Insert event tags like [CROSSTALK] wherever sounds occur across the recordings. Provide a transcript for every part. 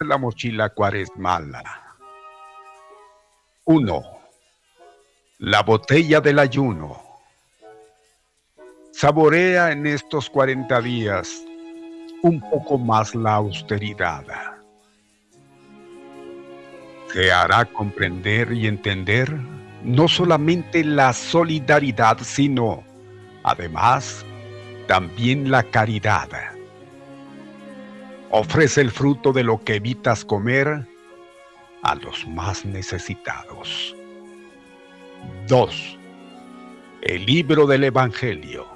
La mochila cuaresmala. 1. La botella del ayuno. Saborea en estos 40 días un poco más la austeridad. Te hará comprender y entender no solamente la solidaridad, sino, además, también la caridad. Ofrece el fruto de lo que evitas comer a los más necesitados. 2. El libro del Evangelio.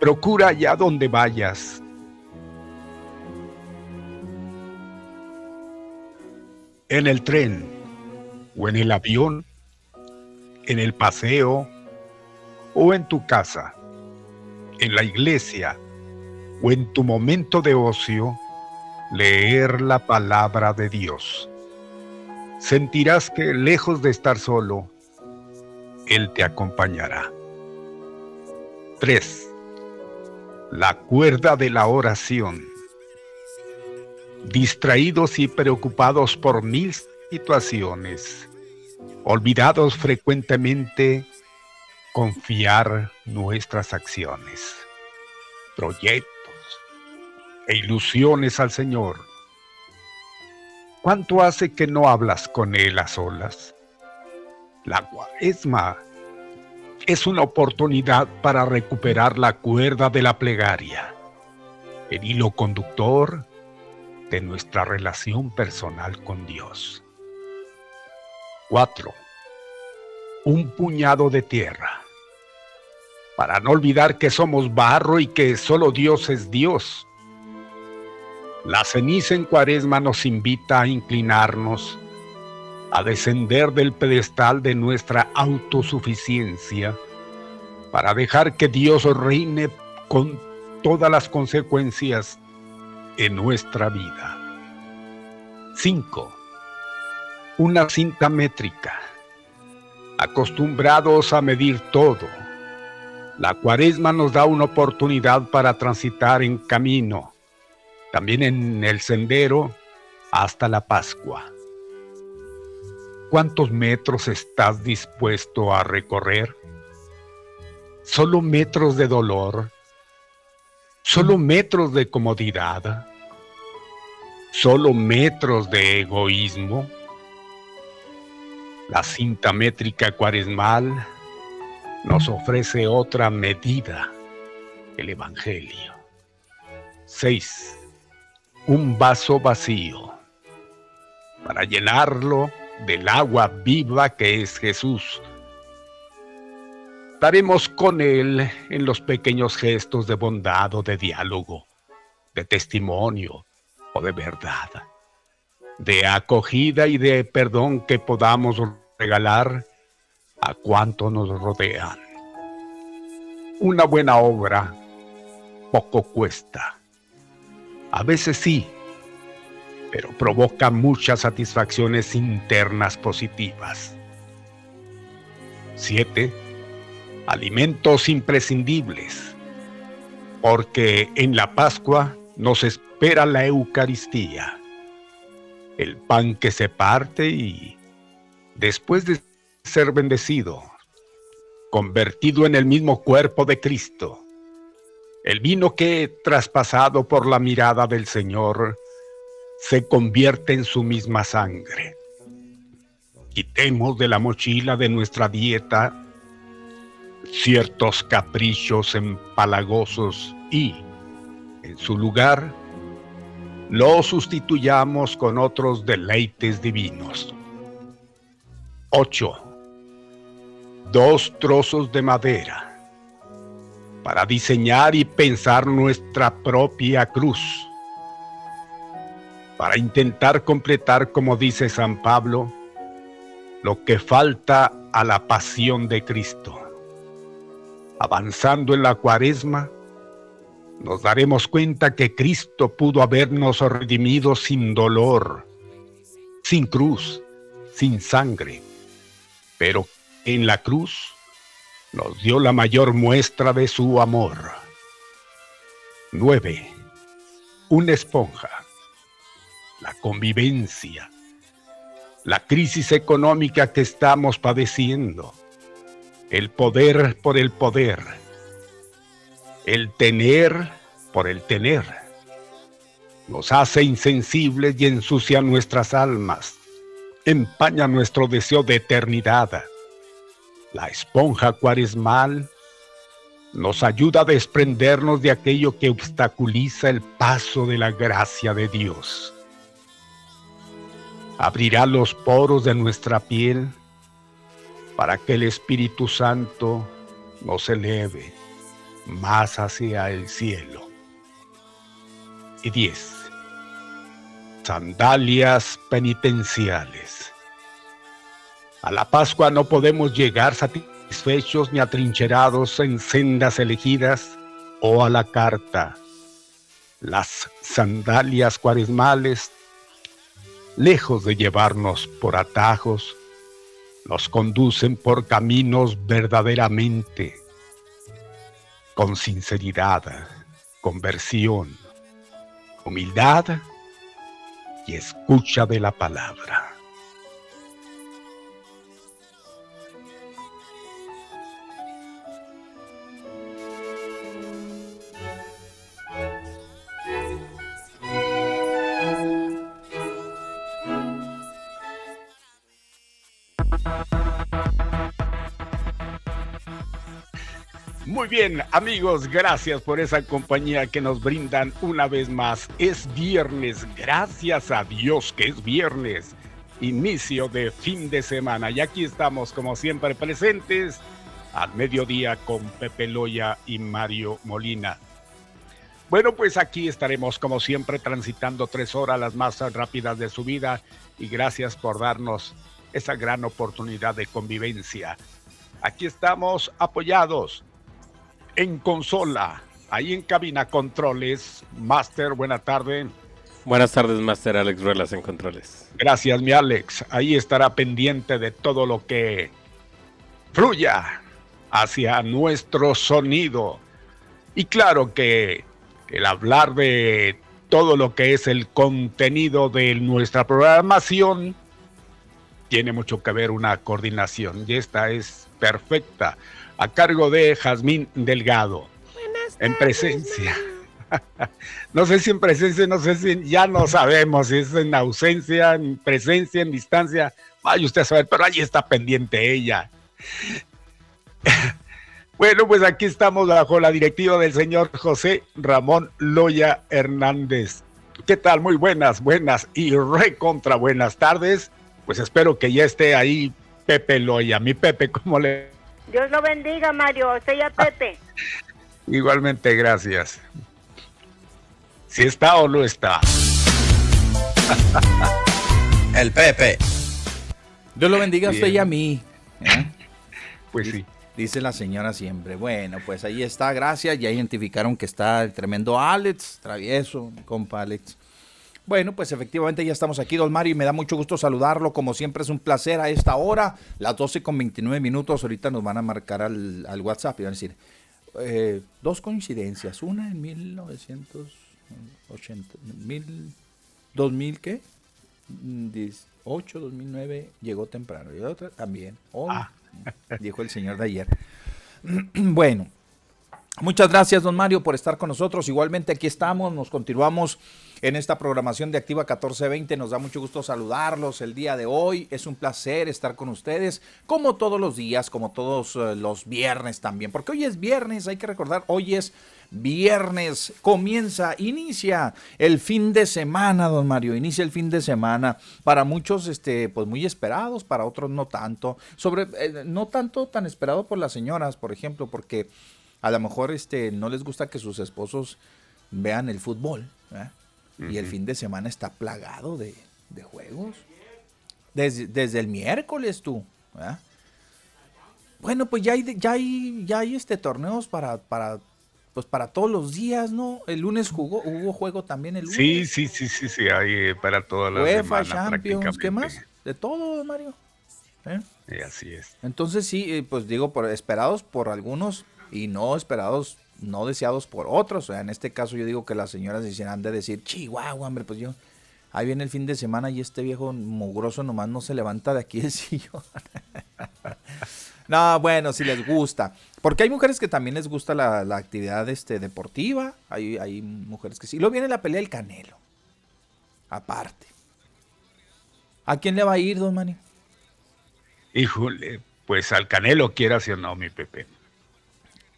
Procura allá donde vayas. En el tren o en el avión, en el paseo o en tu casa, en la iglesia o en tu momento de ocio, leer la palabra de Dios. Sentirás que lejos de estar solo, Él te acompañará. 3. La cuerda de la oración. Distraídos y preocupados por mil situaciones, olvidados frecuentemente confiar nuestras acciones, proyectos e ilusiones al Señor. ¿Cuánto hace que no hablas con Él a solas? La cuaresma es una oportunidad para recuperar la cuerda de la plegaria, el hilo conductor de nuestra relación personal con Dios. 4. Un puñado de tierra. Para no olvidar que somos barro y que solo Dios es Dios. La ceniza en cuaresma nos invita a inclinarnos, a descender del pedestal de nuestra autosuficiencia, para dejar que Dios reine con todas las consecuencias en nuestra vida. 5. Una cinta métrica. Acostumbrados a medir todo, la cuaresma nos da una oportunidad para transitar en camino también en el sendero hasta la Pascua. ¿Cuántos metros estás dispuesto a recorrer? ¿Solo metros de dolor? ¿Solo metros de comodidad? ¿Solo metros de egoísmo? La cinta métrica cuaresmal nos ofrece otra medida, el Evangelio. 6 un vaso vacío para llenarlo del agua viva que es Jesús. Daremos con Él en los pequeños gestos de bondad o de diálogo, de testimonio o de verdad, de acogida y de perdón que podamos regalar a cuanto nos rodean. Una buena obra poco cuesta a veces sí, pero provoca muchas satisfacciones internas positivas. 7. Alimentos imprescindibles. Porque en la Pascua nos espera la Eucaristía. El pan que se parte y, después de ser bendecido, convertido en el mismo cuerpo de Cristo, el vino que, traspasado por la mirada del Señor, se convierte en su misma sangre. Quitemos de la mochila de nuestra dieta ciertos caprichos empalagosos y, en su lugar, lo sustituyamos con otros deleites divinos. 8. Dos trozos de madera para diseñar y pensar nuestra propia cruz, para intentar completar, como dice San Pablo, lo que falta a la pasión de Cristo. Avanzando en la cuaresma, nos daremos cuenta que Cristo pudo habernos redimido sin dolor, sin cruz, sin sangre, pero en la cruz nos dio la mayor muestra de su amor, 9. Una esponja. La convivencia. La crisis económica que estamos padeciendo. El poder por el poder. El tener por el tener. Nos hace insensibles y ensucia nuestras almas. Empaña nuestro deseo de eternidad. La esponja cuaresmal nos ayuda a desprendernos de aquello que obstaculiza el paso de la gracia de Dios. Abrirá los poros de nuestra piel para que el Espíritu Santo nos eleve más hacia el cielo. Y 10. Sandalias penitenciales. A la Pascua no podemos llegar satisfechos ni atrincherados en sendas elegidas o a la carta. Las sandalias cuaresmales, lejos de llevarnos por atajos, nos conducen por caminos verdaderamente con sinceridad, conversión, humildad y escucha de la palabra. Muy bien, amigos, gracias por esa compañía que nos brindan una vez más. Es viernes, gracias a Dios que es viernes, inicio de fin de semana. Y aquí estamos, como siempre, presentes al mediodía con Pepe Loya y Mario Molina. Bueno, pues aquí estaremos, como siempre, transitando tres horas las más rápidas de su vida y gracias por darnos esa gran oportunidad de convivencia. Aquí estamos apoyados en consola, ahí en cabina controles. Master, buena tarde. Buenas tardes, Master Alex Ruelas en controles. Gracias, mi Alex. Ahí estará pendiente de todo lo que fluya hacia nuestro sonido. Y claro que el hablar de todo lo que es el contenido de nuestra programación tiene mucho que ver una coordinación y esta es perfecta a cargo de Jazmín Delgado. en presencia. [LAUGHS] no sé si en presencia, no sé si ya no sabemos si es en ausencia, en presencia, en distancia. Vaya usted a saber, pero allí está pendiente ella. [LAUGHS] bueno, pues aquí estamos bajo la directiva del señor José Ramón Loya Hernández. ¿Qué tal? Muy buenas, buenas y recontra buenas tardes. Pues espero que ya esté ahí Pepe Loya. Mi Pepe, ¿cómo le Dios lo bendiga, Mario. Usted ya Pepe. [LAUGHS] Igualmente, gracias. Si está o no está. [LAUGHS] El Pepe. Dios lo bendiga a usted y a mí. ¿eh? [LAUGHS] Pues sí. Dice la señora siempre. Bueno, pues ahí está, gracias. Ya identificaron que está el tremendo Alex, travieso, compa Alex. Bueno, pues efectivamente ya estamos aquí, don Mario, y me da mucho gusto saludarlo. Como siempre es un placer a esta hora, las 12 con 29 minutos. Ahorita nos van a marcar al, WhatsApp y van a decir, eh, dos coincidencias. Una en 1980, mil, 2000, ¿qué? 18, 2009, llegó temprano. Y otra también, hoy, ah. dijo el señor de ayer. [CLEARS THROAT] bueno, Muchas gracias, don Mario, por estar con nosotros. Igualmente aquí estamos, nos continuamos en esta programación de Activa 1420. Nos da mucho gusto saludarlos el día de hoy. Es un placer estar con ustedes, como todos los días, como todos eh, los viernes también, porque hoy es viernes, hay que recordar, hoy es viernes, comienza, inicia el fin de semana, don Mario, inicia el fin de semana. Para muchos, este, pues muy esperados, para otros no tanto. Sobre, eh, no tanto tan esperado por las señoras, por ejemplo, porque a lo mejor este, no les gusta que sus esposos vean el fútbol. Y el fin de semana está plagado de, juegos. Desde, el miércoles tú. Bueno, pues ya hay, ya hay, ya hay este torneos para, para, pues para todos los días, ¿no? El lunes jugó, hubo juego también el lunes. Sí, sí, sí, sí, sí, hay eh, para todas las UEFA, Champions, ¿qué más? De todo, Mario. ¿Eh? así es. Entonces sí, eh, pues digo, por, esperados por algunos y no esperados no deseados por otros. O sea, en este caso yo digo que las señoras han de decir, chihuahua, hombre, pues yo, ahí viene el fin de semana y este viejo mugroso nomás no se levanta de aquí el [LAUGHS] sillón. no, bueno, si les gusta. Porque hay mujeres que también les gusta la, actividad este, deportiva. Hay, hay mujeres que sí. Y luego viene la pelea del canelo. Aparte. ¿A quién le va a ir, don Manny? Híjole, pues al Canelo quieras o no, mi Pepe.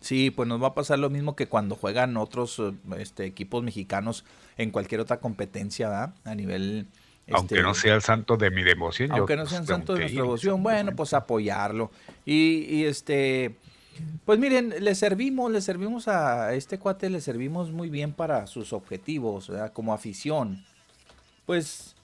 Sí, pues nos va a pasar lo mismo que cuando juegan otros este, equipos mexicanos en cualquier otra competencia, ¿verdad? A nivel... aunque no sea el santo de mi devoción. Aunque no sea el santo de nuestra devoción, bueno, pues apoyarlo. Y, este, pues miren, le servimos, le servimos a este cuate, le servimos muy bien para sus objetivos, ¿verdad? Como afición. Pues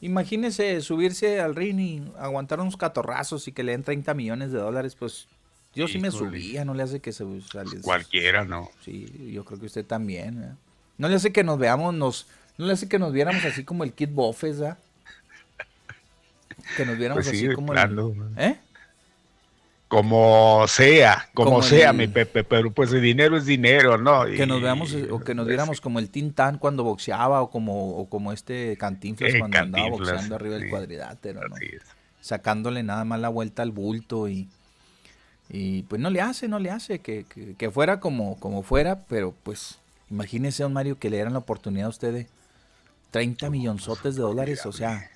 Imagínese subirse al ring y aguantar unos catorrazos y que le den 30 millones de dólares, pues yo sí me subía, no le hace que se pues Cualquiera, ¿no? Sí, yo creo que usted también. ¿eh? No le hace que nos veamos, nos, no le hace que nos viéramos así como el Kid Buffes, ¿verdad? Que nos viéramos pues así como el, ¿Eh? como sea, como, sea, mi Pepe, pero pues el dinero es dinero, ¿no? Que nos veamos o que nos viéramos como el Tintán cuando boxeaba o como, o como este Cantinflas cuando andaba boxeando arriba del cuadrilátero, ¿no? Sacándole nada más la vuelta al bulto y, y pues no le hace, no le hace, que, que, fuera como, como fuera, pero pues imagínese, don Mario, que le dieran la oportunidad a usted de 30 millonzotes de dólares, o sea,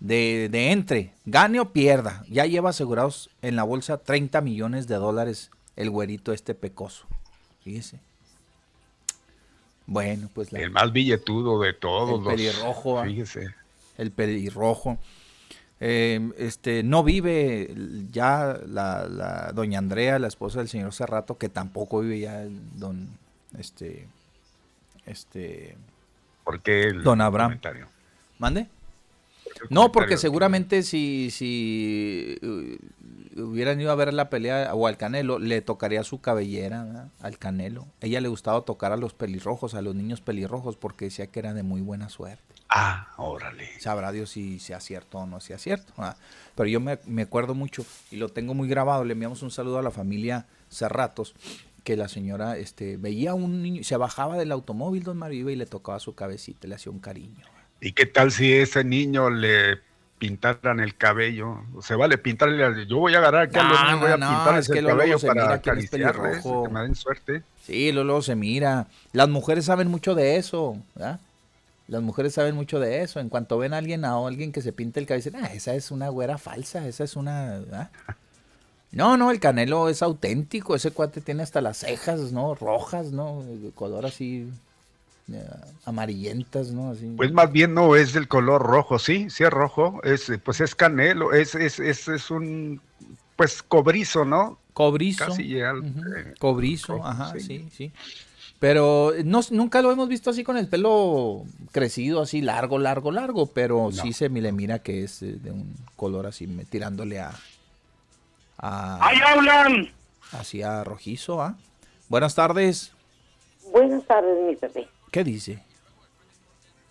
de, de, entre, gane o pierda, ya lleva asegurados en la bolsa 30 millones de dólares el güerito este pecoso. Fíjese. Bueno, pues el más billetudo de todos el pelirrojo, fíjese. El pelirrojo. Em, este no vive ya la, la, doña Andrea, la esposa del señor Cerrato, que tampoco vive ya el don este este ¿Por qué el don Abraham? ¿Mande? No, porque seguramente si, si uh, hubieran ido a ver la pelea o al Canelo, le tocaría su cabellera al Canelo. Ella le gustaba tocar a los pelirrojos, a los niños pelirrojos, porque decía que era de muy buena suerte. Ah, órale. Sabrá Dios si sea cierto o no sea cierto. Pero yo me, me, acuerdo mucho y lo tengo muy grabado. Le enviamos un saludo a la familia Cerratos, que la señora este, veía a un niño, se bajaba del automóvil, don Mario, y le tocaba su cabecita, le hacía un cariño. ¿Y qué tal si ese niño le pintaran el cabello? Se vale pintarle, yo voy a agarrar aquí a los niños, voy a pintarles el cabello para acariciarles, que me den suerte. Sí, luego se mira. Las mujeres saben mucho de eso, ¿verdad? Las mujeres saben mucho de eso. En cuanto ven a alguien a alguien que se pinta el cabello, dicen, ah, esa es una güera falsa, esa es una... [LAUGHS] No, no, el Canelo es auténtico. Ese cuate tiene hasta las cejas, ¿no? Rojas, ¿no? El color así amarillentas, ¿no? Pues más bien no es del color rojo, sí, sí es rojo, es, pues es canelo, es, es, es, es un, pues cobrizo, ¿no? Cobrizo. Casi eh, cobrizo, ajá, sí, sí. Pero no, nunca lo hemos visto así con el pelo crecido, así largo, largo, largo, pero sí se le mira que es de un color así, tirándole a... a ¡Ahí hablan! Así a rojizo, ¿ah? Buenas tardes. Buenas tardes, mi bebé. ¿Qué dice?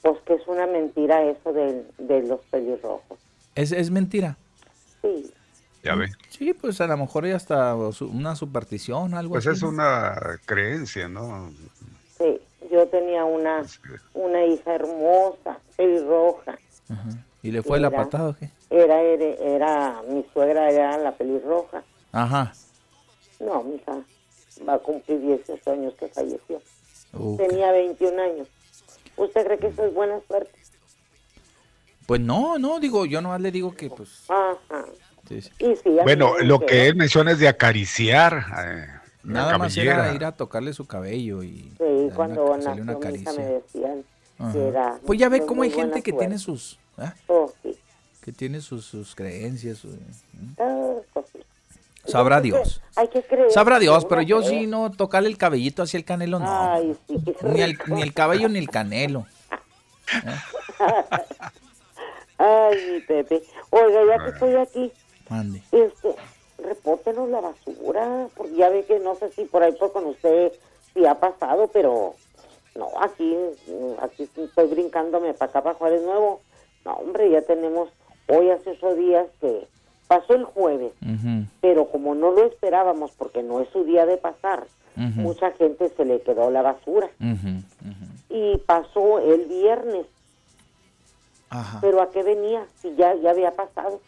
Pues que es una mentira eso de, de los pelirrojos. ¿Es, ¿Es mentira? Sí. Ya ve. Sí, pues a lo mejor ya hasta una superstición, algo pues así. Pues es una creencia, ¿no? Sí, yo tenía una, una hija hermosa, pelirroja. ¿Y le fue la patada o qué? Era, era, era, mi suegra era la pelirroja. Ajá. No, mi hija va a cumplir 18 años que falleció. Tenía 21 años. ¿Usted cree que eso es buena suerte? Pues no, no, digo, yo no le digo que pues... Ajá. Bueno, lo que él menciona es de acariciar. Eh, Nada más era ir a tocarle su cabello y sí, cuando una, una caricia. Me decían que era pues ya ve cómo hay gente que tiene sus... ¿eh? Oh, que tiene sus, sus creencias. Su, ¿eh? Sabrá Dios. Hay que creer. Sabrá Dios, pero yo sí no tocarle el cabellito hacia el canelo, no. ni, el, ni el cabello ni el canelo. [LAUGHS] Ay, mi Pepe. Oiga, ya que estoy aquí. Mande. Este, repórtenos la basura, porque ya ve que no sé si por ahí por con usted si ha pasado, pero no, aquí, aquí estoy brincándome para acá, para Juárez Nuevo. No, hombre, ya tenemos, hoy hace ocho días que pasó el jueves, pero como no lo esperábamos porque no es su día de pasar, mucha gente se le quedó la basura. Y pasó el viernes, Ajá. pero ¿a qué venía? Si ya, ya había pasado.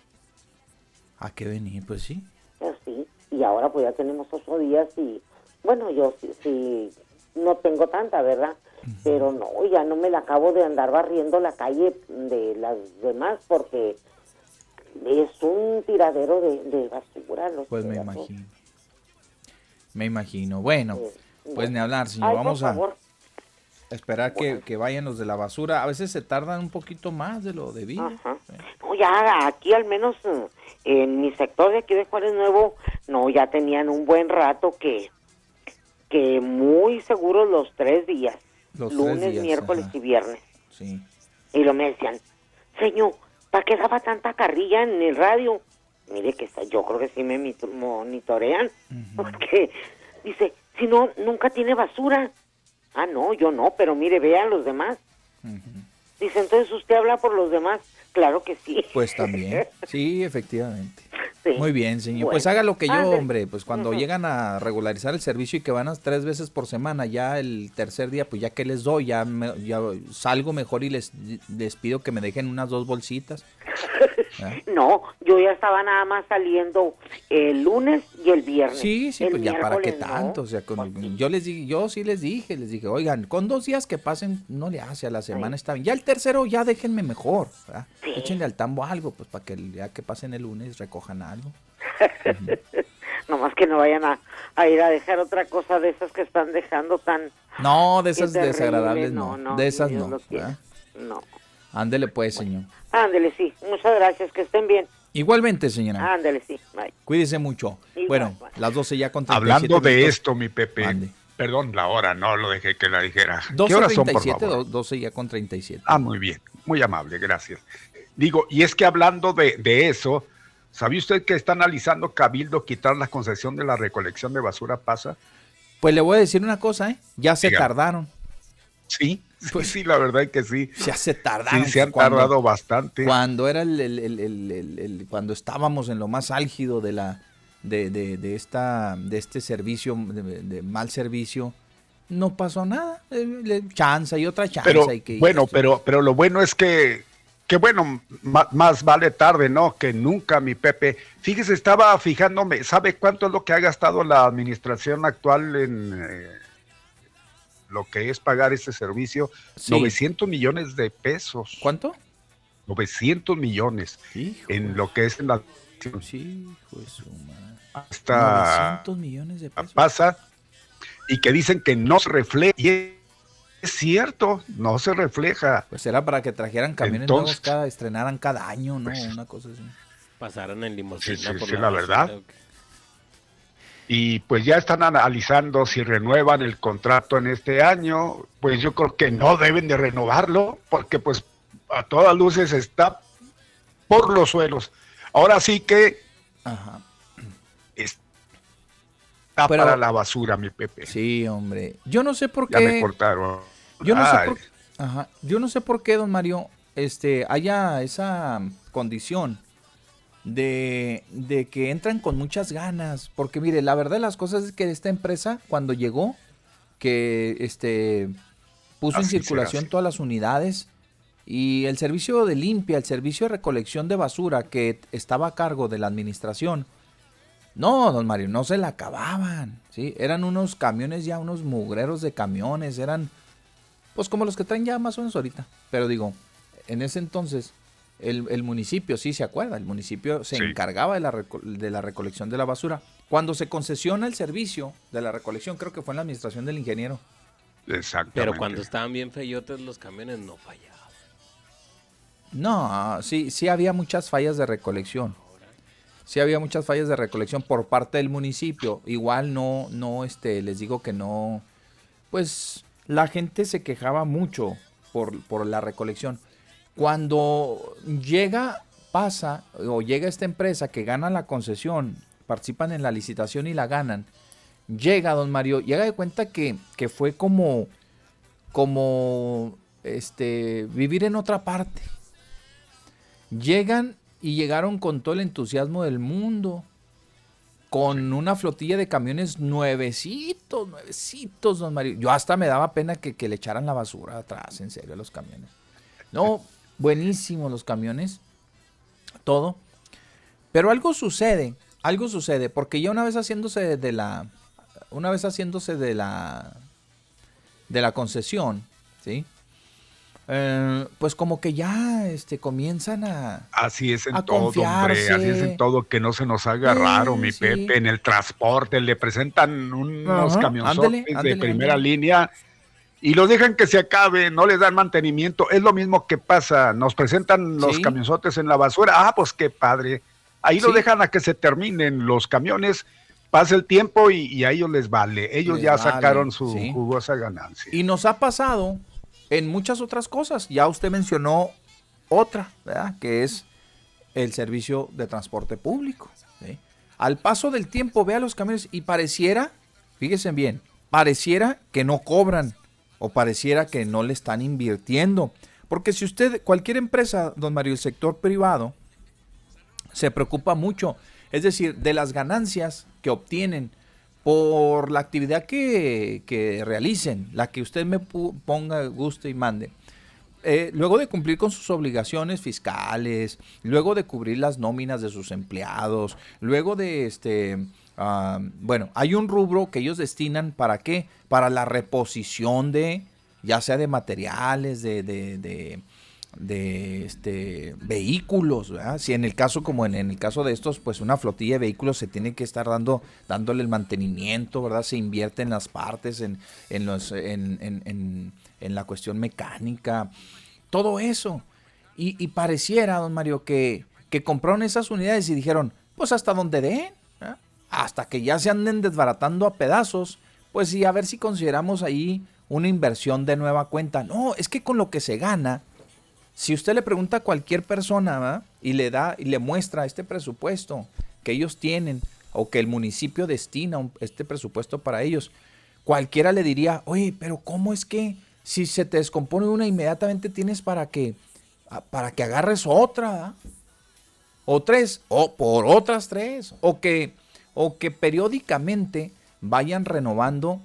¿A qué venir? Pues sí. Pues sí, y ahora pues ya tenemos ocho días y bueno, yo sí, sí no tengo tanta, ¿verdad? Pero no, ya no me la acabo de andar barriendo la calle de las demás porque es un tiradero de, de basura. Los Pues me imagino. Me imagino. Bueno, Sí. pues ni hablar, señor. Ay, Vamos por a esperar que, que vayan los de la basura. A veces se tardan un poquito más de lo debido. Ajá. No, ya aquí al menos eh, en mi sector de aquí de Juárez Nuevo, no, ya tenían un buen rato que, que muy seguros los tres días, Los tres lunes, días, miércoles ajá. y viernes. Sí. Y lo me decían, señor, ¿para qué daba tanta carrilla en el radio? Mire que está- yo creo que sí me monitorean, [LAUGHS] porque dice, si no, nunca tiene basura. Ah, no, yo no, pero mire, vean los demás. Dice, entonces usted habla por los demás. Claro que sí. Pues también. [LAUGHS] Sí, efectivamente. Sí. Muy bien, señor. Bueno. Pues haga lo que yo, hombre. Pues cuando llegan a regularizar el servicio y que van a tres veces por semana, ya el tercer día, pues ya que les doy, ya, me- ya salgo mejor y les, les pido que me dejen unas dos bolsitas. [LAUGHS] ¿Ah? No, yo ya estaba nada más saliendo el lunes y el viernes. Sí, sí, El pues ya para qué no. tanto, o sea, con- yo les dije, yo sí les dije, les dije, oigan, con dos días que pasen no le hace a la semana está bien. Ya el tercero ya déjenme mejor, ¿verdad? Échenle al tambo algo, pues para que ya que pasen el lunes recojan algo. [LAUGHS] Nomás que no vayan a, a ir a dejar otra cosa de esas que están dejando tan... No, de esas desagradables no, no, no, de esas no. No. Ándele pues, señor. Ándele, sí. Muchas gracias. Que estén bien. Igualmente, señora. Ándele, sí. Bye. Cuídese mucho. Igual, Bueno, bye. las 12 ya con 37 Hablando de minutos. esto, mi Pepe. Mande. Perdón, la hora, no lo dejé que la dijera. ¿Qué horas son, por 12.37, favor? do- 12 ya con 37. Ah, muy bien, muy amable, gracias. Digo, y es que hablando de, de eso, ¿sabía usted que está analizando Cabildo quitar la concesión de la recolección de basura pasa? Pues le voy a decir una cosa, ¿eh? Ya se Diga. tardaron. Sí, Pues- sí, la verdad es que sí. Se tardaron. Sí, se han Cuando- tardado bastante. Cuando era el, el- el- cuando estábamos en lo más álgido de la de, de- de esta de este servicio de, de mal servicio no pasó nada Eh, chanza y otra chanza Pero y que- bueno, pero, pero lo bueno es que, que bueno, más vale tarde, ¿no? Que nunca, mi Pepe. Fíjese, estaba fijándome, ¿sabe cuánto es lo que ha gastado la administración actual en eh, lo que es pagar este servicio? Sí. 900 millones de pesos. ¿cuánto? 900 millones Hijo, en lo que es en la sí, hijo de su madre. esta 900 millones de pesos pasa y que dicen que no se refleja. Y es cierto, no se refleja. pues era para que trajeran camiones Entonces- nuevos cada estrenaran cada año no Pues- una cosa así Pasaron en limusina Sí, sí, por sí, la verdad. basura, ¿o qué? Y pues ya están analizando si renuevan el contrato en este año, pues yo creo que no deben de renovarlo porque pues a todas luces está por los suelos. Ahora sí que Ajá. está Pero- para la basura, mi Pepe. sí hombre yo no sé por ya me qué cortaron. Yo no, sé por, ajá, yo no sé por qué, don Mario, este, haya esa condición de, de que entran con muchas ganas. Porque mire, la verdad de las cosas es que esta empresa, cuando llegó, que este puso en Así circulación todas las unidades y el servicio de limpia, el servicio de recolección de basura que estaba a cargo de la administración. No, don Mario, no se la acababan, ¿sí? Eran unos camiones ya, unos mugreros de camiones, eran pues como los que traen ya más o menos ahorita. Pero digo, en ese entonces, el, el municipio, sí se acuerda, el municipio se Sí. encargaba de la, reco- de la recolección de la basura. Cuando se concesiona el servicio de la recolección, creo que fue en la administración del ingeniero. Exactamente. Pero cuando estaban bien feyotes los camiones no fallaban. No, sí, sí había muchas fallas de recolección. Sí había muchas fallas de recolección por parte del municipio. Igual no, no, este, les digo que no, pues la gente se quejaba mucho por, por la recolección. Cuando llega, pasa, o llega esta empresa que gana la concesión, participan en la licitación y la ganan, llega don Mario y haga de cuenta que, que fue como, como, este, vivir en otra parte. Llegan y llegaron con todo el entusiasmo del mundo, con una flotilla de camiones nuevecitos, nuevecitos, don Mario. Yo hasta me daba pena que, que le echaran la basura atrás, en serio, a los camiones. No, buenísimos los camiones, todo. Pero algo sucede, algo sucede, porque ya una vez haciéndose de la, una vez haciéndose de la, de la concesión, ¿sí? Eh, pues como que ya este, comienzan a. Así es en todo, hombre. Así es en todo, que no se nos haga Sí, raro, mi sí. Pepe. En el transporte le presentan unos Ajá, camionzotes de primera línea y los dejan que se acabe, no les dan mantenimiento. Es lo mismo que pasa. Nos presentan los Sí. camionzotes en la basura. Ah, pues qué padre. Ahí lo Sí. dejan a que se terminen los camiones. Pasa el tiempo y, y a ellos les vale. Ellos Les ya vale, sacaron su sí. jugosa ganancia. Y nos ha pasado en muchas otras cosas. Ya usted mencionó otra, ¿verdad? Que es el servicio de transporte público. ¿sí? Al paso del tiempo, vea los camiones y pareciera, fíjense bien, pareciera que no cobran o pareciera que no le están invirtiendo. Porque si usted, cualquier empresa, don Mario, el sector privado, se preocupa mucho. Es decir, de las ganancias que obtienen por la actividad que, que realicen, la que usted me ponga, guste y mande. Eh, luego de cumplir con sus obligaciones fiscales, luego de cubrir las nóminas de sus empleados, luego de este, ah, bueno, hay un rubro que ellos destinan para qué? Para la reposición de, ya sea de materiales, de, de, de, este, vehículos, ¿verdad? Si en el caso, como en, el caso de estos, pues una flotilla de vehículos se tiene que estar dando, dándole el mantenimiento, ¿verdad? Se invierte en las partes, en, en, los, en, la cuestión mecánica, todo eso. Y, pareciera, don Mario, que, que compraron esas unidades y dijeron, pues hasta donde den. Hasta que ya se anden desbaratando a pedazos, pues sí, a ver si consideramos ahí una inversión de nueva cuenta. No, es que con lo que se gana, si usted le pregunta a cualquier persona ¿verdad? y le da y le muestra este presupuesto que ellos tienen o que el municipio destina este presupuesto para ellos, cualquiera le diría, oye, pero ¿cómo es que si se te descompone una inmediatamente tienes para que a- para que agarres otra? O tres, o por otras tres, o que, o que periódicamente vayan renovando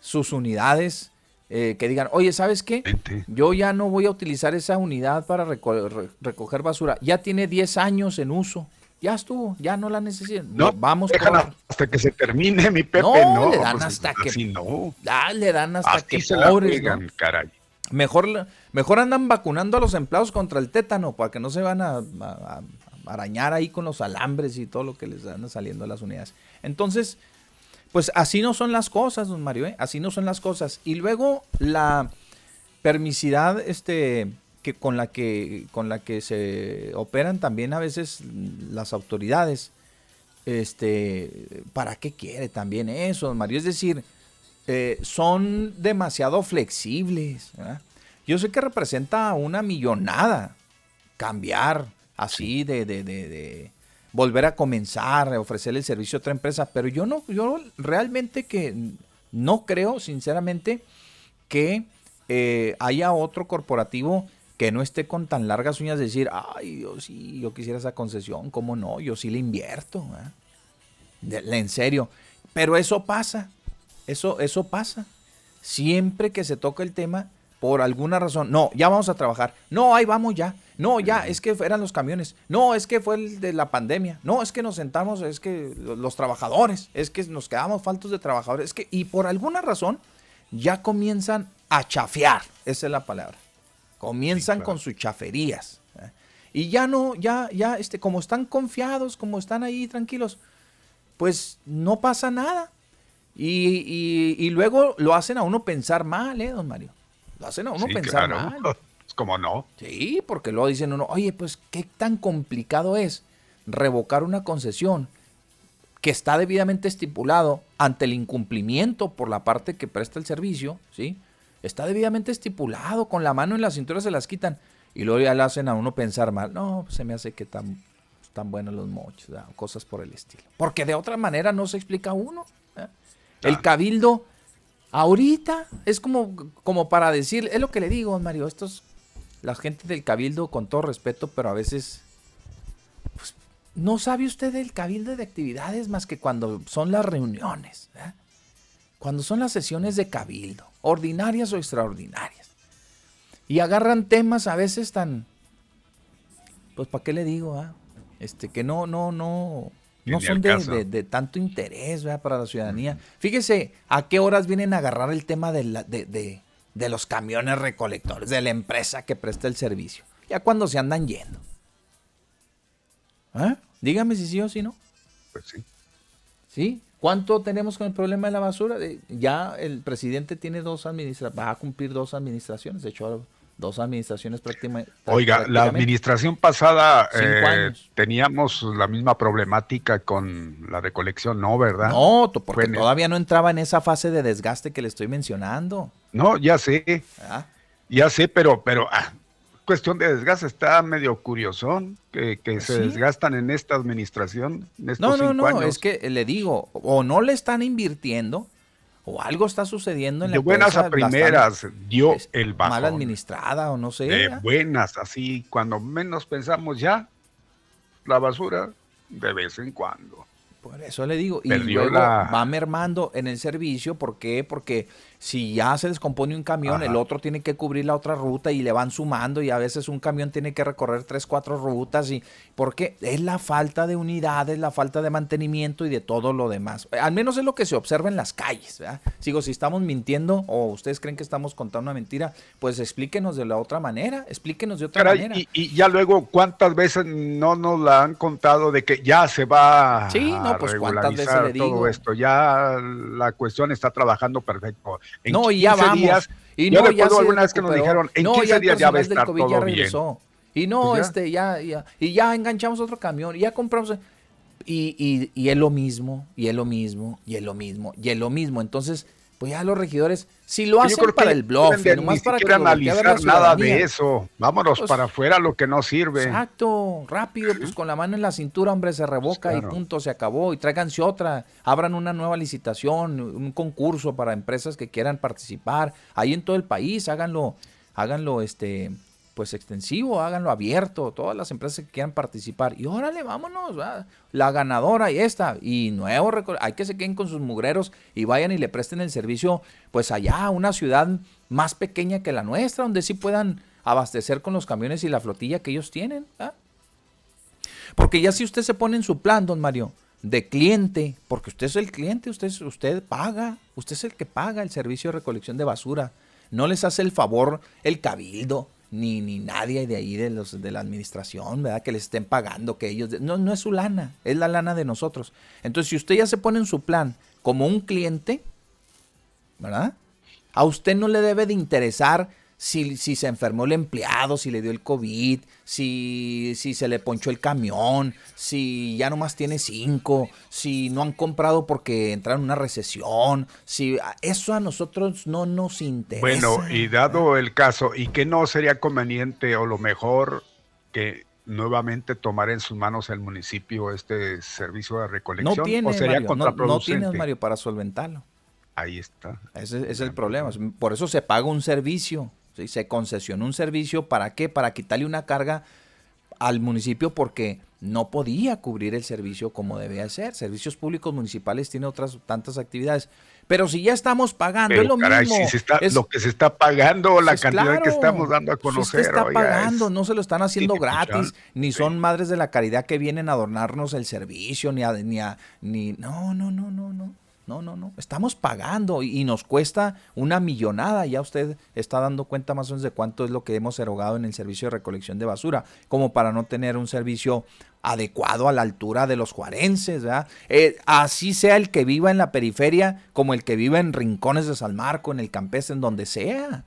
sus unidades, eh, que digan, oye, ¿sabes qué? Yo ya no voy a utilizar esa unidad para reco- re- recoger basura. Ya tiene 10 años en uso. Ya estuvo, ya no la necesito. No, vamos por hasta que se termine, mi Pepe. No, No, le dan pues, hasta que- no. Ah, le dan hasta Así que se la pobres, juegan, ¿no? caray. Mejor, mejor andan vacunando a los empleados contra el tétano para que no se van a, a- a arañar ahí con los alambres y todo lo que les anda saliendo a las unidades. Entonces, pues así no son las cosas, don Mario, ¿eh? así no son las cosas. Y luego la permisidad este, que con, la que, con la que se operan también a veces las autoridades. Este, ¿para qué quiere también eso, don Mario? Es decir, eh, son demasiado flexibles. Yo sé que representa una millonada cambiar así de, de, de- volver a comenzar, ofrecerle el servicio a otra empresa, pero yo no, yo realmente que no creo, sinceramente, que eh, haya otro corporativo que no esté con tan largas uñas de decir, ay, yo sí, yo quisiera esa concesión, ¿cómo no? Yo sí le invierto. De- en serio. Pero eso pasa, eso, eso pasa. Siempre que se toca el tema, por alguna razón, no, ya vamos a trabajar. No, ahí vamos ya. No, ya, es que eran los camiones. No, es que fue el de la pandemia. No, es que nos sentamos, es que lo- los trabajadores, es que nos quedamos faltos de trabajadores. Es que, y por alguna razón, ya comienzan a chafear. Esa es la palabra. Comienzan claro. con sus chaferías. ¿eh? Y ya no, ya, ya, este, como están confiados, como están ahí tranquilos, pues no pasa nada. Y, y- y luego lo hacen a uno pensar mal, ¿eh, don Mario? Lo hacen a uno Sí, pensar claro. mal. [LAUGHS] ¿Cómo no? Sí, porque luego dicen uno, oye, pues qué tan complicado es revocar una concesión que está debidamente estipulado ante el incumplimiento por la parte que presta el servicio, ¿sí? Está debidamente estipulado, con la mano en la cintura se las quitan y luego ya le hacen a uno pensar mal. No, pues, se me hace que tan, tan buenos los mochos, cosas por el estilo. Porque de otra manera no se explica uno. ¿eh? El cabildo, ahorita, es como, como para decir, es lo que le digo, Mario, estos, la gente del cabildo, con todo respeto, pero a veces, pues, no sabe usted del cabildo de actividades más que cuando son las reuniones, ¿verdad? cuando son las sesiones de cabildo, ordinarias o extraordinarias. Y agarran temas a veces tan, pues ¿para qué le digo? ah? Este, que no, no, no, no son de, caso. de- de tanto interés ¿verdad? para la ciudadanía. Fíjese a qué horas vienen a agarrar el tema de, la- de, de- de los camiones recolectores, de la empresa que presta el servicio. Ya cuando se andan yendo. ¿Ah? Dígame si sí o si no. Pues sí. ¿Sí? ¿Cuánto tenemos con el problema de la basura? Eh, Ya el presidente tiene dos administraciones, va a cumplir dos administraciones, de hecho, dos administraciones prácticamente. Oiga, la administración pasada eh, teníamos la misma problemática con la recolección, ¿no? ¿Verdad? No, porque Fue en el- todavía no entraba en esa fase de desgaste que le estoy mencionando. No, ya sé, ¿verdad? ya sé, pero, pero ah, cuestión de desgaste está medio curiosón que, que se Sí. desgastan en esta administración. En estos No, no, cinco no, años. es que le digo, o no le están invirtiendo, o algo está sucediendo en la de buenas empresa, a primeras dio es el bajón. mal administrada o no sé. de ¿verdad? buenas, así, cuando menos pensamos ya, la basura de vez en cuando. Por eso le digo, y Perdió luego la- va mermando en el servicio, ¿por qué? Porque si ya se descompone un camión, Ajá. el otro tiene que cubrir la otra ruta y le van sumando y a veces un camión tiene que recorrer tres, cuatro rutas y porque es la falta de unidades, la falta de mantenimiento y de todo lo demás. Al menos es lo que se observa en las calles, ¿verdad? Sigo, si estamos mintiendo o ustedes creen que estamos contando una mentira, pues explíquenos de la otra manera, explíquenos de otra Caray, manera. y, y ya luego, ¿cuántas veces no nos la han contado de que ya se va Sí, a no, pues, ¿cuántas veces le digo? todo esto? Ya la cuestión está trabajando perfecto. En no, y ya 15 vamos. días, y yo no, recuerdo se alguna vez que nos dijeron, en No, 15 ya días ya va a personal del estar COVID ya todo bien. Y no, Pues ya. este, ya, ya, y ya enganchamos otro camión, y ya compramos. Y, y, y es lo mismo, y es lo mismo, y es lo mismo, y es lo mismo. Entonces, pues ya los regidores, si lo hacen para el no bluff, de nomás ni para que analizar nada de eso. Vámonos Pues, para afuera lo que no sirve. Exacto, rápido, pues con la mano en la cintura, hombre, se revoca Claro. y punto, se acabó. Y tráiganse otra, abran una nueva licitación, un concurso para empresas que quieran participar. Ahí en todo el país, háganlo, háganlo este, pues extensivo, háganlo abierto, todas las empresas que quieran participar. Y órale, vámonos, la ganadora y esta. Y nuevo, hay que se queden con sus mugreros y vayan y le presten el servicio, pues allá, a una ciudad más pequeña que la nuestra, donde sí puedan abastecer con los camiones y la flotilla que ellos tienen. ¿ah? Porque ya si usted se pone en su plan, don Mario, de cliente, porque usted es el cliente, usted, usted paga, usted es el que paga el servicio de recolección de basura. No les hace el favor el cabildo, ni, ni nadie de ahí de, los, de la administración, ¿verdad? Que les estén pagando, que ellos... No, no es su lana, es la lana de nosotros. Entonces, si usted ya se pone en su plan como un cliente, ¿verdad? A usted no le debe de interesar si, si se enfermó el empleado, si le dio el COVID, si, si se le ponchó el camión, si ya nomás tiene cinco, si no han comprado porque entraron en una recesión, si eso a nosotros no nos interesa. Bueno, y dado el caso, ¿y que no sería conveniente o lo mejor que nuevamente tomar en sus manos el municipio este servicio de no recolección? tiene, ¿O sería Mario, no, no contraproducente? tiene, Mario, para solventarlo. Ahí está. Ese ese es el problema. Por eso se paga un servicio. ¿Sí? Se concesiona un servicio. ¿Para qué? Para quitarle una carga al municipio porque no podía cubrir el servicio como debía ser. Servicios públicos municipales tienen otras tantas actividades. Pero si ya estamos pagando, Pero es lo caray, mismo. si se está, Es- lo que se está pagando, la pues cantidad que estamos dando a conocer. Usted está oiga, pagando, es- no se lo están haciendo tiene gratis, ni sí. son madres de la caridad que vienen a adornarnos el servicio, ni a, ni a, ni, no, no, no, no, no, no, no, no, estamos pagando y, nos cuesta una millonada, ya usted está dando cuenta más o menos de cuánto es lo que hemos erogado en el servicio de recolección de basura, como para no tener un servicio adecuado a la altura de los juarenses, ¿verdad? Eh, así sea el que viva en la periferia, como el que viva en rincones de San Marco, en el campestre, en donde sea.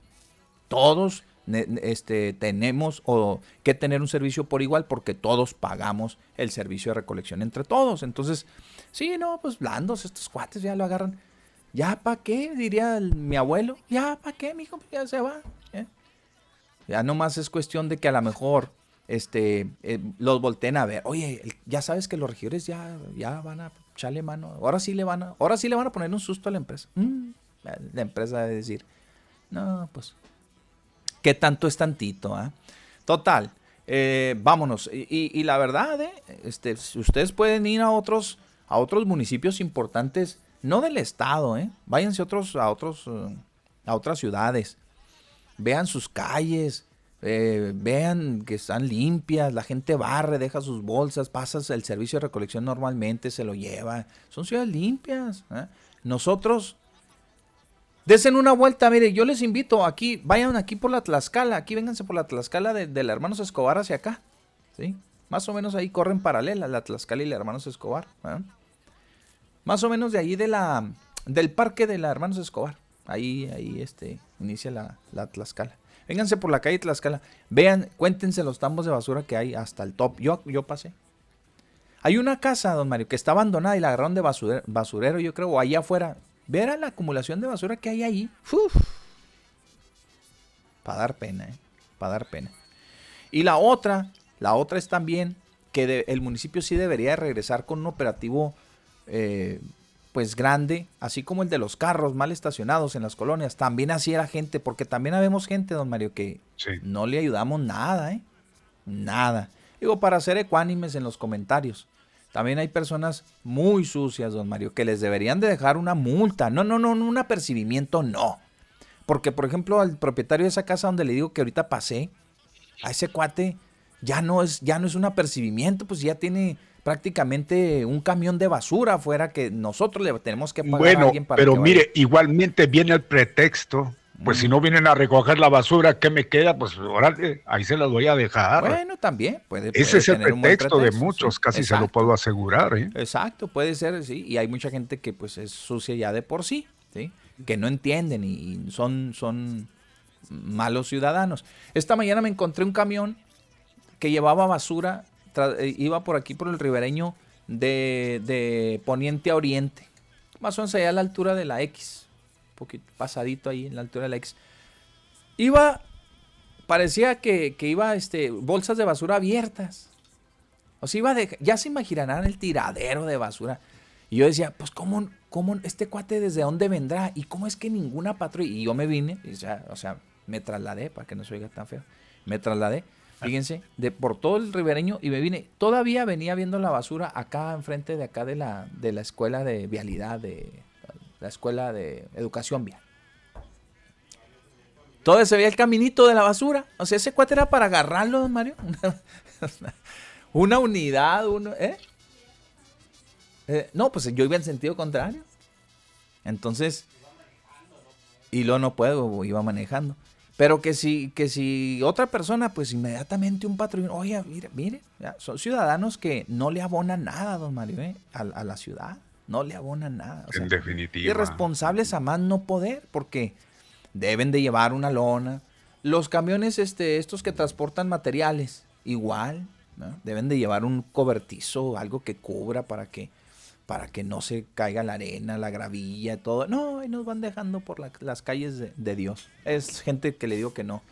Todos este, tenemos o que tener un servicio por igual porque todos pagamos el servicio de recolección entre todos. Entonces, sí, no, pues blandos, estos cuates ya lo agarran. ¿Ya para qué? Diría mi abuelo. ¿Ya para qué, mijo? Pues Ya se va. ¿eh? Ya nomás es cuestión de que a lo mejor este, eh, los volteen a ver. Oye, ya sabes que los regidores ya, ya van a echarle mano. Ahora sí le van a, ahora sí le van a poner un susto a la empresa. Mm, la empresa debe decir, no, pues ¿Qué tanto es tantito? ah? Total. eh, vámonos. Y, la verdad, eh, este, ustedes pueden ir a otros, a otros municipios importantes, no del estado, ¿eh? Váyanse otros, a otros, eh, a otras ciudades. Vean sus calles, vean que están limpias, la gente barre, deja sus bolsas, pasas el servicio de recolección normalmente, se lo lleva. Son ciudades limpias. Nosotros, desen una vuelta, mire, yo les invito aquí, vayan aquí por la Tlaxcala, aquí vénganse por la Tlaxcala de, de la Hermanos Escobar hacia acá, ¿sí? Más o menos ahí corren paralelas la Tlaxcala y la Hermanos Escobar. Más o menos de ahí de la, del parque de la Hermanos Escobar. Ahí, ahí, este, inicia la, la Tlaxcala. Vénganse por la calle Tlaxcala. Vean, cuéntense los tambos de basura que hay hasta el top. Yo, yo pasé. Hay una casa, don Mario, que está abandonada y la agarraron de basurero, basurero yo creo, o allá afuera. Verá la acumulación de basura que hay ahí. Para dar pena, ¿eh? Para dar pena. Y la otra, la otra es también que de- el municipio sí debería de regresar con un operativo eh, pues grande, así como el de los carros mal estacionados en las colonias. También así era gente, porque también habemos gente, don Mario, que Sí. no le ayudamos nada, ¿eh? Nada. Digo, para ser ecuánimes en los comentarios. También hay personas muy sucias, don Mario, que les deberían de dejar una multa. No, no, no, no, un apercibimiento, no. Porque, por ejemplo, al propietario de esa casa donde le digo que ahorita pasé, a ese cuate ya no es, ya no es un apercibimiento, pues ya tiene prácticamente un camión de basura afuera que nosotros le tenemos que pagar a Bueno, alguien para pero que mire, igualmente viene el pretexto. Pues si no vienen a recoger la basura, ¿qué me queda? Pues órale, ahí se las voy a dejar. Bueno, también puede, Ese puede es el pretexto, de muchos, sí. casi se lo puedo asegurar. ¿eh? Exacto, puede ser, sí. Y hay mucha gente que pues es sucia ya de por sí, ¿sí? Que no entienden y, son, son malos ciudadanos. Esta mañana me encontré un camión que llevaba basura, eh, iba por aquí por el ribereño de, de poniente a oriente. Más o menos allá a la altura de la X. Poquito pasadito ahí en la altura de la X. Iba, parecía que, que iba este, bolsas de basura abiertas. O sea, iba de, ya se imaginarán el tiradero de basura. Y yo decía, pues, ¿cómo, cómo este cuate desde dónde vendrá? ¿Y cómo es que ninguna patrulla? Y yo me vine, y, sea, o sea, me trasladé, para que no se oiga tan feo. Me trasladé, fíjense, de por todo el ribereño y me vine. Todavía venía viendo la basura acá enfrente de acá de la, de la escuela de vialidad, de la escuela de educación vial. Todo se veía el caminito de la basura. O sea, ese cuate era para agarrarlo, don Mario. [LAUGHS] Una unidad, uno, ¿eh? Eh, No, pues yo iba en sentido contrario. Entonces, y lo no puedo, iba manejando. Pero que si, que si otra persona, pues inmediatamente un patrullero, oye, mire, mire, son ciudadanos que no le abonan nada, don Mario, ¿eh? a, a la ciudad, no le abonan nada. O sea, en definitiva. irresponsables a más no poder, porque deben de llevar una lona. Los camiones este, estos que transportan materiales, igual, ¿no? deben de llevar un cobertizo, algo que cubra para que, para que no se caiga la arena, la gravilla, todo. No, y nos van dejando por la- las calles de, de Dios. Es gente que le digo que no,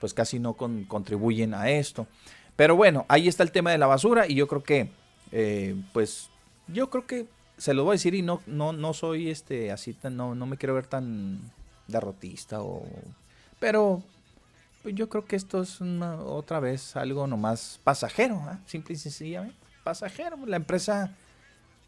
pues casi no con- contribuyen a esto. Pero bueno, ahí está el tema de la basura y yo creo que, eh, pues, yo creo que se lo voy a decir y no, no, no soy este así tan, no, no me quiero ver tan derrotista o, pero pues yo creo que esto es otra vez algo nomás pasajero, ¿ah? simple y sencillamente pasajero. La empresa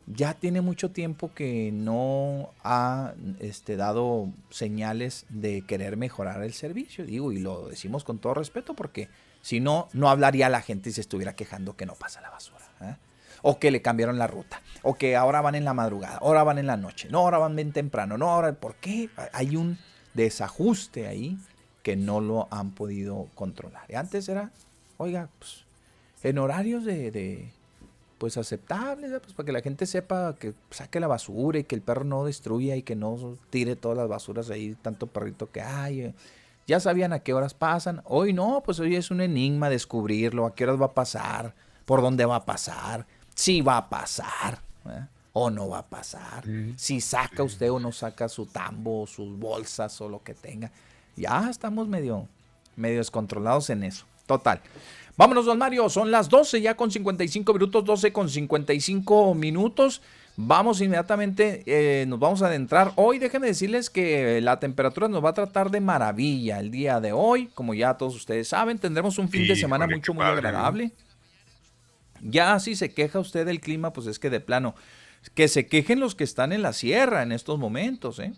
ya tiene mucho tiempo que no ha este, dado señales de querer mejorar el servicio, digo, y lo decimos con todo respeto porque si no, no hablaría la gente y se estuviera quejando que no pasa la basura. ¿ah? O que le cambiaron la ruta, o que ahora van en la madrugada, ahora van en la noche, no, ahora van bien temprano, no, ahora, ¿por qué? Hay un desajuste ahí que no lo han podido controlar. Y antes era, oiga, pues, en horarios de, de, pues aceptables, pues para que la gente sepa que saque la basura y que el perro no destruya y que no tire todas las basuras ahí, tanto perrito que hay. eh. Ya sabían a qué horas pasan. Hoy no, pues hoy es un enigma descubrirlo, a qué horas va a pasar, por dónde va a pasar, si va a pasar. ¿eh? O no va a pasar. Si saca usted o no saca su tambo, sus bolsas o lo que tenga. Ya estamos medio, medio descontrolados en eso. Total. Vámonos, don Mario. Son las 12 ya con 55 minutos, 12 con 55 minutos. Vamos inmediatamente, eh, nos vamos a adentrar. Hoy déjenme decirles que la temperatura nos va a tratar de maravilla el día de hoy. Como ya todos ustedes saben, tendremos un fin de semana mucho, muy ¿no? Ya si se queja usted del clima, pues es que de plano, que se quejen los que están en la sierra en estos momentos, ¿eh?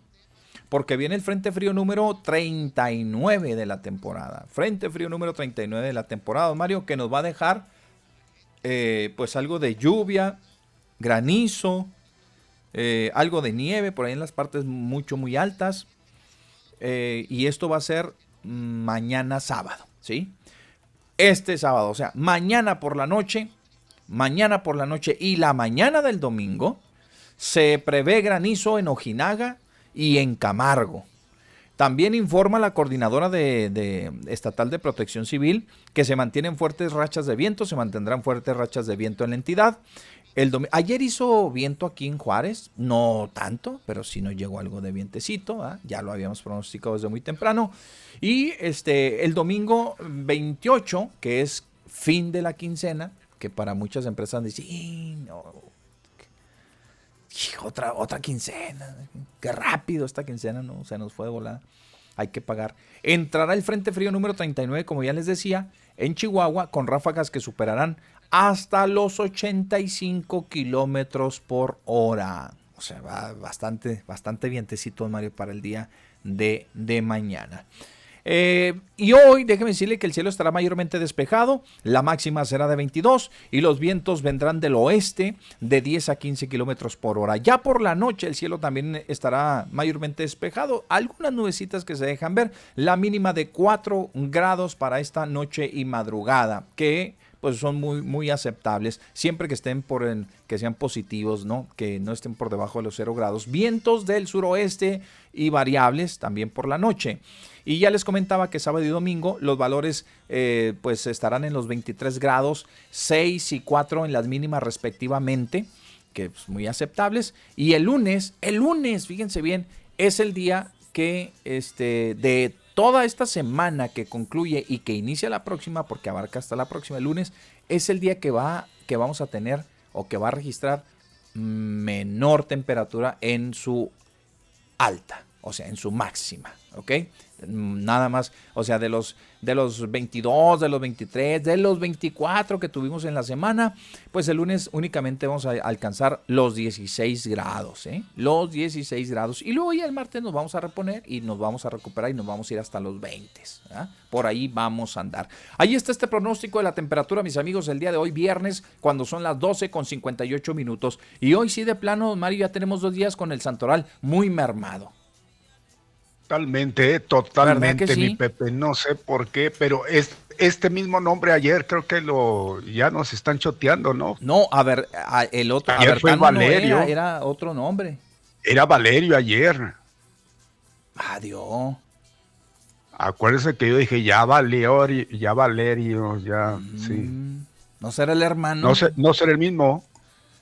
Porque viene el Frente Frío número 39 de la temporada. Frente Frío número 39 de la temporada, Mario, que nos va a dejar eh, pues algo de lluvia, granizo, eh, algo de nieve por ahí en las partes mucho, muy altas. Eh, y esto va a ser mañana sábado, ¿sí? Este sábado, o sea, mañana por la noche, mañana por la noche y la mañana del domingo, se prevé granizo en Ojinaga y en Camargo. También informa la coordinadora de, estatal de protección civil que se mantienen fuertes rachas de viento, se mantendrán fuertes rachas de viento en la entidad. El Ayer hizo viento aquí en Juárez, no tanto, pero sí nos llegó algo de vientecito, ¿ah? ya lo habíamos pronosticado desde muy temprano. Y este, el domingo 28, que es fin de la quincena, que para muchas empresas dicen, "Y, no, Hijo, otra, otra quincena. Qué rápido esta quincena, ¿no? Se nos fue de volada. Hay que pagar. Entrará el Frente Frío número 39, como ya les decía, en Chihuahua, con ráfagas que superarán hasta los 85 kilómetros por hora. O sea, va bastante, bastante vientecito, Mario, para el día de, de mañana. Eh, y hoy, déjeme decirle que el cielo estará mayormente despejado, la máxima será de 22 y los vientos vendrán del oeste de 10 a 15 kilómetros por hora. Ya por la noche el cielo también estará mayormente despejado, algunas nubecitas que se dejan ver, la mínima de 4 grados para esta noche y madrugada, que pues son muy, muy aceptables, siempre que estén por el, que sean positivos, ¿no? Que no estén por debajo de los 0 grados. Vientos del suroeste y variables también por la noche. Y ya les comentaba que sábado y domingo los valores eh, pues estarán en los 23 grados, 6 y 4 en las mínimas respectivamente, que es muy aceptables. Y el lunes, el lunes, fíjense bien, es el día que este, de toda esta semana que concluye y que inicia la próxima, porque abarca hasta la próxima, el lunes, es el día que, va, que vamos a tener o que va a registrar menor temperatura en su alta, o sea, en su máxima, ¿ok? Nada más, o sea, de los, de los 22, de los 23, de los 24 que tuvimos en la semana, pues el lunes únicamente vamos a alcanzar los 16 grados, ¿eh? Los 16 grados. Y luego ya el martes nos vamos a reponer y nos vamos a recuperar y nos vamos a ir hasta los 20. ¿ah? Por ahí vamos a andar. Ahí está este pronóstico de la temperatura, mis amigos, el día de hoy, viernes, cuando son las 12 con 58 minutos. Y hoy sí, de plano, Mario, ya tenemos dos días con el Santoral muy mermado. Totalmente, totalmente, mi Pepe. No sé por qué, pero es, este mismo nombre ayer creo que lo ya nos están choteando, ¿no? No, a ver, a- el otro, Ayer fue no Valerio. era, era otro nombre. Era Valerio ayer. Adiós. Acuérdese que yo dije ya Valerio, ya Valerio, ya, sí. Mm, ¿No será el hermano? No sé, no será el mismo.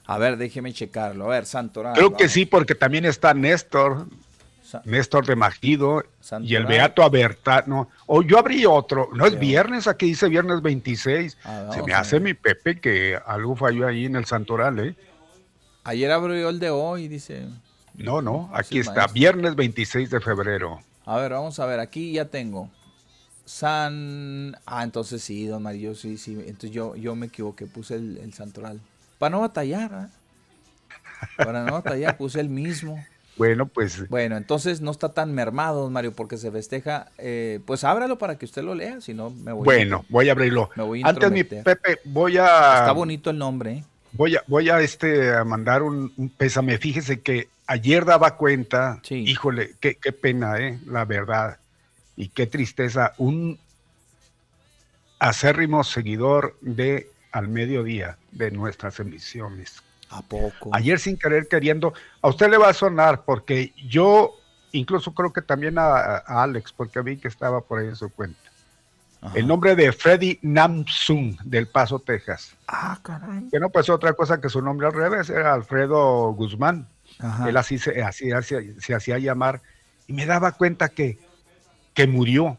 A ver, déjeme checarlo. A ver, Santoral. Creo que sí, porque también está Néstor, Sa- Néstor de Magido y el. Beato Abertano. O yo abrí otro. No es viernes, aquí dice viernes 26. Ah, Se me hace mi Pepe que algo falló ahí en el Santoral, ¿eh? Ayer abrió el de hoy, dice. No, no, aquí Sí, está, maestro. viernes 26 de febrero. A ver, vamos a ver. Aquí ya tengo. San. Ah, entonces sí, don Mario, sí, sí. Entonces yo, yo me equivoqué, puse el, el Santoral. Para no batallar, ¿ah? Para no batallar, puse el mismo. Bueno, pues Bueno, entonces no está tan mermado, Mario, porque se festeja. eh, pues ábralo para que usted lo lea, si no me voy. bueno, voy a abrirlo. Me voy a Antes mi. Pepe, voy a Está bonito el nombre, ¿eh? voy a voy a este a mandar un, un pésame. Fíjese que ayer daba cuenta, Sí. híjole, qué, qué pena, eh, la verdad. Y qué tristeza, un acérrimo seguidor de al mediodía de nuestras emisiones. ¿A poco? Ayer sin querer queriendo, a usted le va a sonar porque yo incluso creo que también a, a Alex, porque vi que estaba por ahí en su cuenta. Ajá. El nombre de Freddy Namsung del Paso, Texas. Ah, caray. Que no pues otra cosa que su nombre al revés, era Alfredo Guzmán. Ajá. Él así se, así, así- se hacía llamar y me daba cuenta que, que murió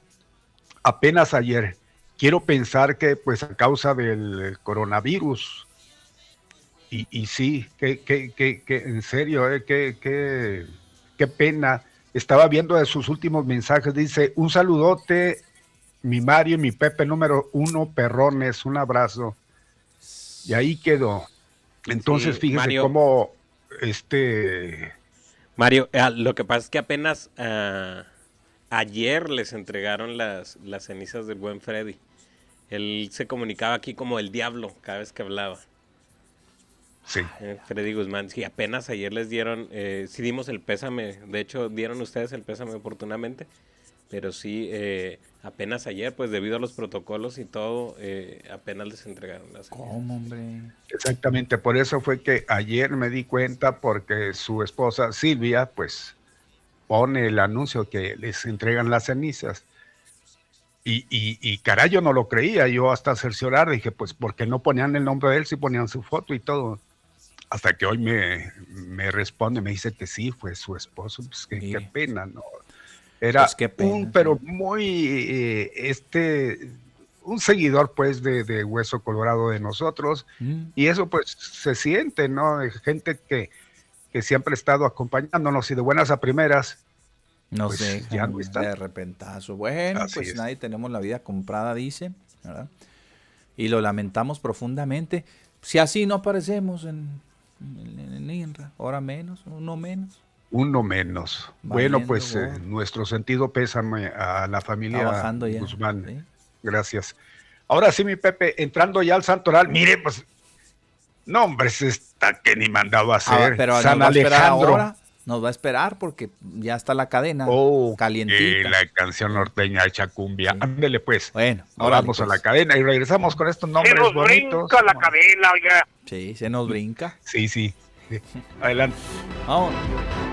apenas ayer. Quiero pensar que pues a causa del coronavirus Y, y sí, que, que, que, que en serio, eh, que, que, qué pena. Estaba viendo de sus últimos mensajes, dice, un saludote, mi Mario y mi Pepe número uno, perrones, un abrazo. Y ahí quedó. Entonces, Sí, fíjese Mario. cómo este Mario, eh, lo que pasa es que apenas ah, ayer les entregaron las, las cenizas del buen Freddy. Él se comunicaba aquí como el diablo cada vez que hablaba. Sí. eh, Freddy Guzmán, sí, apenas ayer les dieron, eh, sí dimos el pésame, de hecho dieron ustedes el pésame oportunamente, pero sí, eh, apenas ayer, pues debido a los protocolos y todo, eh, apenas les entregaron las cenizas. ¿Cómo, hombre? Exactamente, por eso fue que ayer me di cuenta porque su esposa Silvia pues pone el anuncio que les entregan las cenizas. Y, y, y caray, yo no lo creía, yo hasta cerciorar dije, pues, ¿por qué no ponían el nombre de él si ponían su foto y todo? Hasta que hoy me, me responde, me dice que sí, fue su esposo, pues qué, pena, ¿no? Era Pues, pena, un, pero muy, eh, este, un seguidor pues de, de Hueso Colorado de nosotros, Mm. y eso pues se siente, ¿no? Gente que, que siempre ha estado acompañándonos y de buenas a primeras. No Pues, sé, ya no está. de repentazo. Bueno, Así pues es. nadie tenemos la vida comprada, dice, ¿verdad? Y lo lamentamos profundamente. Si así no aparecemos en, en, INRA, ahora menos, uno menos. Uno menos. bueno, pues eh, nuestro sentido pésame a la familia ya. Guzmán. ¿sí? Gracias. Ahora sí, mi Pepe, entrando ya al santoral, mire, pues, no, hombre, se está que ni mandado a Ah, hacer. pero San Alejandro. ahora, nos va a esperar porque ya está la cadena Oh, calientita. que la canción norteña hecha cumbia. Sí. Ándele, pues. Bueno, Ahora vamos a pues. la cadena y regresamos con estos Se nombres nos bonitos. brinca la cadena, oiga. Sí, se nos brinca. Sí, sí. sí. [LAUGHS] Adelante. Vámonos.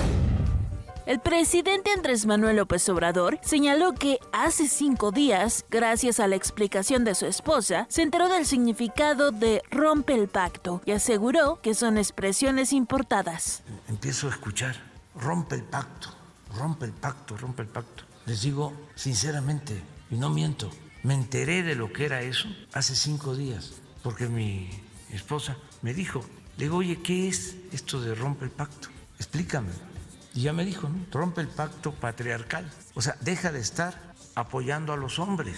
El presidente Andrés Manuel López Obrador señaló que hace cinco días, gracias a la explicación de su esposa, se enteró del significado de rompe el pacto y aseguró que son expresiones importadas. empiezo a escuchar, rompe el pacto, rompe el pacto, rompe el pacto. Les digo sinceramente, y no miento, me enteré de lo que era eso hace cinco días, porque mi esposa me dijo, le digo, oye, ¿qué es esto de rompe el pacto? Explícame. Y ya me dijo, ¿no? rompe el pacto patriarcal. O sea, deja de estar apoyando a los hombres.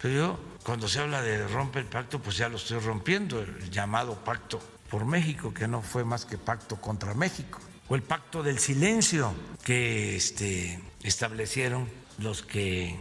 Pero yo, cuando se habla de rompe el pacto, pues ya lo estoy rompiendo, el llamado pacto por México, que no fue más que pacto contra México, o el pacto del silencio que este, establecieron los que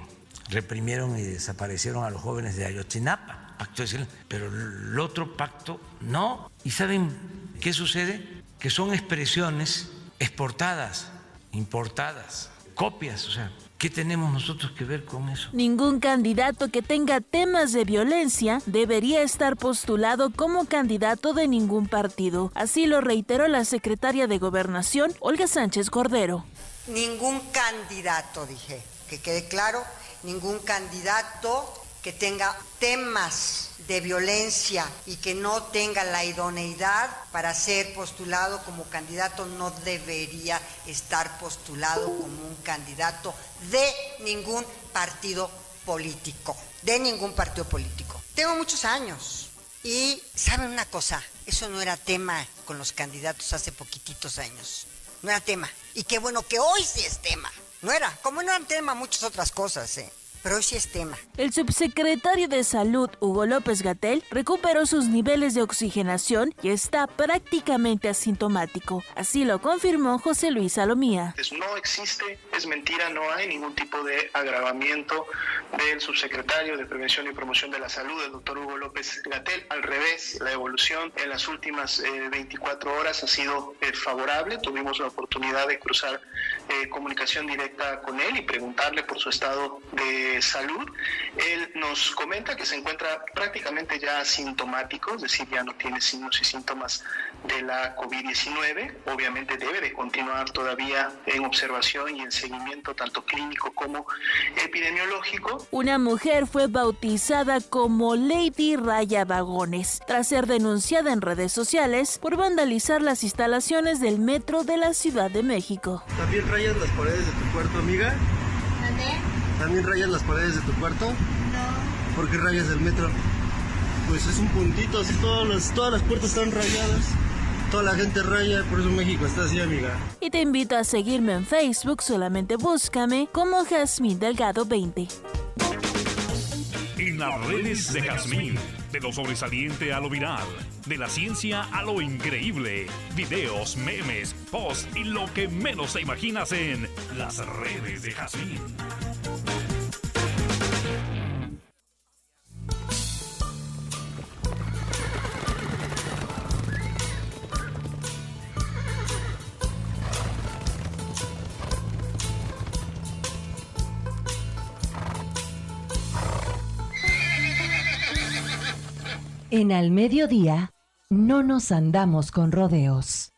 reprimieron y desaparecieron a los jóvenes de Ayotzinapa, pacto de silencio. Pero el otro pacto no. ¿Y saben qué sucede? Que son expresiones exportadas, importadas, copias, o sea, ¿qué tenemos nosotros que ver con eso? Ningún candidato que tenga temas de violencia debería estar postulado como candidato de ningún partido. Así lo reiteró la secretaria de Gobernación, Olga Sánchez Cordero. Ningún candidato, dije, que quede claro, ningún candidato que tenga temas de violencia y que no tenga la idoneidad para ser postulado como candidato no debería estar postulado como un candidato de ningún partido político, de ningún partido político. Tengo muchos años y saben una cosa, eso no era tema con los candidatos hace poquititos años, no era tema. Y qué bueno que hoy sí es tema. No era, como no eran tema muchas otras cosas, ¿eh? Pero hoy sí es tema. El subsecretario de Salud, Hugo López Gatel, recuperó sus niveles de oxigenación y está prácticamente asintomático. Así lo confirmó José Luis Salomía. No existe, es mentira, no hay ningún tipo de agravamiento del subsecretario de Prevención y Promoción de la Salud, el doctor Hugo López Gatel. Al revés, la evolución en las últimas eh, 24 horas ha sido eh, favorable. Tuvimos la oportunidad de cruzar eh, comunicación directa con él y preguntarle por su estado de salud. Él nos comenta que se encuentra prácticamente ya asintomático, es decir, ya no tiene signos y síntomas de la COVID-19. Obviamente debe de continuar todavía en observación y en seguimiento tanto clínico como epidemiológico. Una mujer fue bautizada como Lady Raya Vagones tras ser denunciada en redes sociales por vandalizar las instalaciones del metro de la Ciudad de México. ¿También rayas las paredes de tu cuarto, amiga? ¿También rayas las paredes de tu cuarto? No. ¿Por qué rayas el metro? Pues es un puntito, así todas las, todas las puertas están rayadas. Toda la gente raya, por eso México está así, amiga. Y te invito a seguirme en Facebook, solamente búscame como Jazmín Delgado 20. En las redes de Jazmín, de lo sobresaliente a lo viral, de la ciencia a lo increíble, videos, memes, posts y lo que menos te imaginas en las redes de Jazmín. En al mediodía, no nos andamos con rodeos.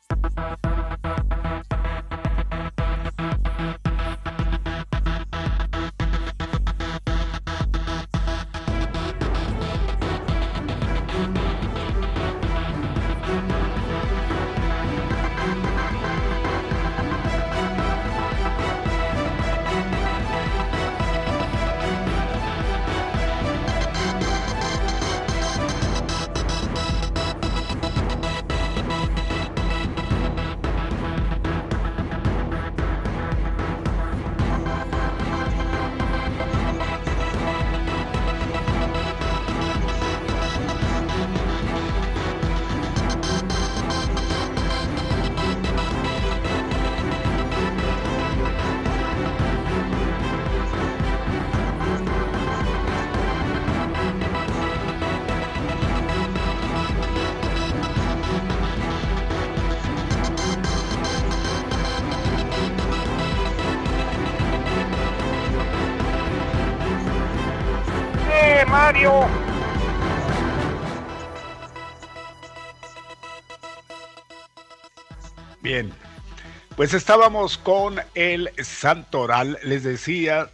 Pues estábamos con el Santoral. Les decía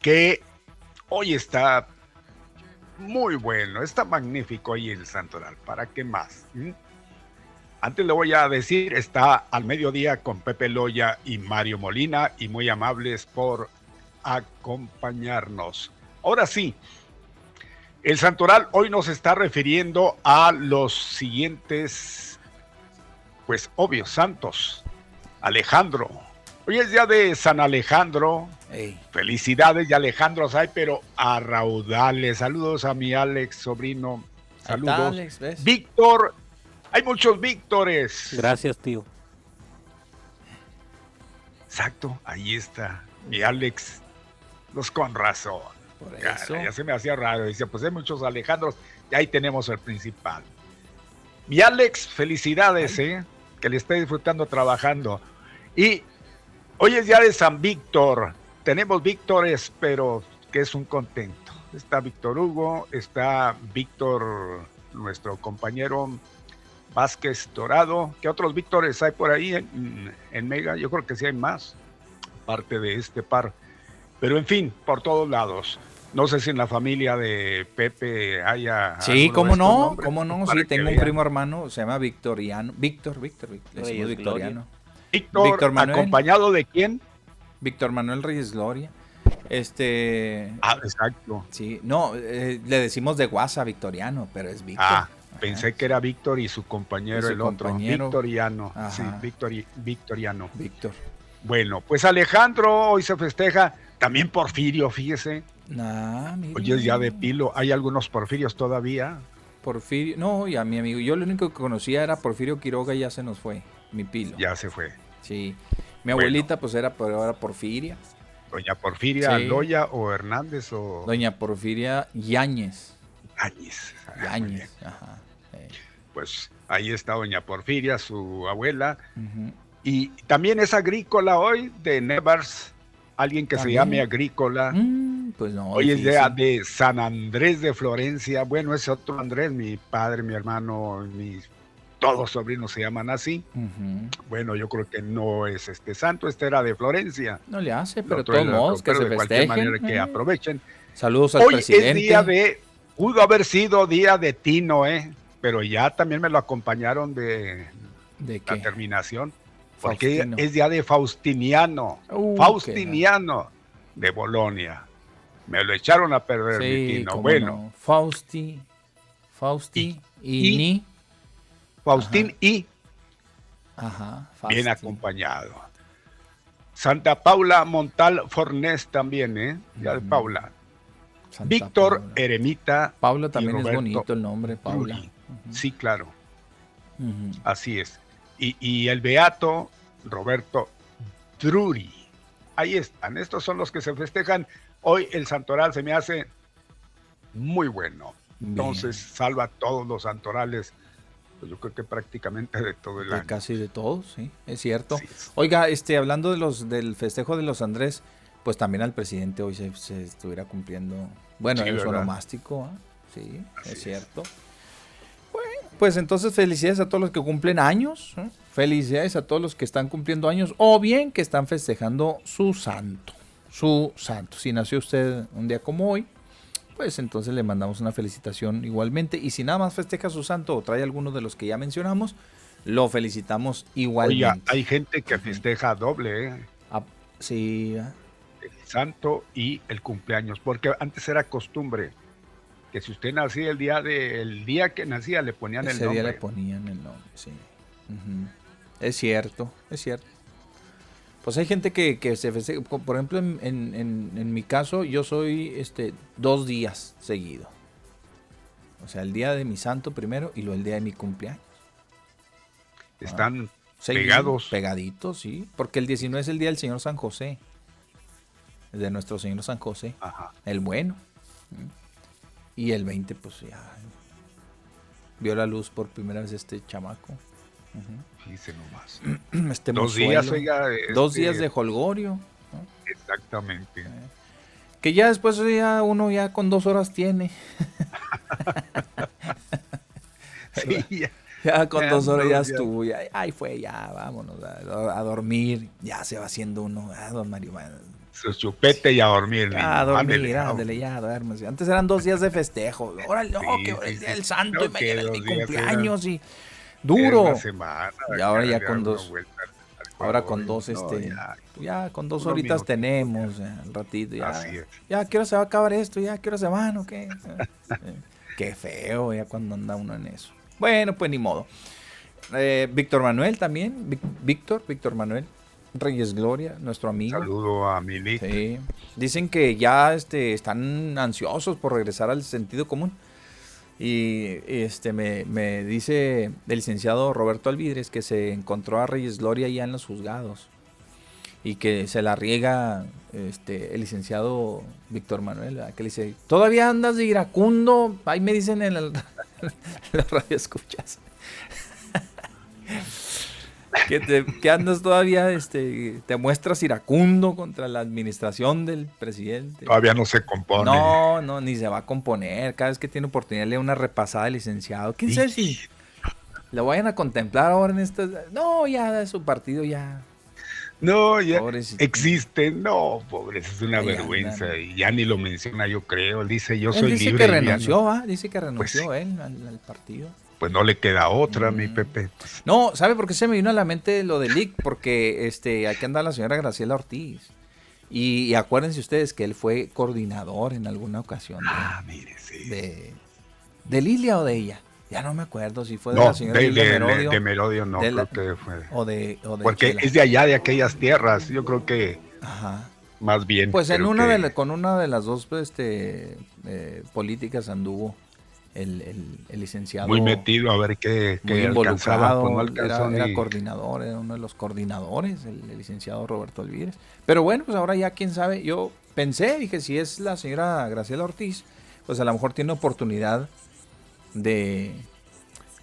que hoy está muy bueno, está magnífico hoy el Santoral. ¿Para qué más? ¿Mm? Antes le voy a decir, está al mediodía con Pepe Loya y Mario Molina y muy amables por acompañarnos. Ahora sí, el Santoral hoy nos está refiriendo a los siguientes, pues obvios santos. Alejandro. Hoy es día de San Alejandro. Felicidades y Alejandro hay, pero a raudales. Saludos a mi Alex, sobrino. Saludos. Alex, ¿ves? Víctor. Hay muchos Víctores. Gracias, tío. Exacto, ahí está. Mi Alex. Los con razón. Ya, eso. ya se me hacía raro. Dice, pues hay muchos Alejandros. Y ahí tenemos el principal. Mi Alex, felicidades, ¿eh? Que le esté disfrutando trabajando. Y hoy es día de San Víctor. Tenemos Víctores, pero que es un contento. Está Víctor Hugo, está Víctor, nuestro compañero Vázquez Dorado. ¿Qué otros Víctores hay por ahí en, en Mega? Yo creo que sí hay más, parte de este par. Pero en fin, por todos lados. No sé si en la familia de Pepe haya. Sí, cómo no, nombres, cómo no. Sí, tengo un vean. primo hermano, se llama Victoriano. Víctor, Víctor, Víctor. Decimos Víctor, ¿acompañado de quién? Víctor Manuel Reyes Gloria. Este. Ah, exacto. Sí, no, eh, le decimos de guasa Victoriano, pero es Víctor. Ah, pensé que era Víctor y su compañero, Y su el otro. Victoriano. Ajá. Sí, Victori- Victoriano. Víctor. Bueno, pues Alejandro hoy se festeja. También Porfirio, fíjese. Nah, mire. Oye, es ya de pilo. Hay algunos Porfirios todavía. Porfirio, no, y a mi amigo, yo lo único que conocía era Porfirio Quiroga y ya se nos fue, mi pilo. Ya se fue. Sí. Mi Bueno. abuelita pues era, pero era Porfiria. Doña Porfiria Sí. Loya o Hernández o Doña Porfiria Yáñez. Áñez. Ah, Yáñez, ajá. Pues ahí está Doña Porfiria, su abuela. Y también es agrícola hoy de Nevers. Alguien que se llame agrícola. Mm, pues no. Hoy es de San Andrés de Florencia. Bueno, ese otro Andrés, mi padre, mi hermano, mi todos los sobrinos se llaman así. Bueno, yo creo que no es este santo, este era de Florencia. No le hace, pero todos modos, que se de cualquier manera que aprovechen. Saludos al Hoy presidente. es día de, pudo haber sido día de Tino, ¿eh? Pero ya también me lo acompañaron de, ¿De la terminación. Porque Faustino. es día de Faustiniano. Uh, Faustiniano de Bolonia. Me lo echaron a perder, mi Sí, Tino. cómo Bueno, no. Fausti, Fausti y, y- Ni. Faustín y Ajá, bien acompañado. Santa Paula Montal Fornés también, ¿eh? Ya de Paula. Santa Víctor Paula. Eremita. Paula también es bonito el nombre, Paula. Sí, claro. Así es. Y, y el beato Roberto Truri. Ahí están. Estos son los que se festejan. Hoy el santoral se me hace muy bueno. Entonces salva todos los santorales. Pues yo creo que prácticamente de todo el De año. casi de todos, sí, es cierto. Oiga, este, hablando de los del festejo de los Andrés, pues también al presidente hoy se, se estuviera cumpliendo, bueno, Sí, el onomástico, ¿ah? sí, es cierto. Bueno, pues entonces felicidades a todos los que cumplen años, ¿eh? felicidades a todos los que están cumpliendo años o bien que están festejando su santo, su santo. Si nació usted un día como hoy, pues entonces le mandamos una felicitación igualmente. Y si nada más festeja su santo o trae alguno de los que ya mencionamos, lo felicitamos igualmente. Oiga, hay gente que festeja doble, ¿eh? Ah, sí. El santo y el cumpleaños. Porque antes era costumbre que si usted nacía el día de, el día que nacía le ponían el Ese nombre. día le ponían el nombre, sí. Es cierto, es cierto. Pues hay gente que, que se por ejemplo, en, en- en- en mi caso, yo soy este dos días seguido. O sea, el día de mi santo primero y luego el día de mi cumpleaños. Están Seguido, pegados. Pegaditos, sí. Porque el 19 es el día del Señor San José. De nuestro Señor San José. El bueno. Y el 20, pues ya. Vio la luz por primera vez este chamaco. Ujú. Dice nomás. [CLEARS THROAT] Este Dos mozuelo. días, oiga, Dos este- días de holgorio. Exactamente. Que ya después ya uno ya con dos horas tiene. [LAUGHS] Sí, [LAUGHS] ya. Ya con Ya, dos horas ya dos días. estuvo. Ya, ay, fue, ya, vámonos a, a dormir. Ya se va haciendo uno. Ah, don Mario. Su chupete y a dormir. niño. Ah, a dormir, Ándele, ándele, ya, duérmese. Antes eran dos días de festejo. [LAUGHS] Órale, no, Sí, que ahora sí, el día sí. del santo No, y mañana es mi dos cumpleaños eran- y duro. Semana, y ahora ya con dos, vuelta ahora con dos, no, este, ya. ya, con dos horitas tenemos, ya, al ratito, ya, Así es. ya, ¿qué hora se va a acabar esto? Ya, ¿qué hora se van o qué? [LAUGHS] Qué feo ya cuando anda uno en eso. Bueno, pues ni modo. Eh, Víctor Manuel también, Víctor, Víctor Manuel, Reyes Gloria, nuestro amigo. Saludo a Mili. Sí. Dicen que ya este, están ansiosos por regresar al sentido común. Y este me, me dice el licenciado Roberto Alvidres que se encontró a Reyes Gloria ya en los juzgados. Y que se la riega este, el licenciado Víctor Manuel, ¿verdad? que le dice, ¿todavía andas de iracundo? Ahí me dicen en el, [LAUGHS] la radio escuchas. Que, te, que andas todavía, este, te muestras iracundo contra la administración del presidente. Todavía no se compone. No, no, ni se va a componer. Cada vez que tiene oportunidad le da una repasada al licenciado. ¿Quién sabe si lo vayan a contemplar ahora en estas... No, ya su partido ya... No, ya existe. No, pobre, es una vergüenza. andan. Y ya ni lo menciona, yo creo. Dice, yo Él soy dice libre. que renunció, ¿va? Dice que renunció él al, al partido. Pues no le queda otra, mi Mm. Pepe. No, ¿sabe por qué se me vino a la mente lo del LIC? Porque este, aquí anda la señora Graciela Ortiz. Y, y acuérdense ustedes que él fue coordinador en alguna ocasión. De, Ah, mire, sí. De, de Lilia o de ella. Ya no me acuerdo si fue de No, la señora de, Lilia de- Merodio. de Merodio no, la- creo que fue. O de, o de Porque Chela. es de allá, de aquellas tierras. Yo creo que Ajá. más bien. Pues en una que- de la- con una de las dos pues, este, eh, políticas anduvo el, el- el licenciado. Muy metido a ver qué, muy alcanzaba. involucrado, Pues no alcanzó era, coordinador, era uno de los coordinadores, el, el licenciado Roberto Olvides. Pero bueno, pues ahora ya quién sabe, yo pensé, dije, si es la señora Graciela Ortiz, pues a lo mejor tiene oportunidad de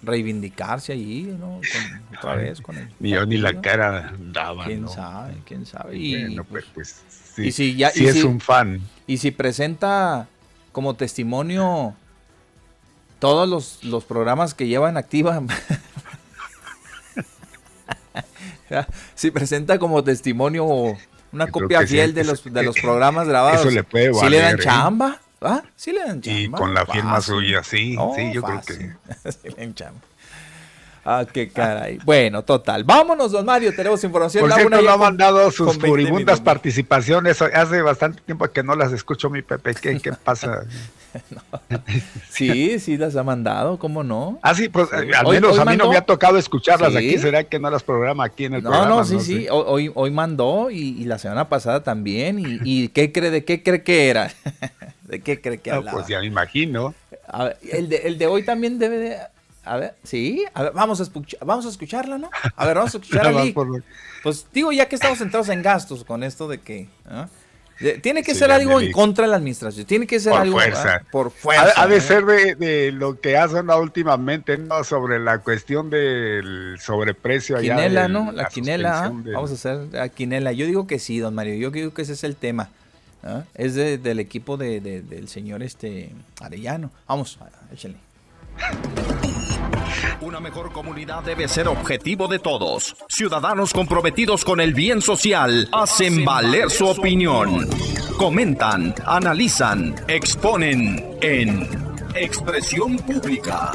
reivindicarse allí, ¿no? Con- otra vez con el Ni yo ni la cara daba. ¿Quién ¿no? sabe? ¿Quién sabe? Y, Bueno, pues, pues, sí, y si ya- sí y es si- un fan. Y si presenta como testimonio todos los, los programas que lleva en activa [LAUGHS] si presenta como testimonio una copia fiel de los, de los programas grabados. Eso le puede ¿Sí le dan valer, ¿eh? chamba? ¿Ah? Sí le dan chamba. Y con la firma Fácil. suya, sí, Oh, sí, yo fácil. creo que. [LAUGHS] Sí le dan chamba. Ah, qué caray. Bueno, total. Vámonos, don Mario. Tenemos información. Por cierto, no ha mandado sus con 20 furibundas participaciones. Hace bastante tiempo que no las escucho, mi Pepe. ¿Qué, qué pasa? [LAUGHS] [LAUGHS] Sí, sí las ha mandado, ¿cómo no? Ah, sí, pues Sí. eh, al Hoy- menos hoy a mí no me ha tocado escucharlas Sí. aquí. ¿Será que no las programa aquí en el No, programa? no, sí, sé. sí. Ho- Hoy, hoy mandó y, y la semana pasada también. ¿Y, y qué cree, de qué cree que era? [LAUGHS] ¿De qué cree que No, hablaba? pues ya me imagino. A ver, el, de, el de hoy también debe de... A ver, sí, a ver, vamos a, escuchar, vamos a escucharla, ¿no? A ver, vamos a [LAUGHS] escuchar Nada a más Lee. por lo- Pues digo, ya que estamos centrados en gastos con esto de que... Tiene que Sí, ser algo en contra de la administración. Tiene que ser Por algo... fuerza. Por fuerza. Ha, ha de ser de, de lo que ha sonado últimamente, ¿no? Sobre la cuestión del sobreprecio allá. Quinela, del- ¿no? La, quinela. ¿ah? del- Vamos a hacer la quinela. Yo digo que sí, don Mario. Yo digo que ese es el tema. ¿ah? Es de- del equipo de- de- del señor este Arellano. Vamos, échale. Una mejor comunidad debe ser objetivo de todos. Ciudadanos comprometidos con el bien social hacen valer su opinión. Comentan, analizan, exponen en Expresión Pública.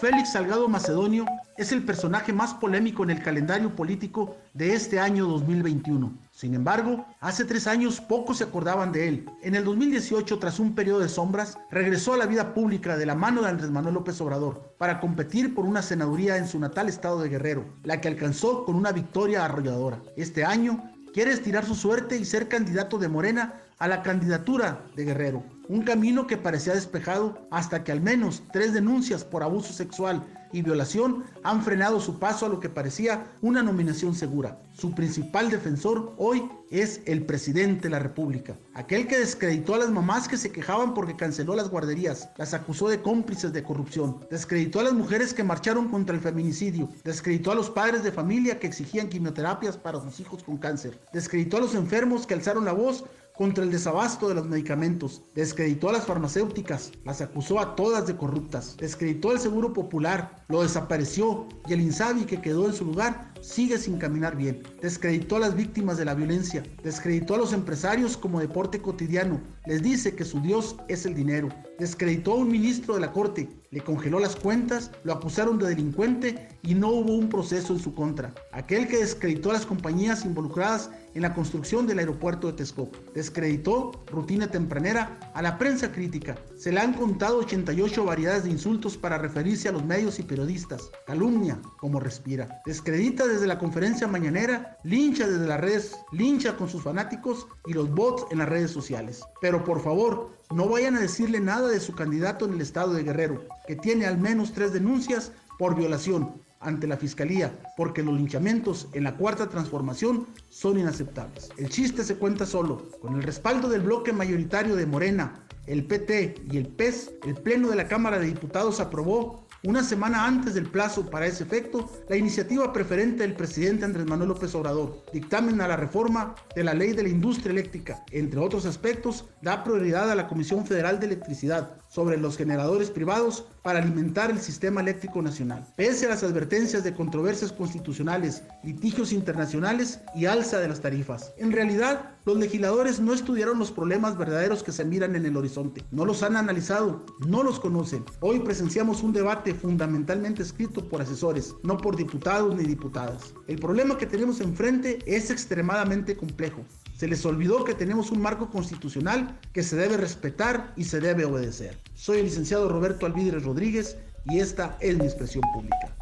Félix Salgado Macedonio es el personaje más polémico en el calendario político de este año 2021. Sin embargo, hace tres años pocos se acordaban de él. En el 2018, tras un periodo de sombras, regresó a la vida pública de la mano de Andrés Manuel López Obrador para competir por una senaduría en su natal estado de Guerrero, la que alcanzó con una victoria arrolladora. Este año quiere estirar su suerte y ser candidato de Morena a la candidatura de Guerrero. Un camino que parecía despejado hasta que al menos tres denuncias por abuso sexual y violación han frenado su paso a lo que parecía una nominación segura. Su principal defensor hoy es el presidente de la República, aquel que descreditó a las mamás que se quejaban porque canceló las guarderías, las acusó de cómplices de corrupción, descreditó a las mujeres que marcharon contra el feminicidio, descreditó a los padres de familia que exigían quimioterapias para sus hijos con cáncer, descreditó a los enfermos que alzaron la voz contra el desabasto de los medicamentos, descreditó a las farmacéuticas, las acusó a todas de corruptas, descreditó al Seguro Popular, lo desapareció y el Insabi que quedó en su lugar sigue sin caminar bien, descreditó a las víctimas de la violencia, descreditó a los empresarios como deporte cotidiano, les dice que su Dios es el dinero, descreditó a un ministro de la Corte, le congeló las cuentas, lo acusaron de delincuente y no hubo un proceso en su contra. Aquel que descreditó a las compañías involucradas en la construcción del aeropuerto de Texcoco. Descreditó, rutina tempranera, a la prensa crítica. Se le han contado 88 variedades de insultos para referirse a los medios y periodistas. Calumnia, como respira. Descredita desde la conferencia mañanera, lincha desde las redes, lincha con sus fanáticos y los bots en las redes sociales. Pero por favor, no vayan a decirle nada de su candidato en el estado de Guerrero, que tiene al menos tres denuncias por violación ante la fiscalía, porque los linchamientos en la cuarta transformación son inaceptables. El chiste se cuenta solo. Con el respaldo del bloque mayoritario de Morena, el PT y el PES, el Pleno de la Cámara de Diputados aprobó una semana antes del plazo para ese efecto, la iniciativa preferente del presidente Andrés Manuel López Obrador, dictamen a la reforma de la ley de la industria eléctrica, entre otros aspectos, da prioridad a la Comisión Federal de Electricidad sobre los generadores privados para alimentar el sistema eléctrico nacional. Pese a las advertencias de controversias constitucionales, litigios internacionales y alza de las tarifas. En realidad, los legisladores no estudiaron los problemas verdaderos que se miran en el horizonte. No los han analizado, no los conocen. Hoy presenciamos un debate fundamentalmente escrito por asesores, no por diputados ni diputadas. El problema que tenemos enfrente es extremadamente complejo. Se les olvidó que tenemos un marco constitucional que se debe respetar y se debe obedecer. Soy el licenciado Roberto Alvidres Rodríguez y esta es mi expresión pública.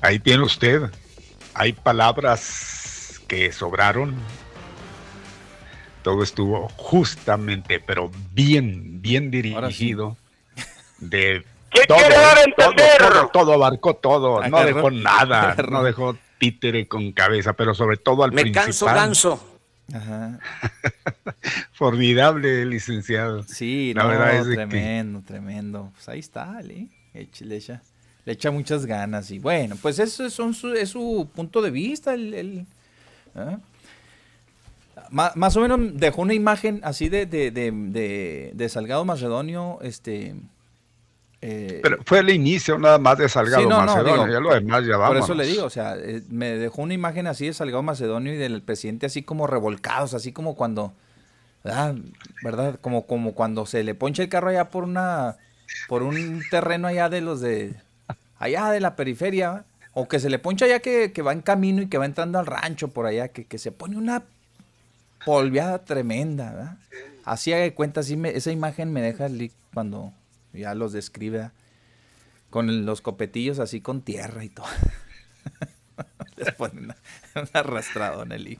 Ahí tiene usted. Hay palabras que sobraron. Todo estuvo justamente, pero bien, bien dirigido. De ¿Qué todo, quiere dar a entender? todo, todo abarcó todo. No dejó nada. Agarró. No dejó títere con cabeza, pero sobre todo al Me principal. canso ganso. Ajá. [LAUGHS] Formidable, licenciado. Sí, La no, verdad es que- tremendo, tremendo. Pues ahí está, Ale. Échale ya. Le echa muchas ganas y bueno, pues eso es, su, es su punto de vista. El, ¿eh? Más, o menos dejó una imagen así de, de, de, de Salgado Macedonio, este, eh, Pero fue el inicio nada más de Salgado Macedonio, ya lo demás ya. Por eso le digo, o sea, eh, me dejó una imagen así de Salgado Macedonio y del presidente así como revolcados, así como cuando, ¿verdad? Como, como cuando se le poncha el carro allá por una, por un terreno allá de los de, allá de la periferia, o que se le poncha allá que, va en camino y que va entrando al rancho por allá, que, que se pone una polveada tremenda, ¿verdad? Así de cuenta, así esa imagen me deja cuando ya los describe con los copetillos así con tierra y todo. [LAUGHS] Les ponen una, arrastrado en el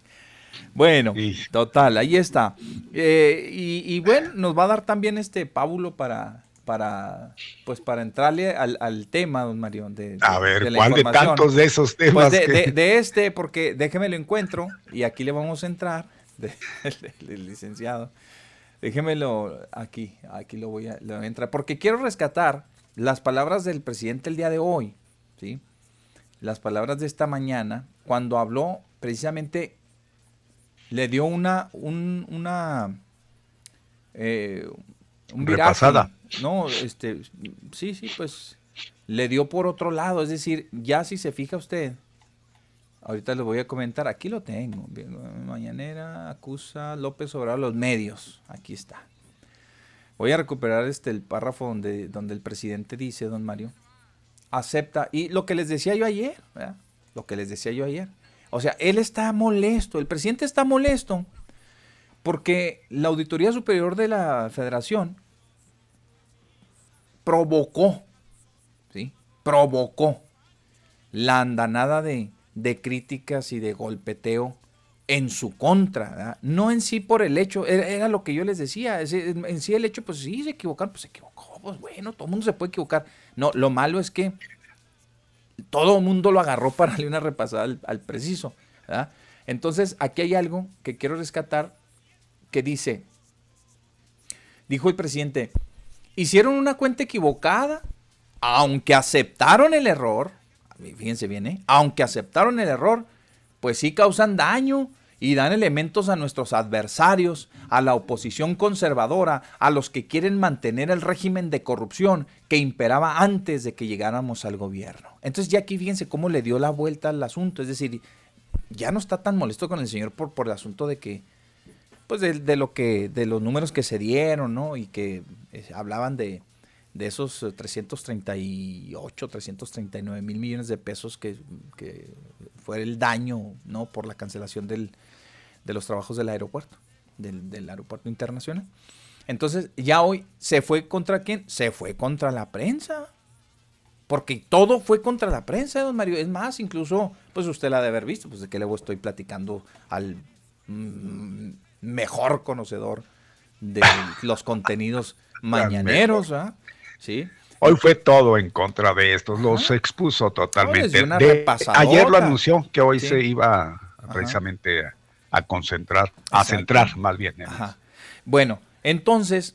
Bueno, total, ahí está. Eh, y, bueno, nos va a dar también este pábulo para, para, pues para entrarle al, tema, don Mario. De, a ver, ¿cuál de tantos de esos temas? Pues de, este, porque déjeme lo encuentro y aquí le vamos a entrar, del [LAUGHS] licenciado. Déjemelo aquí, aquí lo voy, a, entrar, porque quiero rescatar las palabras del presidente el día de hoy, ¿sí? Las palabras de esta mañana, cuando habló precisamente, le dio una, un, una, eh, un viraje. No, este, sí, sí, pues le dio por otro lado, es decir, ya si se fija usted, Ahorita les voy a comentar, aquí lo tengo. Mañanera acusa López Obrador los medios. Aquí está. Voy a recuperar este el párrafo donde, donde el presidente dice, don Mario, acepta. Y lo que les decía yo ayer, lo que les decía yo ayer. O sea, él está molesto, el presidente está molesto porque la Auditoría Superior de la Federación provocó, ¿sí? Provocó la andanada de de críticas y de golpeteo en su contra, no en sí por el hecho, era, lo que yo les decía, en sí el hecho, pues sí, se equivocaron, pues se equivocó, pues bueno, todo el mundo se puede equivocar. No, lo malo es que todo el mundo lo agarró [LAUGHS] para darle una repasada al, preciso. Entonces, aquí hay algo que quiero rescatar que dice, dijo el presidente, hicieron una cuenta equivocada, aunque aceptaron el error, fíjense bien, ¿eh? aunque aceptaron el error, pues sí causan daño y dan elementos a nuestros adversarios, a la oposición conservadora, a los que quieren mantener el régimen de corrupción que imperaba antes de que llegáramos al gobierno. Entonces ya aquí fíjense cómo le dio la vuelta al asunto, es decir, ya no está tan molesto con el señor por, por el asunto de que, pues de, lo que, de los números que se dieron, ¿no? Y que eh, hablaban de, de esos 338, eh, 339 mil millones de pesos que, fue el daño ¿no? por la cancelación del, de los trabajos del aeropuerto, del, aeropuerto internacional. Entonces, ya hoy se fue contra quién? Se fue contra la prensa. Porque todo fue contra la prensa, don Mario. Es más, incluso, pues usted la debe haber visto, pues de que luego estoy platicando al mm, mejor conocedor de los contenidos [LAUGHS] mañaneros, ¿ah? ¿Sí? Hoy fue todo en contra de estos, los expuso totalmente. ayer lo anunció que hoy se iba precisamente a, concentrar, a centrar más bien. En Bueno, entonces,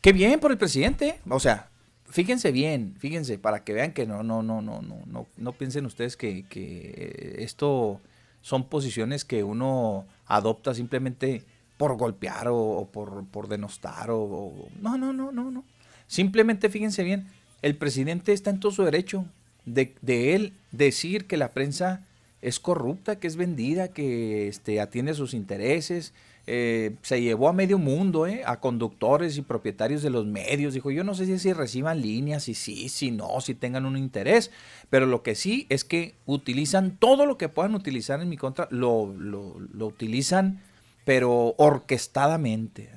qué bien por el presidente, o sea, fíjense bien, fíjense, para que vean que no, no, no, no, no, no, no piensen ustedes que, que esto son posiciones que uno adopta simplemente por golpear o, por, por, denostar o, no, no, no, no, no. Simplemente fíjense bien, el presidente está en todo su derecho de, él decir que la prensa es corrupta, que es vendida, que este, atiende sus intereses. Eh, se llevó a medio mundo, eh, a conductores y propietarios de los medios. Dijo, yo no sé si, reciban líneas, si sí, si no, si tengan un interés, pero lo que sí es que utilizan todo lo que puedan utilizar en mi contra, lo, lo, lo utilizan, pero orquestadamente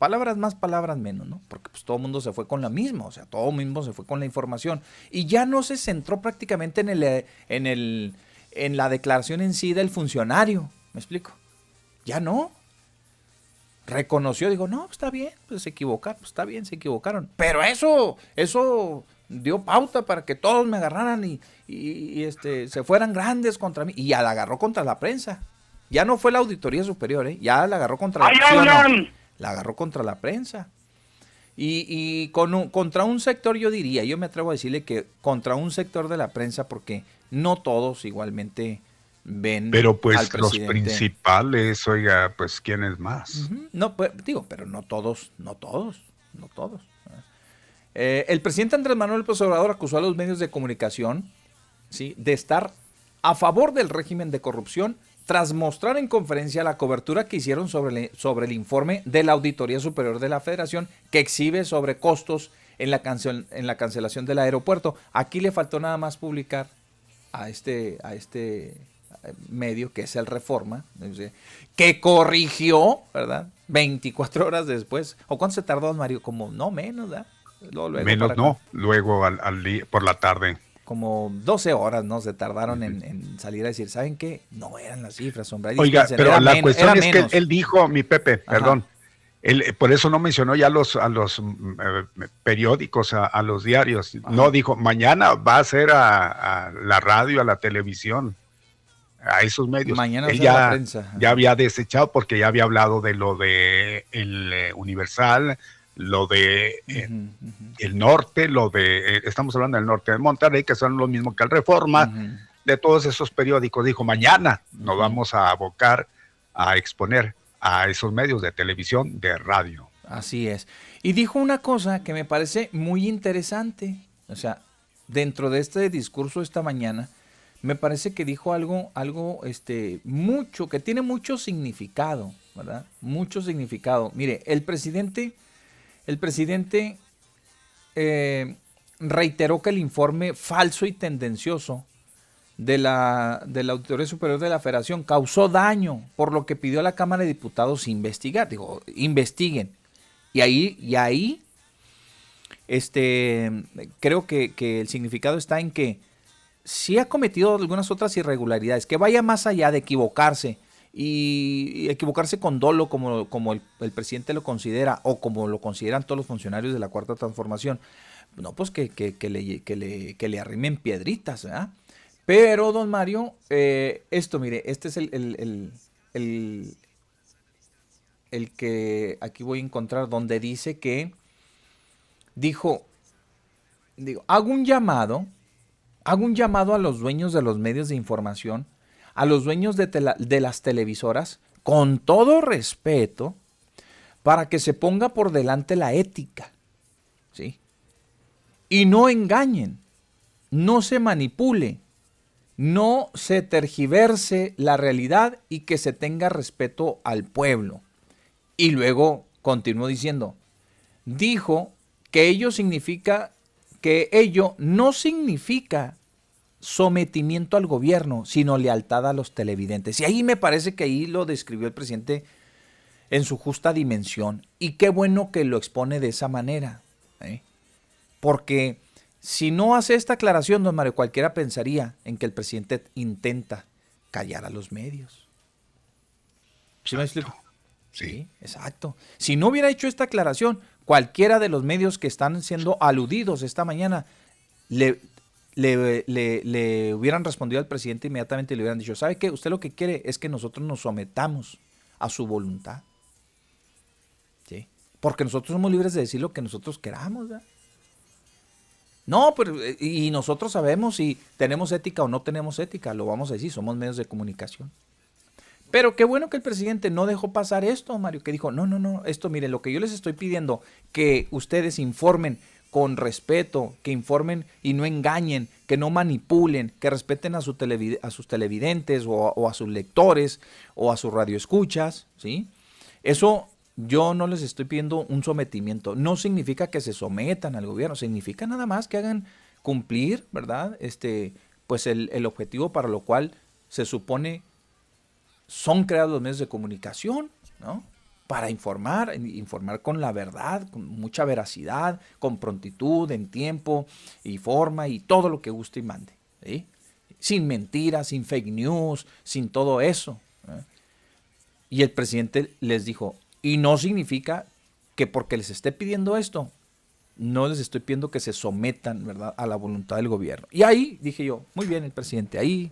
palabras más, palabras menos, ¿no? Porque pues todo el mundo se fue con la misma, o sea, todo el mundo se fue con la información y ya no se centró prácticamente en el, eh, en el, en la declaración en sí del funcionario, ¿me explico? Ya no. Reconoció, dijo, no, está bien, pues se equivocaron, pues está bien, se equivocaron. Pero eso, eso dio pauta para que todos me agarraran y, y, este, se fueran grandes contra mí. Y ya la agarró contra la prensa. Ya no fue la auditoría superior, ¿eh? ya la agarró contra la prensa la agarró contra la prensa. Y, y con un- contra un sector yo diría, yo me atrevo a decirle que contra un sector de la prensa, porque no todos igualmente ven Pero al pues los principales, oiga, pues ¿quién es más? No, pues, digo, pero no todos, no todos, no todos. Eh, el presidente Andrés Manuel López Obrador acusó a los medios de comunicación ¿sí? de estar a favor del régimen de corrupción tras mostrar en conferencia la cobertura que hicieron sobre el, sobre el informe de la Auditoría Superior de la Federación que exhibe sobre costos en la, cancel- en la cancelación del aeropuerto. Aquí le faltó nada más publicar a este, a este eh, medio que es el Reforma, que corrigió, ¿verdad? 24 horas después. ¿O cuánto se tardó, Mario? Como no menos, ¿verdad? Luego, luego Menos no, luego al, al por la tarde. Como 12 horas, ¿no? Se tardaron en, en salir a decir, ¿saben qué? No eran las cifras, hombre. Oiga, pero era la cuestión es que él, menos". él dijo, mi Pepe, Ajá. perdón, él, eh, por eso no mencionó ya los, a los mm, eh, periódicos, a, a los diarios. No, dijo, mañana va a ser a, a la radio, a la televisión, a esos medios. Mañana él ser a la ya, prensa. Ya había desechado porque ya había hablado de lo de el eh, Universal, lo de eh, el norte, lo de, eh, estamos hablando del norte de Monterrey, que son lo mismo que el Reforma, de todos esos periódicos. Dijo, mañana nos vamos a abocar a exponer a esos medios de televisión, de radio. Así es. Y dijo una cosa que me parece muy interesante. O sea, dentro de este discurso esta mañana, me parece que dijo algo, algo, este, mucho, que tiene mucho significado, ¿verdad? Mucho significado. Mire, el presidente, el presidente eh, reiteró que el informe falso y tendencioso de la, de la Auditoría Superior de la Federación causó daño, por lo que pidió a la Cámara de Diputados investigar. Digo, investiguen. Y ahí, y ahí este, creo que, que el significado está en que sí ha cometido algunas otras irregularidades, que vaya más allá de equivocarse y, equivocarse con dolo como, como el, presidente lo considera o como lo consideran todos los funcionarios de la Cuarta Transformación. No, pues que, que- le, que, le, que le arrimen piedritas, ¿verdad? Pero, don Mario, eh, esto, mire, este es el, el- el- el que aquí voy a encontrar, donde dice que dijo, digo, hago un llamado, hago un llamado a los dueños de los medios de información, a los dueños de, las televisoras, con todo respeto, para que se ponga por delante la ética, ¿sí? Y no engañen, no se manipule, no se tergiverse la realidad y que se tenga respeto al pueblo. Y luego continuó diciendo, dijo que ello significa, que ello no significa sometimiento al gobierno, sino lealtad a los televidentes. Y ahí me parece que ahí lo describió el presidente en su justa dimensión. Y qué bueno que lo expone de esa manera. ¿eh? Porque si no hace esta aclaración, don Mario, cualquiera pensaría en que el presidente intenta callar a los medios. ¿Sí me explico? Sí, exacto. Si no hubiera hecho esta aclaración, cualquiera de los medios que están siendo aludidos esta mañana le, le, le- hubieran respondido al presidente inmediatamente y le hubieran dicho, ¿sabe qué? Usted lo que quiere es que nosotros nos sometamos a su voluntad. ¿Sí? Porque nosotros somos libres de decir lo que nosotros queramos. No, pero eh, y nosotros sabemos si tenemos ética o no tenemos ética, lo vamos a decir, somos medios de comunicación. Pero qué bueno que el presidente no dejó pasar esto, Mario, que dijo, no, no, no, esto, mire, lo que yo les estoy pidiendo, que ustedes informen con respeto, que informen y no engañen, que no manipulen, que respeten a, su televid- a sus televidentes o, a- o a sus lectores o a sus radioescuchas, ¿sí? Eso yo no les estoy pidiendo un sometimiento. No significa que se sometan al gobierno, significa nada más que hagan cumplir, ¿verdad? Este, pues el, el objetivo para lo cual se supone son creados los medios de comunicación, ¿no? Para informar, informar con la verdad, con mucha veracidad, con prontitud, en tiempo y forma y todo lo que guste y mande. Sin mentiras, sin fake news, sin todo eso. ¿eh? Y el presidente les dijo, y no significa que porque les esté pidiendo esto, no les estoy pidiendo que se sometan, a la voluntad del gobierno. Y ahí dije yo, muy bien el presidente, ahí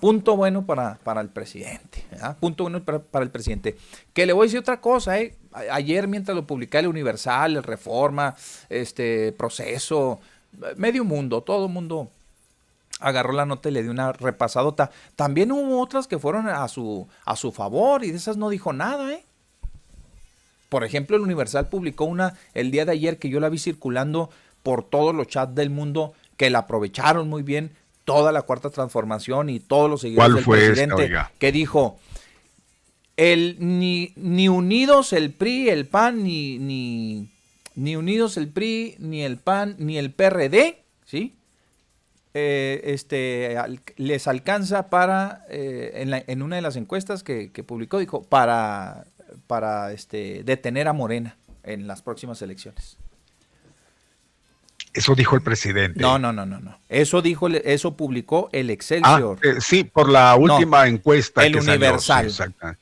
Punto bueno para, para el presidente. Punto bueno para, el presidente. Que le voy a decir otra cosa, ¿eh? Ayer mientras lo publicé el Universal, el Reforma, este proceso, medio mundo, todo el mundo agarró la nota y le dio una repasadota. También hubo otras que fueron a su, a su favor y de esas no dijo nada, ¿eh? Por ejemplo, el Universal publicó una el día de ayer que yo la vi circulando por todos los chats del mundo que la aprovecharon muy bien toda la cuarta transformación y todos los seguidores del presidente que dijo el ni, ni unidos el PRI, el PAN, ni, ni, ni unidos el PRI, ni el PAN, ni el PRD, ¿sí? Eh, este, les alcanza para, eh, en, la, en, una de las encuestas que, que, publicó, dijo, para, para este, detener a Morena en las próximas elecciones. Eso dijo el presidente. No, no, no, no, no. Eso dijo, eso publicó el Excelsior. Ah, eh, sí, por la última encuesta. El Universal.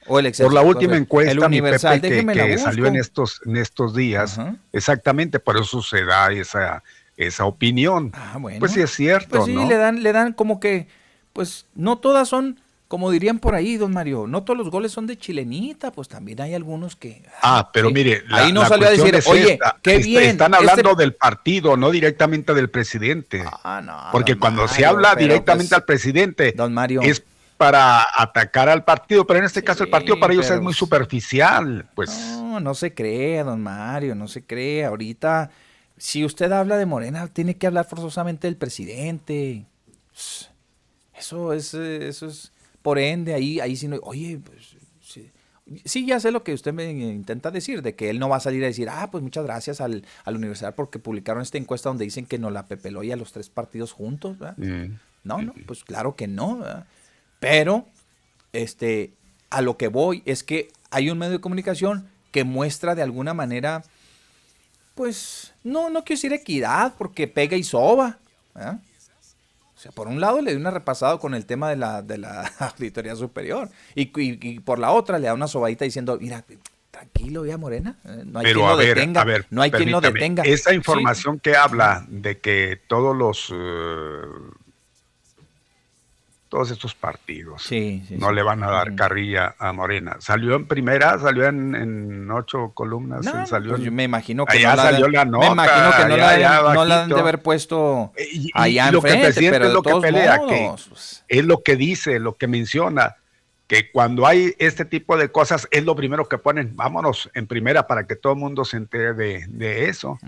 o el Excelsior. Por la última encuesta, el Universal, que, que salió en estos, en estos días. Exactamente, por eso se da esa, esa opinión. Ah, bueno. Pues sí es cierto, pues sí, le dan, le dan como que, pues no todas son como dirían por ahí, don Mario, no todos los goles son de chilenita, pues también hay algunos que. Ah, pero mire, ahí no salió a decir, oye, qué bien. Están este hablando del partido, no directamente del presidente. Ah, no. Porque cuando se habla directamente pues, al presidente, don Mario, es para atacar al partido, pero en este caso el partido para ellos es muy superficial, pues. No, no se crea, don Mario, no se crea. Ahorita, si usted habla de Morena, tiene que hablar forzosamente del presidente. Eso es, eso es por ende, ahí, ahí sí no, oye, pues sí. ya sé lo que usted me intenta decir, de que él no va a salir a decir, ah, pues muchas gracias al, al universidad porque publicaron esta encuesta donde dicen que nos la pepeló y a los tres partidos juntos. Mm. No, no, pues claro que no. Pero, este, a lo que voy es que hay un medio de comunicación que muestra de alguna manera, pues, no, no quiero decir equidad, porque pega y soba. O sea, por un lado le dio una repasada con el tema de la, de la [LAUGHS] auditoría superior y, por la otra le da una sobadita diciendo, mira, tranquilo ya Morena, eh, no hay quien lo detenga, no hay quien lo detenga. Esa información que habla de que todos los eh, todos estos partidos no le van a dar carrilla a Morena. Salió en primera, salió en, ocho columnas. salió pues yo me imagino que no salió la, nota. Me imagino que no, la, han de haber puesto y, allá lo que el presidente es lo que pelea, pues. es lo que dice, lo que menciona, que cuando hay este tipo de cosas es lo primero que ponen, vámonos en primera para que todo el mundo se entere de, eso.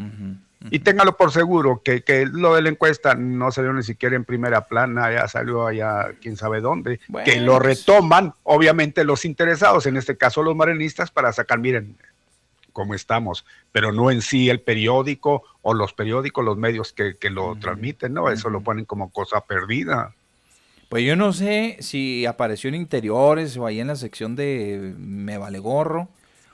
Y téngalo por seguro que, que, lo de la encuesta no salió ni siquiera en primera plana, ya salió allá quién sabe dónde, que lo retoman obviamente los interesados, en este caso los marenistas, para sacar, miren cómo estamos, pero no en sí el periódico o los periódicos, los medios que, que lo transmiten, ¿no? Eso lo ponen como cosa perdida. Pues yo no sé si apareció en interiores o ahí en la sección de Me Vale Gorro,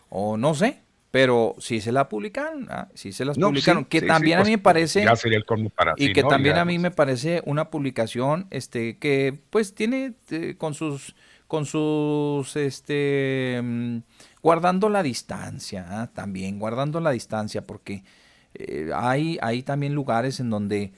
o no sé, pero sí se la publicaron, ¿ah? sí se las publicaron, que también a mí me pues, parece, ya sería el para y que también a mí me parece una publicación, este, que pues tiene eh, con sus, con sus, este, mm, guardando la distancia, ¿ah? también guardando la distancia, porque eh, hay, hay también lugares en donde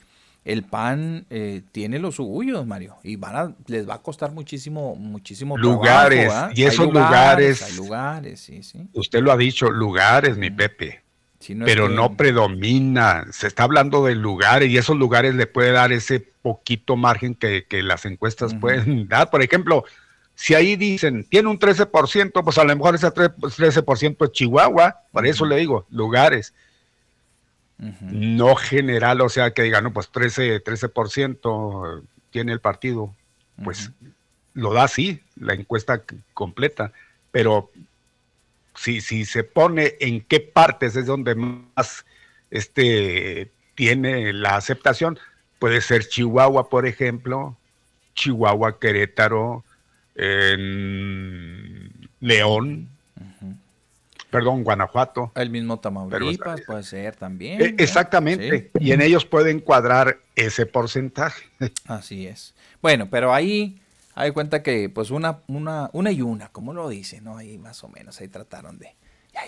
el pan eh, tiene los suyos, Mario, y van a, les va a costar muchísimo, muchísimo lugares. ¿ah? Y esos lugares, hay lugares, sí, sí. Usted lo ha dicho, lugares, mi Pepe. pero no predomina, se está hablando de lugares y esos lugares le puede dar ese poquito margen que, las encuestas pueden [LAUGHS] dar. Por ejemplo, si ahí dicen, tiene un 13%, pues a lo mejor ese 13% es Chihuahua, por eso le digo, lugares no general, o sea, que diga, no, pues 13, 13% tiene el partido, pues lo da sí, la encuesta completa, pero si, si se pone en qué partes es donde más este, tiene la aceptación, puede ser Chihuahua, por ejemplo, Chihuahua, Querétaro, León, perdón, Guanajuato. El mismo Tamaulipas puede ser también. Eh, exactamente, y en ellos pueden cuadrar ese porcentaje. [LAUGHS] Así es. Bueno, pero ahí hay cuenta que pues una, una, una y una, como lo dicen, ¿no? Ahí más o menos, ahí trataron de...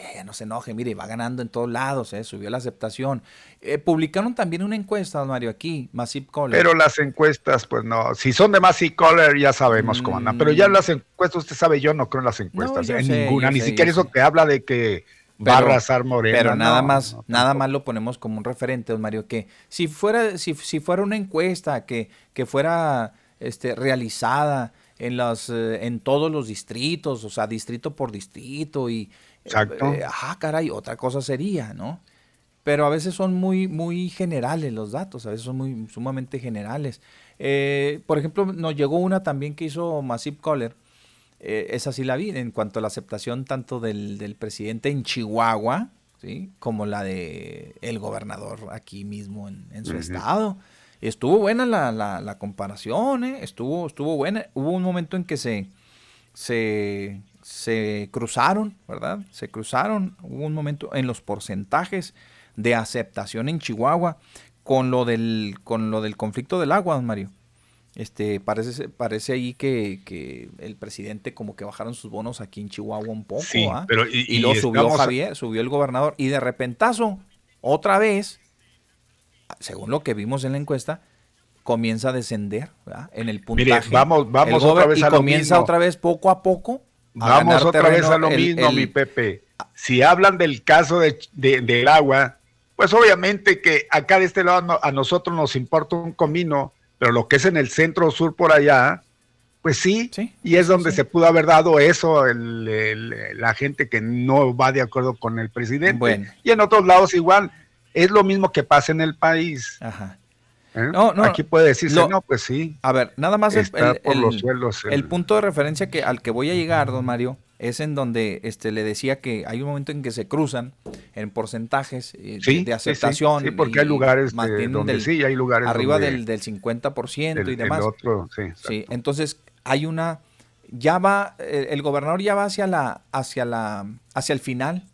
ya, ya no se enoje, mire, va ganando en todos lados, ¿eh? subió la aceptación. Eh, publicaron también una encuesta, don Mario, aquí, Massive Caller. Pero las encuestas, pues no, si son de Massive Caller ya sabemos cómo andan, pero ya Mm. las encuestas, usted sabe, yo no creo en las encuestas, en sé, ninguna, ni sé, siquiera eso que habla de que va a arrasar Morena. Pero nada no, más, no, nada más lo ponemos como un referente, don Mario, que si fuera, si, si fuera una encuesta que, que fuera este, realizada en los, eh, en todos los distritos, o sea, distrito por distrito, y Exacto. eh, ah, caray, otra cosa sería, ¿no? Pero a veces son muy, muy generales los datos, a veces son muy sumamente generales. Eh, por ejemplo, nos llegó una también que hizo Massive Caller, eh, esa sí la vi, en cuanto a la aceptación tanto del, del presidente en Chihuahua, ¿sí? como la de el gobernador aquí mismo en, en su estado. Estuvo buena la, la, la comparación, ¿eh? estuvo, estuvo buena. Hubo un momento en que se, se, se cruzaron, ¿verdad? Se cruzaron. Hubo un momento en los porcentajes de aceptación en Chihuahua con lo del, con lo del conflicto del agua, don Mario. Este, parece, parece ahí que, que el presidente como que bajaron sus bonos aquí en Chihuahua un poco, Sí, ¿ah? pero y- lo subió Javier, subió el gobernador, y de repentazo, otra vez, según lo que vimos en la encuesta, comienza a descender ¿verdad? en el puntaje. Mire, vamos- vamos El otra vez y a comienza mismo. otra vez poco a poco. A Vamos ganar otra vez a lo el- mismo, el- mi Pepe. Si hablan del caso de, de- del agua, pues obviamente que acá de este lado no- a nosotros nos importa un comino, pero lo que es en el centro sur por allá, pues sí, y es donde se pudo haber dado eso, el- el- la gente que no va de acuerdo con el presidente. Bueno. Y en otros lados igual, es lo mismo que pasa en el país. Ajá. ¿Eh? No, no, Aquí puede decirse, lo- no, pues sí. A ver, nada más el, Está el- por el- los suelos el- el punto de referencia que al que voy a llegar, don Mario, es en donde este le decía que hay un momento en que se cruzan en porcentajes eh, Sí, de, de sí, sí, aceptación. sí, porque hay lugares, donde del- sí, hay lugares arriba del, del 50% el- y demás. otro, sí, Sí, entonces hay una ya va eh, el gobernador ya va hacia la hacia la hacia el final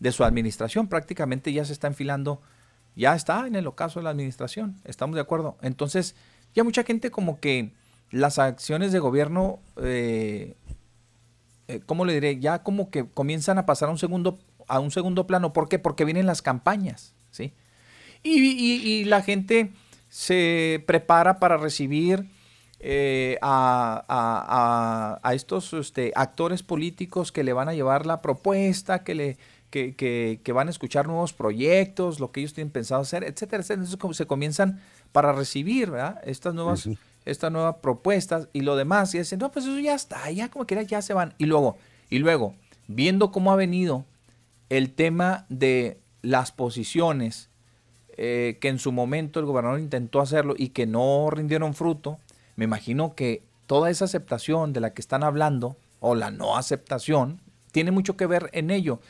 de su administración, prácticamente ya se está enfilando, ya está en el ocaso de la administración, estamos de acuerdo. Entonces, ya mucha gente como que las acciones de gobierno eh, eh, ¿cómo le diré? Ya como que comienzan a pasar a un segundo a un segundo plano, ¿por qué? Porque vienen las campañas, ¿sí? Y, y- la gente se prepara para recibir eh, a- a estos este, actores políticos que le van a llevar la propuesta, que, le, que, que- que van a escuchar nuevos proyectos, lo que ellos tienen pensado hacer, etcétera, etcétera. Entonces se comienzan para recibir ¿verdad? estas nuevas estas nuevas propuestas y lo demás y dicen, no, pues eso ya está, ya como quiera ya se van. Y luego, y luego, viendo cómo ha venido el tema de las posiciones eh, que en su momento el gobernador intentó hacerlo y que no rindieron fruto, me imagino que toda esa aceptación de la que están hablando, o la no aceptación, tiene mucho que ver en ello.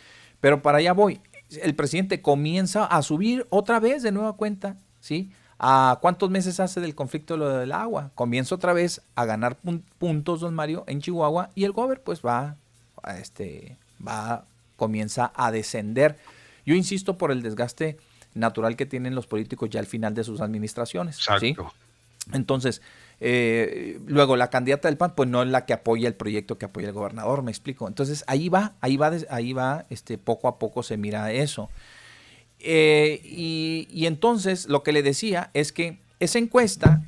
Pero para allá voy. El presidente comienza a subir otra vez de nueva cuenta, ¿sí? ¿A cuántos meses hace del conflicto lo del agua? Comienza otra vez a ganar pun- puntos, don Mario, en Chihuahua, y el gober pues va, a este, va, comienza a descender. Yo insisto por el desgaste natural que tienen los políticos ya al final de sus administraciones. ¿sí? Exacto. Entonces, eh, luego la candidata del PAN, pues no es la que apoya el proyecto que apoya el gobernador, me explico. Entonces, ahí va, ahí va, ahí va, este, poco a poco se mira eso. Eh, y, y entonces, lo que le decía es que esa encuesta,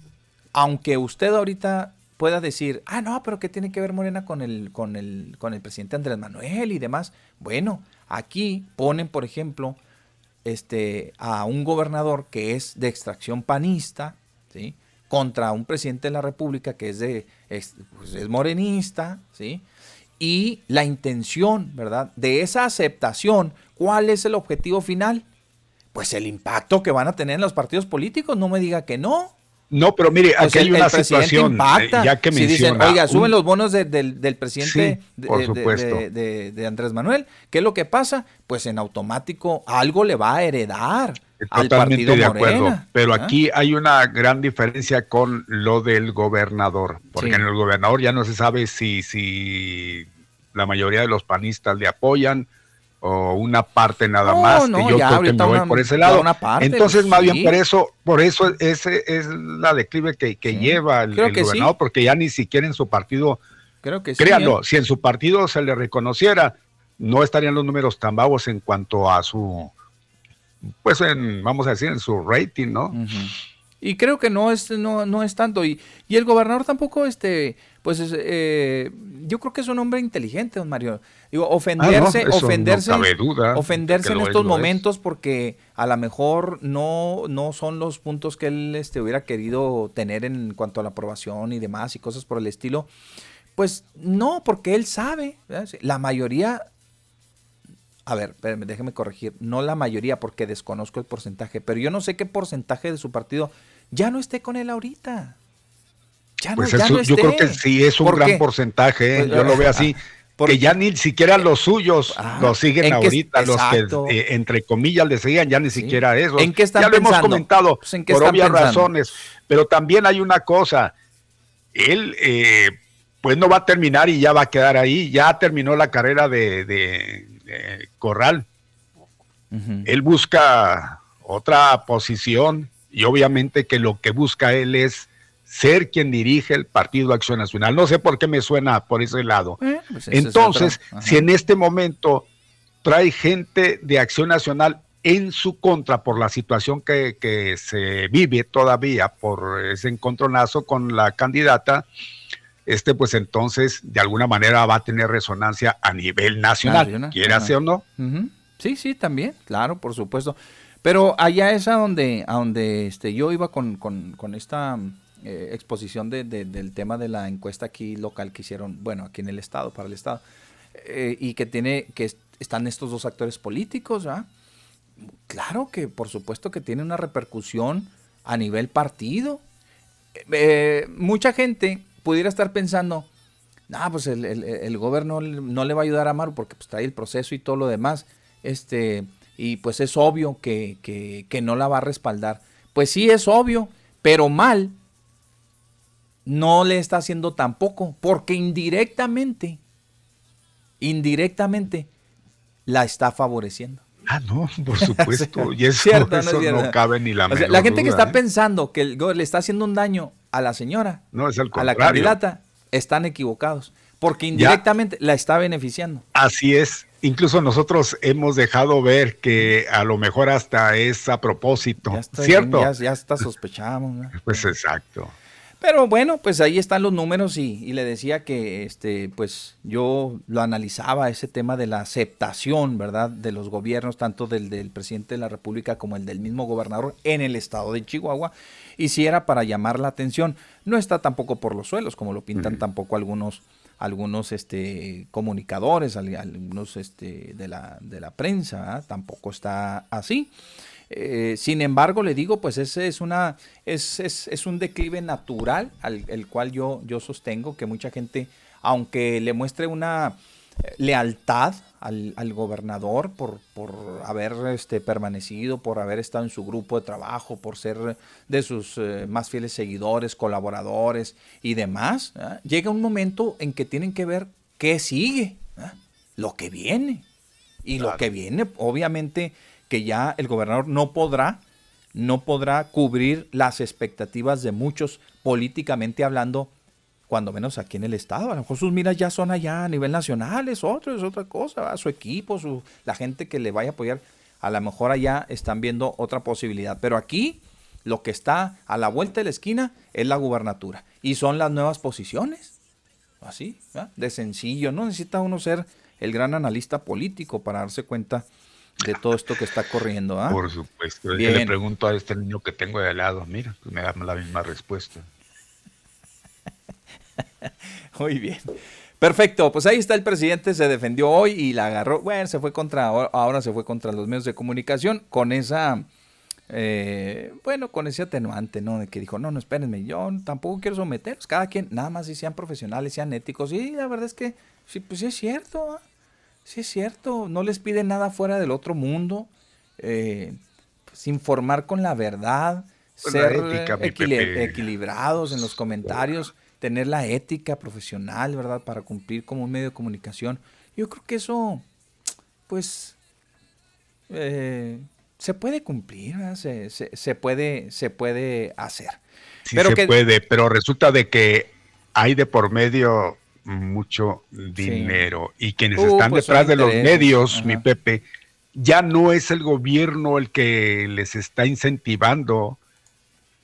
aunque usted ahorita pueda decir, ah, no, pero ¿qué tiene que ver Morena con el, con el, con el presidente Andrés Manuel y demás? Bueno, aquí ponen, por ejemplo, este, a un gobernador que es de extracción panista, ¿sí? Contra un presidente de la República que es de es, pues, es morenista, ¿sí? Y la intención, ¿verdad? De esa aceptación, ¿cuál es el objetivo final? Pues el impacto que van a tener en los partidos políticos, no me diga que no. No, pero mire, Pues aquí hay el- una presidente situación, impacta. eh, ya que si dicen, menciona. oiga, suben un- los bonos de- del, del presidente Sí, de- Andrés Manuel, ¿qué es lo que pasa? Pues en automático algo le va a heredar Totalmente de acuerdo, Morena. pero ¿ah? aquí hay una gran diferencia con lo del gobernador, porque Sí. en el gobernador ya no se sabe si, si la mayoría de los panistas le apoyan o una parte nada No, más, no, que yo creo que me voy una- por ese lado. parte, Entonces, más bien por eso, por eso ese es la declive que, que lleva el, gobernador, porque ya ni siquiera en su partido, Creo que créanlo, ¿eh? si en su partido se le reconociera, no estarían los números tan bajos en cuanto a su, pues en, vamos a decir, en su rating, ¿no? Y creo que no es, no, no es tanto. Y, y el gobernador tampoco, este, pues eh, yo creo que es un hombre inteligente, don Mario. Digo, ofenderse, Ah, no, ofenderse, no cabe duda, ofenderse que en es, estos es. momentos porque a lo mejor no, no son los puntos que él este, hubiera querido tener en cuanto a la aprobación y demás y cosas por el estilo. Pues no, porque él sabe. ¿verdad? La mayoría, a ver, espérame, déjeme corregir, no la mayoría porque desconozco el porcentaje, pero yo no sé qué porcentaje de su partido ya no esté con él ahorita. Ya no, Pues ya eso, no yo creo que sí es un ¿Por gran qué? porcentaje, ¿eh? Pues, yo lo veo ah, así. por- que ya ni siquiera los suyos Ah, los siguen ¿en qué- ahorita, los exacto. que eh, entre comillas le seguían, ya ni siquiera eso. ¿En qué están ya lo hemos comentado Pues, ¿en qué por obvias pensando? razones. Pero también hay una cosa, él eh, pues no va a terminar y ya va a quedar ahí, ya terminó la carrera de, de- de Corral. Él busca otra posición y obviamente que lo que busca él es ser quien dirige el Partido Acción Nacional. No sé por qué me suena por ese lado. Eh, pues ese Entonces, si en este momento trae gente de Acción Nacional en su contra por la situación que, que se vive todavía, por ese encontronazo con la candidata, este pues entonces de alguna manera va a tener resonancia a nivel nacional, Nacional, quiera sea o no. Sí, sí, también, claro, por supuesto. Pero allá es a donde, a donde este, yo iba con, con- con esta eh, exposición de- de- del tema de la encuesta aquí local que hicieron, bueno, aquí en el estado, para el estado, eh, y que tiene, que est- están estos dos actores políticos, ¿verdad? Claro que, por supuesto que tiene una repercusión a nivel partido. Eh, mucha gente pudiera estar pensando, no, pues el, el, el gobierno no le va a ayudar a Maru porque pues, trae el proceso y todo lo demás. Este, y pues es obvio que, que- que no la va a respaldar. Pues sí, es obvio, pero mal no le está haciendo tampoco, porque indirectamente, indirectamente, la está favoreciendo. Ah, no, por [LAUGHS] supuesto. Y eso, ¿Cierto eso es no, cabe ni la O sea, menor la gente que está ¿eh? pensando que el le está haciendo un daño a la señora, No, es a la candidata, están equivocados, porque indirectamente la está beneficiando. Así es. Incluso nosotros hemos dejado ver que a lo mejor hasta es a propósito, Está- ¿cierto? Ya, ya hasta sospechamos. ¿no? [LAUGHS] Pues exacto. Pero bueno, pues ahí están los números y, y le decía que este, pues yo lo analizaba ese tema de la aceptación, ¿verdad? De los gobiernos, tanto del, del presidente de la República como el del mismo gobernador en el estado de Chihuahua, y si era para llamar la atención. No está tampoco por los suelos, como lo pintan tampoco algunos, algunos este, comunicadores, al- algunos este, de, la, de la prensa, ¿ah? tampoco está así. Eh, sin embargo, le digo, pues ese es una, es, es, es un declive natural al el cual yo, yo sostengo que mucha gente, aunque le muestre una eh, lealtad al, al gobernador por, por haber este, permanecido, por haber estado en su grupo de trabajo, por ser de sus eh, más fieles seguidores, colaboradores y demás, ¿ah? llega un momento en que tienen que ver qué sigue, ¿ah? lo que viene. Y lo que viene, obviamente, que ya el gobernador no podrá, no podrá cubrir las expectativas de muchos políticamente hablando, cuando menos aquí en el estado. A lo mejor sus miras ya son allá a nivel nacional, es otro, es otra cosa, ¿verdad? su equipo, su, la gente que le vaya a apoyar, a lo mejor allá están viendo otra posibilidad. Pero aquí lo que está a la vuelta de la esquina es la gubernatura y son las nuevas posiciones. Así, ¿verdad? de sencillo. No necesita uno ser el gran analista político para darse cuenta de todo esto que está corriendo. Por supuesto. Yo Bien. le pregunto a este niño que tengo de al lado, mira, pues me da la misma respuesta. [LAUGHS] Muy bien. Perfecto, pues ahí está el presidente, se defendió hoy y la agarró, bueno, se fue contra, ahora se fue contra los medios de comunicación con esa, eh, bueno, con ese atenuante, ¿no? De que dijo, no, no, espérenme, yo tampoco quiero someterlos, cada quien, nada más si sean profesionales, sean éticos, y la verdad es que, sí, pues sí es cierto, ¿ah? sí es cierto, no les piden nada fuera del otro mundo, eh, pues informar con la verdad, la ser ética, mi equili- Pepe. equilibrados en los comentarios, tener la ética profesional, ¿verdad? Para cumplir como un medio de comunicación. Yo creo que eso, pues, eh, se puede cumplir, ¿verdad? se, se- se puede, se puede hacer. Sí Pero se que- puede, pero resulta de que hay de por medio mucho dinero. Y quienes Uh, están pues detrás de los medios, Ajá. mi Pepe, ya no es el gobierno el que les está incentivando,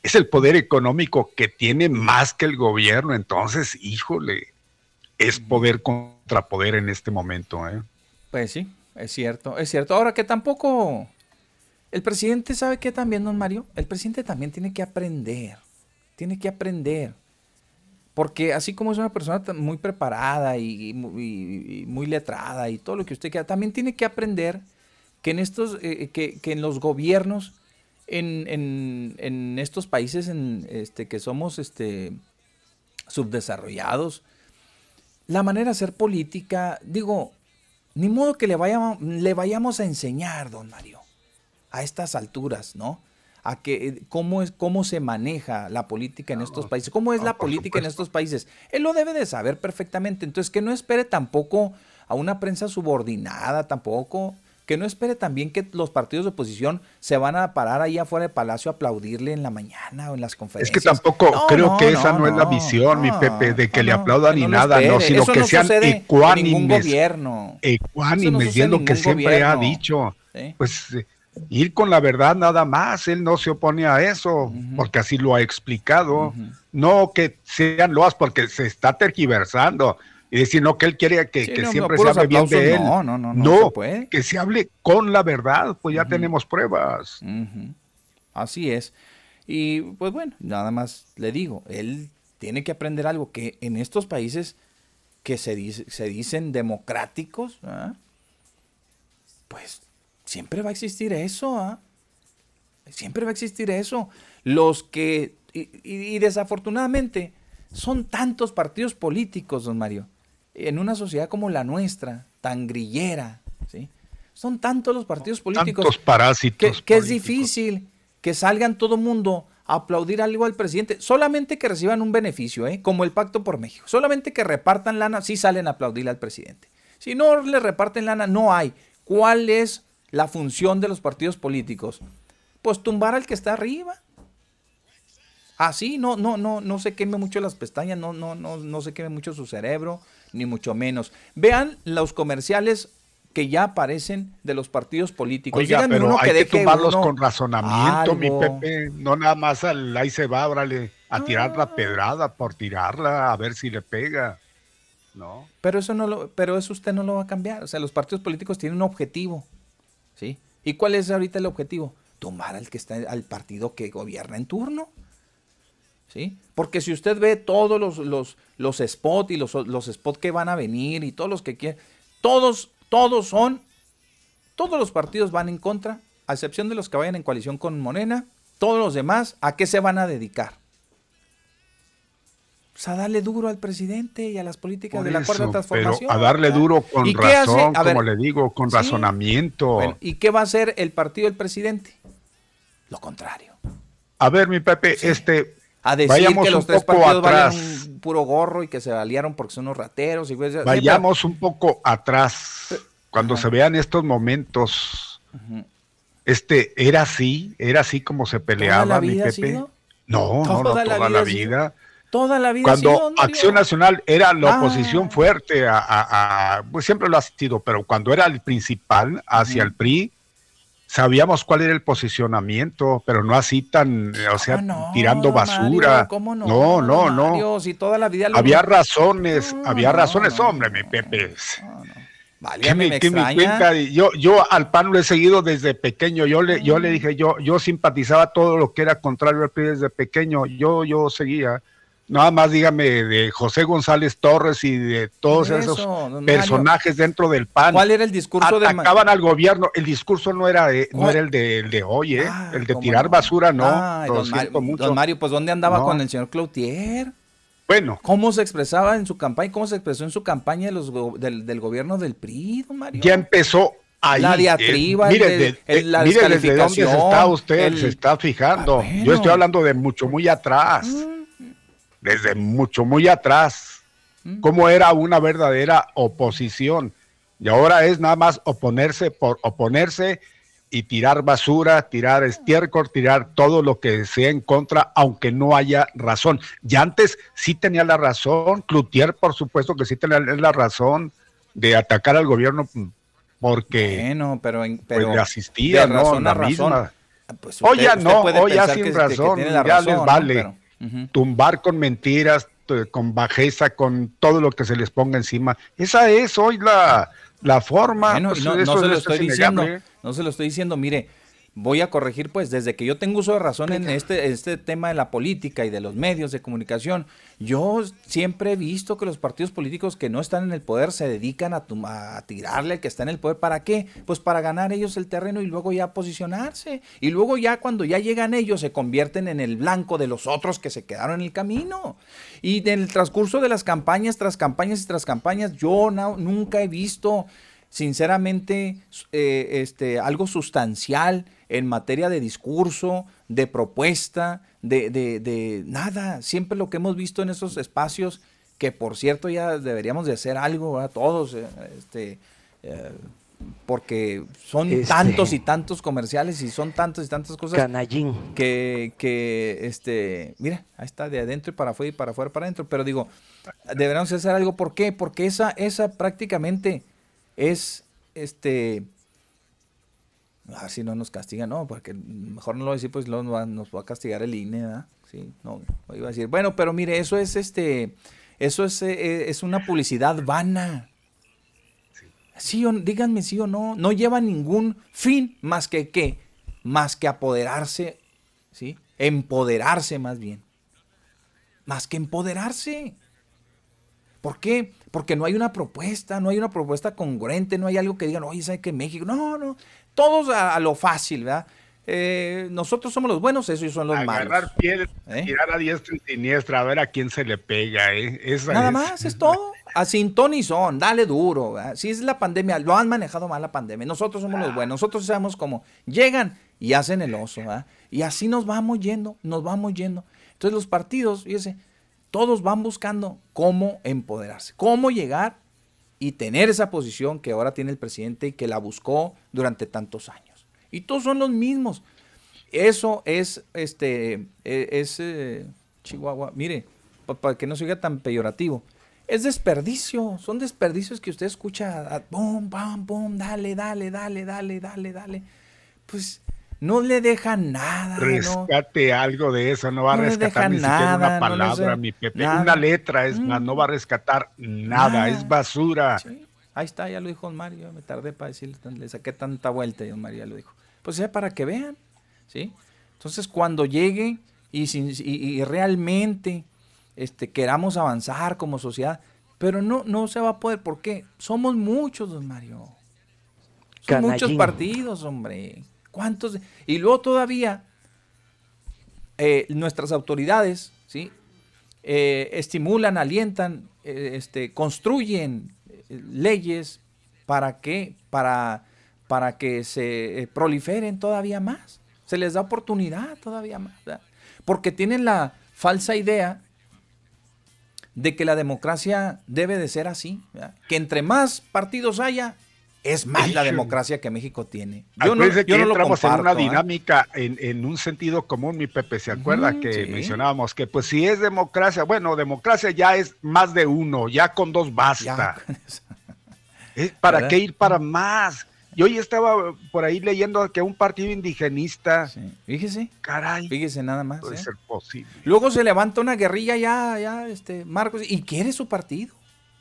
es el poder económico que tiene más que el gobierno. Entonces, híjole, es poder contra poder en este momento. ¿eh? Pues sí, es cierto, es cierto. Ahora que tampoco el presidente sabe que también, don Mario, el presidente también tiene que aprender, tiene que aprender. Porque así como es una persona muy preparada y, y mu- y- y muy letrada y todo lo que usted quiera, también tiene que aprender que en estos, eh, que, que en los gobiernos, en, en- en estos países en, este, que somos este, subdesarrollados, la manera de hacer política, digo, ni modo que le vayamos, le vayamos a enseñar, don Mario, a estas alturas, ¿no? A que eh, cómo es, cómo se maneja la política en estos países, cómo es la política en estos países. Él lo debe de saber perfectamente. Entonces, que no espere tampoco a una prensa subordinada, tampoco. Que no espere también que los partidos de oposición se van a parar ahí afuera del palacio a aplaudirle en la mañana o en las Es conferencias. que tampoco No, creo no, que esa no, es la visión, mi Pepe, de que le aplaudan ni nada, no, sino Eso que sean ningún ecuánimes. gobierno. Ecuánimes, y es lo que siempre ha dicho. Sí. Pues eh, ir con la verdad nada más, él no se opone a eso, porque así lo ha explicado. No que sean loas porque se está tergiversando. Y decir, no, que él quiere que, Sí, que no, siempre se hable bien de él. aplausos, no, no, no, no se puede. que se hable con la verdad, pues ya tenemos pruebas. Ujú. Así es. Y pues bueno, nada más le digo, él tiene que aprender algo que en estos países que se, dice- se dicen democráticos, ¿ah? pues siempre va a existir eso. ¿ah? Siempre va a existir eso. Los que, y, y- y desafortunadamente, son tantos partidos políticos, don Mario, en una sociedad como la nuestra, tan grillera, ¿sí? Son tantos los partidos políticos Tantos parásitos. que, que es difícil que salgan todo mundo a aplaudir algo al presidente, solamente que reciban un beneficio, ¿eh? como el Pacto por México, solamente que repartan lana, sí salen a aplaudir al presidente. Si no le reparten lana, no hay. ¿Cuál es la función de los partidos políticos? Pues tumbar al que está arriba. Así, no, no, no, no se queme mucho las pestañas, no, no, no, no se queme mucho su cerebro, ni mucho menos. Vean los comerciales que ya aparecen de los partidos políticos. Oiga, Díganme pero uno hay que, deje tumbarlos uno con razonamiento, mi. Pepe. No nada más al, ahí se va, órale, a tirar la pedrada por tirarla, a ver si le pega. No. Pero eso no lo, pero eso usted no lo va a cambiar. O sea, los partidos políticos tienen un objetivo. ¿Sí? ¿Y cuál es ahorita el objetivo? Tomar al que está al partido que gobierna en turno. ¿Sí? Porque si usted ve todos los, los, los spots y los, los spots que van a venir y todos los que quieren, todos, todos son, todos los partidos van en contra, a excepción de los que vayan en coalición con Morena, todos los demás, ¿a qué se van a dedicar? Pues a darle duro al presidente y a las políticas Por de la cuarta eso, transformación. Pero a darle ¿verdad? duro con razón, ver, como le digo, con sí. razonamiento. Bueno, ¿Y qué va a hacer el partido del presidente? Lo contrario. A ver, mi Pepe, este. A decir vayamos que los tres partidos atrás. valen un puro gorro y que se aliaron porque son unos rateros. Y Vayamos un poco atrás. Cuando se vean estos momentos, este, ¿era así? ¿Era así como se peleaba, la mi vida Pepe? sido? No, no, no, Toda la toda vida la. Toda la vida sido, Cuando. Acción Nacional era la Ah. oposición fuerte a, a- a- pues siempre lo ha sido, pero cuando era el principal hacia el PRI, sabíamos cuál era el posicionamiento, pero no así tan, eh, o sea, tirando basura. Mario, ¿cómo no? no, no, no. Mario, si toda la vida lo- Había razones, había razones, hombre, mi Pepe. ¿Qué Válgame, me, me qué me cuenta? Yo, yo al PAN lo he seguido desde pequeño. Yo le, yo le dije, yo, yo simpatizaba todo lo que era contrario al PRI desde pequeño. Yo, yo seguía. Nada más dígame de José González Torres y de todos Eso, esos personajes dentro del PAN. ¿Cuál era el discurso de Atacaban al gobierno. El discurso no era, de- no era el de, el de hoy, ¿eh? el de ¿cómo tirar no? basura, no. Ay, lo don, siento Mario, mucho. don Mario, pues ¿dónde andaba No. con el señor Cloutier? Bueno. ¿Cómo se expresaba en su campaña? ¿Cómo se expresó en su campaña de los go- del, del gobierno del PRI, don Mario? Ya empezó ahí. La diatriba, eh, mire, el de- de- el- la mire desde dónde se está usted, el- se está fijando. Ah. Yo estoy hablando de mucho muy atrás. Desde mucho muy atrás. Mm. Cómo era una verdadera oposición. Y ahora es nada más oponerse por oponerse y tirar basura, tirar estiércol, tirar todo lo que sea en contra, aunque no haya razón. Y antes sí tenía la razón, Cloutier por supuesto que sí tenía la razón de atacar al gobierno porque bueno, pero, pues, pero le asistía, de ¿no? razón La razón. misma. Pues Hoy ya usted- no, usted puede hoy ya sin que- que razón, ya les ¿no? vale Pero- Tumbar con mentiras, con bajeza, con todo lo que se les ponga encima. Esa es hoy la, la forma. Bueno, pues, no, no se lo es estoy diciendo, no se lo estoy diciendo, mire, voy a corregir pues desde que yo tengo uso de razón en este, este tema de la política y de los medios de comunicación, yo siempre he visto que los partidos políticos que no están en el poder se dedican a, a tirarle al que está en el poder, ¿para qué? Pues para ganar ellos el terreno y luego ya posicionarse, y luego ya cuando ya llegan ellos se convierten en el blanco de los otros que se quedaron en el camino. Y en el transcurso de las campañas, tras campañas y tras campañas, yo no- nunca he visto sinceramente eh, este, algo sustancial en materia de discurso, de propuesta, de, de- de nada. Siempre lo que hemos visto en esos espacios, que por cierto ya deberíamos de hacer algo, ¿verdad? todos, eh, este, eh, porque son Este- tantos y tantos comerciales y son tantas y tantas cosas Canallín. que, que este, mira, ahí está de adentro y para afuera y para afuera y para adentro, pero digo, deberíamos hacer algo, ¿por qué? Porque esa, esa prácticamente es, este, así no nos castiga, no, porque mejor no lo a decir, pues nos va, nos va a castigar el INE, ¿verdad? Sí, no, iba a decir, bueno, pero mire, eso es, este, eso es, eh, es una publicidad vana. Sí o díganme sí o no, no lleva ningún fin más que qué, más que apoderarse, ¿sí? Empoderarse más bien. Más que empoderarse. ¿Por qué? Porque no hay una propuesta, no hay una propuesta congruente, no hay algo que digan, oye, ¿sabe que México? No, no, todos a, a lo fácil, ¿verdad? Eh, nosotros somos los buenos, esos son los malos. Agarrar ¿Eh? tirar a diestra y siniestra, a ver a quién se le pega, ¿eh? Esa Nada es. más, es todo. A sin ton y son, dale duro. ¿verdad? Si es la pandemia, lo han manejado mal la pandemia. Nosotros somos los buenos. Nosotros sabemos cómo llegan y hacen el oso. ¿verdad? Y así nos vamos yendo, nos vamos yendo. Entonces los partidos, fíjese, todos van buscando cómo empoderarse, cómo llegar y tener esa posición que ahora tiene el presidente y que la buscó durante tantos años. Y todos son los mismos. Eso es, este, eh, es eh, Chihuahua. Mire, pa- para que no se oiga tan peyorativo. Es desperdicio, son desperdicios que usted escucha, a- pum, pam, pum, dale, dale, dale, dale, dale, dale. Pues no le dejan nada, ¿no? Rescate algo de eso, no va No a rescatar ni deja siquiera una no palabra, hace mi Pepe. nada. Una letra es más, no va a rescatar nada, Nada. es basura. Ahí está, ya lo dijo don Mario, me tardé para decirle, le saqué tanta vuelta y don Mario ya lo dijo. Pues ya para que vean, ¿sí? Entonces cuando llegue y, sin- y- y realmente este, queramos avanzar como sociedad, pero no, no se va a poder, ¿por qué? Somos muchos, don Mario. Son muchos partidos, hombre. ¿Cuántos? Y luego todavía eh, nuestras autoridades, ¿sí? Eh, estimulan, alientan, eh, este, construyen leyes para que, para, para que se proliferen todavía más. Se les da oportunidad todavía más. Porque tienen la falsa idea de que la democracia debe de ser así, que entre más partidos haya, es más la democracia que México tiene. Yo no, yo que no lo entramos en una ¿eh? dinámica en, en un sentido común, mi Pepe, ¿se acuerda que sí. mencionábamos que pues si es democracia, bueno, democracia ya es más de uno, ya con dos basta. [LAUGHS] ¿Para ¿Verdad? qué ir para más? Yo hoy estaba por ahí leyendo que un partido indigenista, fíjese, caray, fíjese nada más. puede ¿eh? ser posible. Luego se levanta una guerrilla ya, ya, este, Marcos, y quiere su partido.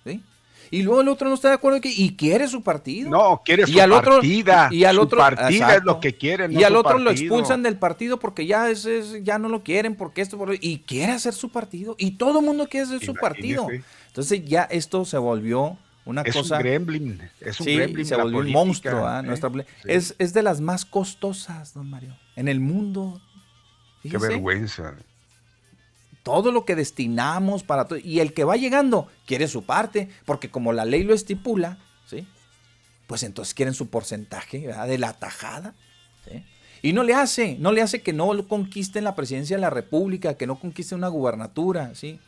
¿sí? Y luego el otro no está de acuerdo que, y quiere su partido. No, quiere y su al otro, partida, Y al su otro, partida es lo que quieren, no Y al otro lo expulsan del partido porque ya es, es- ya no lo quieren, porque esto, por- y quiere hacer su partido. Y todo el mundo quiere hacer su partido. Entonces ya esto se volvió una Es cosa. un gremlin, es un Sí, gremlin se un política, monstruo. ¿ah? ¿eh? Nuestra poli- Sí. es, es de las más costosas, don Mario, en el mundo. Qué Fíjese vergüenza. Todo lo que destinamos para todo. Y el que va llegando quiere su parte, porque como la ley lo estipula, ¿sí? Pues entonces quieren su porcentaje de la tajada. Y no le hace, no le hace que no conquisten la presidencia de la República, que no conquisten una gubernatura, ¿sí?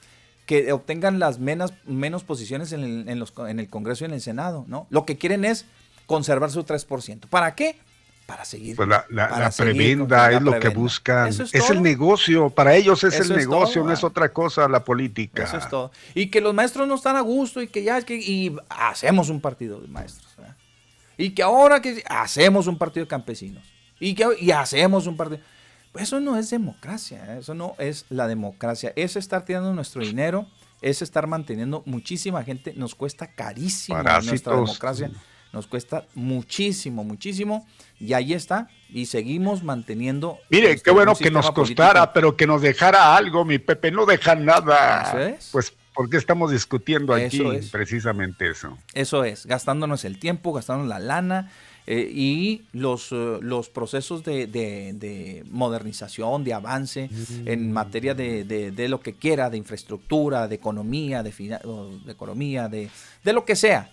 que obtengan las menos, menos posiciones en el, los- en el Congreso y en el Senado. ¿no? Lo que quieren es conservar su 3%. ¿Para qué? Para seguir. Pues la, la, seguir es lo que buscan. Es, el negocio, para ellos es Eso el es negocio, todo, no es otra cosa la política. Eso es todo. Y que los maestros no están a gusto y que ya es que y hacemos un partido de maestros. ¿verdad? Y que ahora que hacemos un partido de campesinos. Y que y hacemos un partido. Pues eso no es democracia, ¿eh? eso no es la democracia. Es estar tirando nuestro dinero, es estar manteniendo muchísima gente. Nos cuesta carísimo nuestra Parásitos. democracia. Nos cuesta muchísimo, muchísimo. Y ahí está. Y seguimos manteniendo. Mire, este, qué bueno que nos político. costara, pero que nos dejara algo, mi Pepe, no deja nada. Eso es. Pues, ¿por qué estamos discutiendo aquí Eso es. precisamente eso? Eso es, gastándonos el tiempo, gastándonos la lana eh, y los, eh, los procesos de, de- de modernización, de avance en materia de, de- de lo que quiera, de infraestructura, de economía, de, de economía, de, de lo que sea,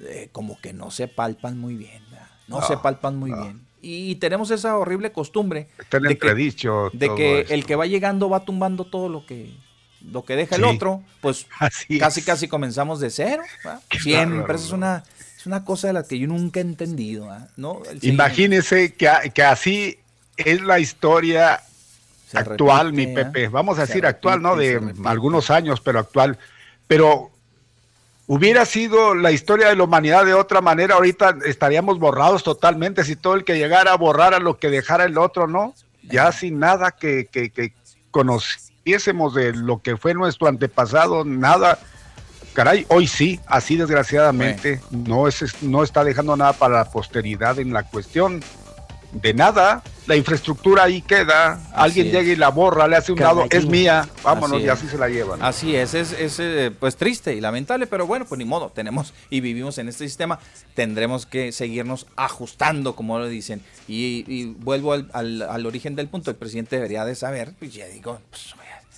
eh, como que no se palpan muy bien, no, No, se palpan muy no. bien. Y tenemos esa horrible costumbre Está en de que, de que esto. el que va llegando va tumbando todo lo que lo que deja el otro, pues [LAUGHS] Así casi es. casi comenzamos de cero. Siempre es una, es una cosa de la que yo nunca he entendido. ¿no? El. Imagínese que, que así es la historia Se actual, repite, mi ¿eh? Pepe. Vamos a decir actual, ¿no? De repite. algunos años, pero actual. Pero hubiera sido la historia de la humanidad de otra manera, ahorita estaríamos borrados totalmente si todo el que llegara borrara lo que dejara el otro, ¿no? Ya sin nada que, que, que conociésemos de lo que fue nuestro antepasado, nada. Caray, hoy sí, así desgraciadamente, no, es, no está dejando nada para la posteridad en la cuestión de nada. La infraestructura ahí queda, alguien llega y la borra, le hace un lado, es mía, vámonos, Así y así se la llevan. Así es, es, es, eh, pues triste y lamentable, pero bueno, pues ni modo, tenemos y vivimos en este sistema, tendremos que seguirnos ajustando, como lo dicen. Y, y vuelvo al, al- al origen del punto, el presidente debería de saber, pues ya digo, pues,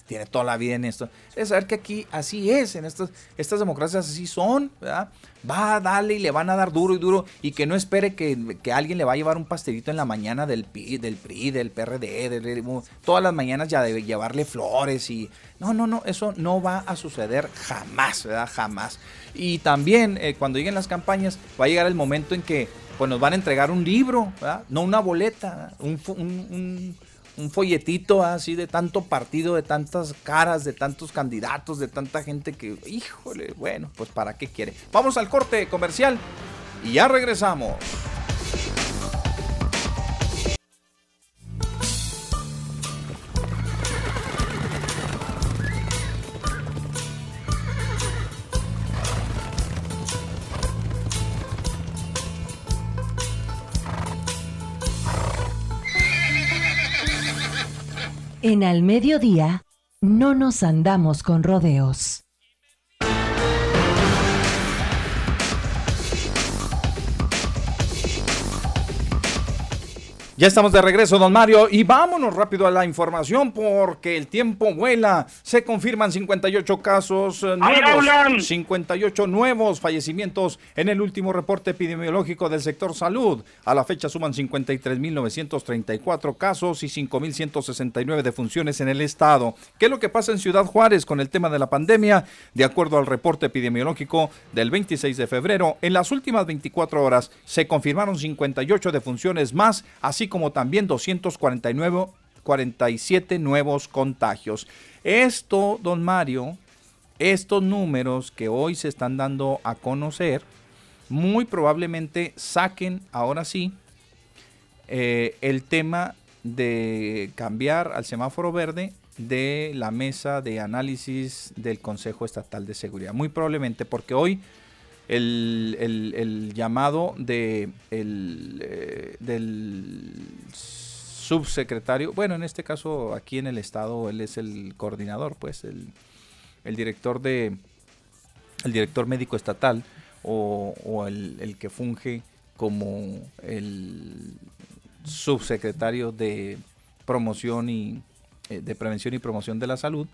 tiene toda la vida en esto, es saber que aquí así es, en estas, estas democracias así son, ¿verdad? Va a darle y le van a dar duro y duro y que no espere que, que alguien le va a llevar un pastelito en la mañana del PRI, del, PRI, del PRD, del, todas las mañanas ya debe llevarle flores y... No, no, no, eso no va a suceder jamás, ¿verdad? Jamás. Y también eh, cuando lleguen las campañas va a llegar el momento en que pues, nos van a entregar un libro, ¿verdad? No una boleta, ¿verdad? un- un folletito así de tanto partido, de tantas caras, de tantos candidatos, de tanta gente que, híjole, bueno, pues para qué quiere. Vamos al corte comercial y ya regresamos. En al mediodía, no nos andamos con rodeos. Ya estamos de regreso, don Mario, y vámonos rápido a la información porque el tiempo vuela. Se confirman 58 casos eh, ¡Ahí nuevos, hablan! 58 nuevos fallecimientos en el último reporte epidemiológico del sector salud. A la fecha suman 53.934 casos y 5.169 defunciones en el estado. ¿Qué es lo que pasa en Ciudad Juárez con el tema de la pandemia? De acuerdo al reporte epidemiológico del 26 de febrero, en las últimas 24 horas se confirmaron 58 defunciones más, así como también 249 47 nuevos contagios. Esto, don Mario, estos números que hoy se están dando a conocer, muy probablemente saquen ahora sí eh, el tema de cambiar al semáforo verde de la mesa de análisis del Consejo Estatal de Seguridad. Muy probablemente porque hoy el, el- el llamado de el, eh, del subsecretario, bueno, en este caso aquí en el estado él es el coordinador, pues el, el director de el director médico estatal o, o el, el que funge como el subsecretario de promoción y eh, de prevención y promoción de la salud,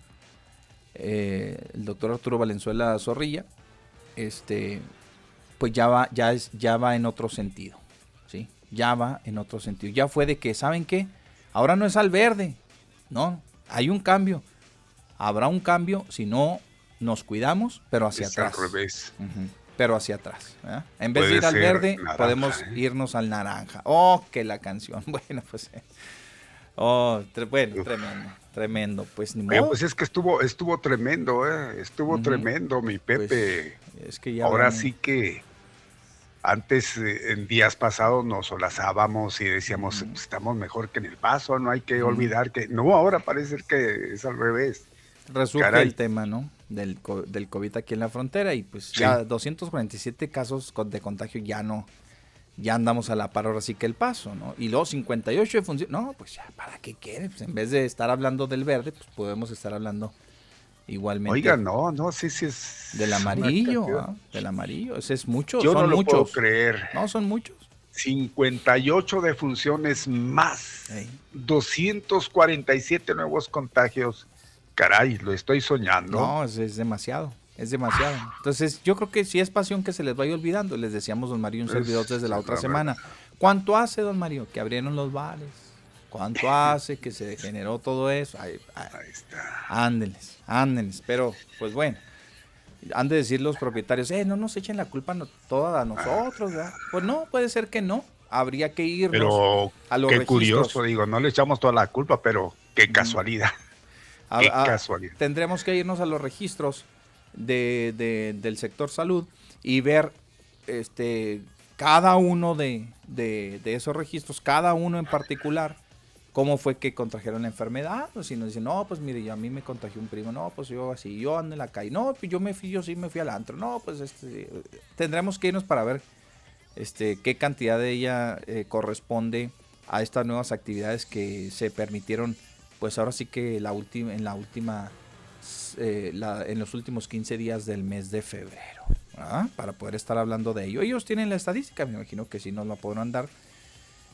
eh, el doctor Arturo Valenzuela Zorrilla, este, pues ya va, ya es, ya va en otro sentido, ¿sí? Ya va en otro sentido. Ya fue de que, ¿saben qué? Ahora no es al verde, no, hay un cambio. Habrá un cambio si no nos cuidamos, pero hacia Es al atrás. revés. Ujú. pero hacia atrás. En vez de ir al verde, podemos ¿eh? irnos al naranja. Oh, que la canción. [LAUGHS] Bueno, pues. Eh. Oh, bueno, tremendo, tremendo. Pues ni modo. pues es que estuvo, estuvo tremendo, ¿eh? Estuvo tremendo, mi pues, Pepe. Es que ya Ahora sí que antes, eh, en días pasados, nos solazábamos y decíamos, estamos mejor que en el paso, no hay que olvidar que. No, ahora parece que es al revés. Resurge el tema, ¿no? Del, del COVID aquí en la frontera y pues ya 247 casos de contagio ya no, ya andamos a la par ahora sí que el paso, ¿no? Y luego 58 de función, no, pues ya, ¿para qué quiere? Pues en vez de estar hablando del verde, pues podemos estar hablando igualmente. Oiga, no, no, sí, sí es. Del amarillo, ¿ah? del amarillo, ese es mucho, Yo son no lo muchos. puedo creer. No, son muchos. 58 defunciones más, 247 nuevos contagios. Caray, lo estoy soñando. No, es, demasiado, es demasiado. Entonces, yo creo que si es pasión que se les vaya olvidando. Les decíamos, don Mario, un servidor desde la otra semana. ¿Cuánto hace, don Mario, que abrieron los bares? ¿Cuánto [LAUGHS] hace que se degeneró todo eso? Ahí, está. Ándeles, ándeles. Pero, pues bueno, han de decir los propietarios, eh, no nos echen la culpa toda a nosotros, ¿verdad? Pues no, puede ser que no. Habría que irnos pero, a los qué curioso, digo, no le echamos toda la culpa, pero qué casualidad. qué casualidad. Tendremos que irnos a los registros de, del sector salud y ver este cada uno de, de, esos registros, cada uno en particular, cómo fue que contrajeron la enfermedad, si nos dicen, no, pues mire, yo a mí me contagió un primo, no, pues yo así, yo ando en la calle, no, pues yo me fui, yo sí me fui al antro, no, pues este, tendremos que irnos para ver este, qué cantidad de ella eh, corresponde a estas nuevas actividades que se permitieron, pues ahora sí que la última, en la última, eh, en los últimos 15 días del mes de febrero, para poder estar hablando de ello. Ellos tienen la estadística, me imagino que si no la podrán dar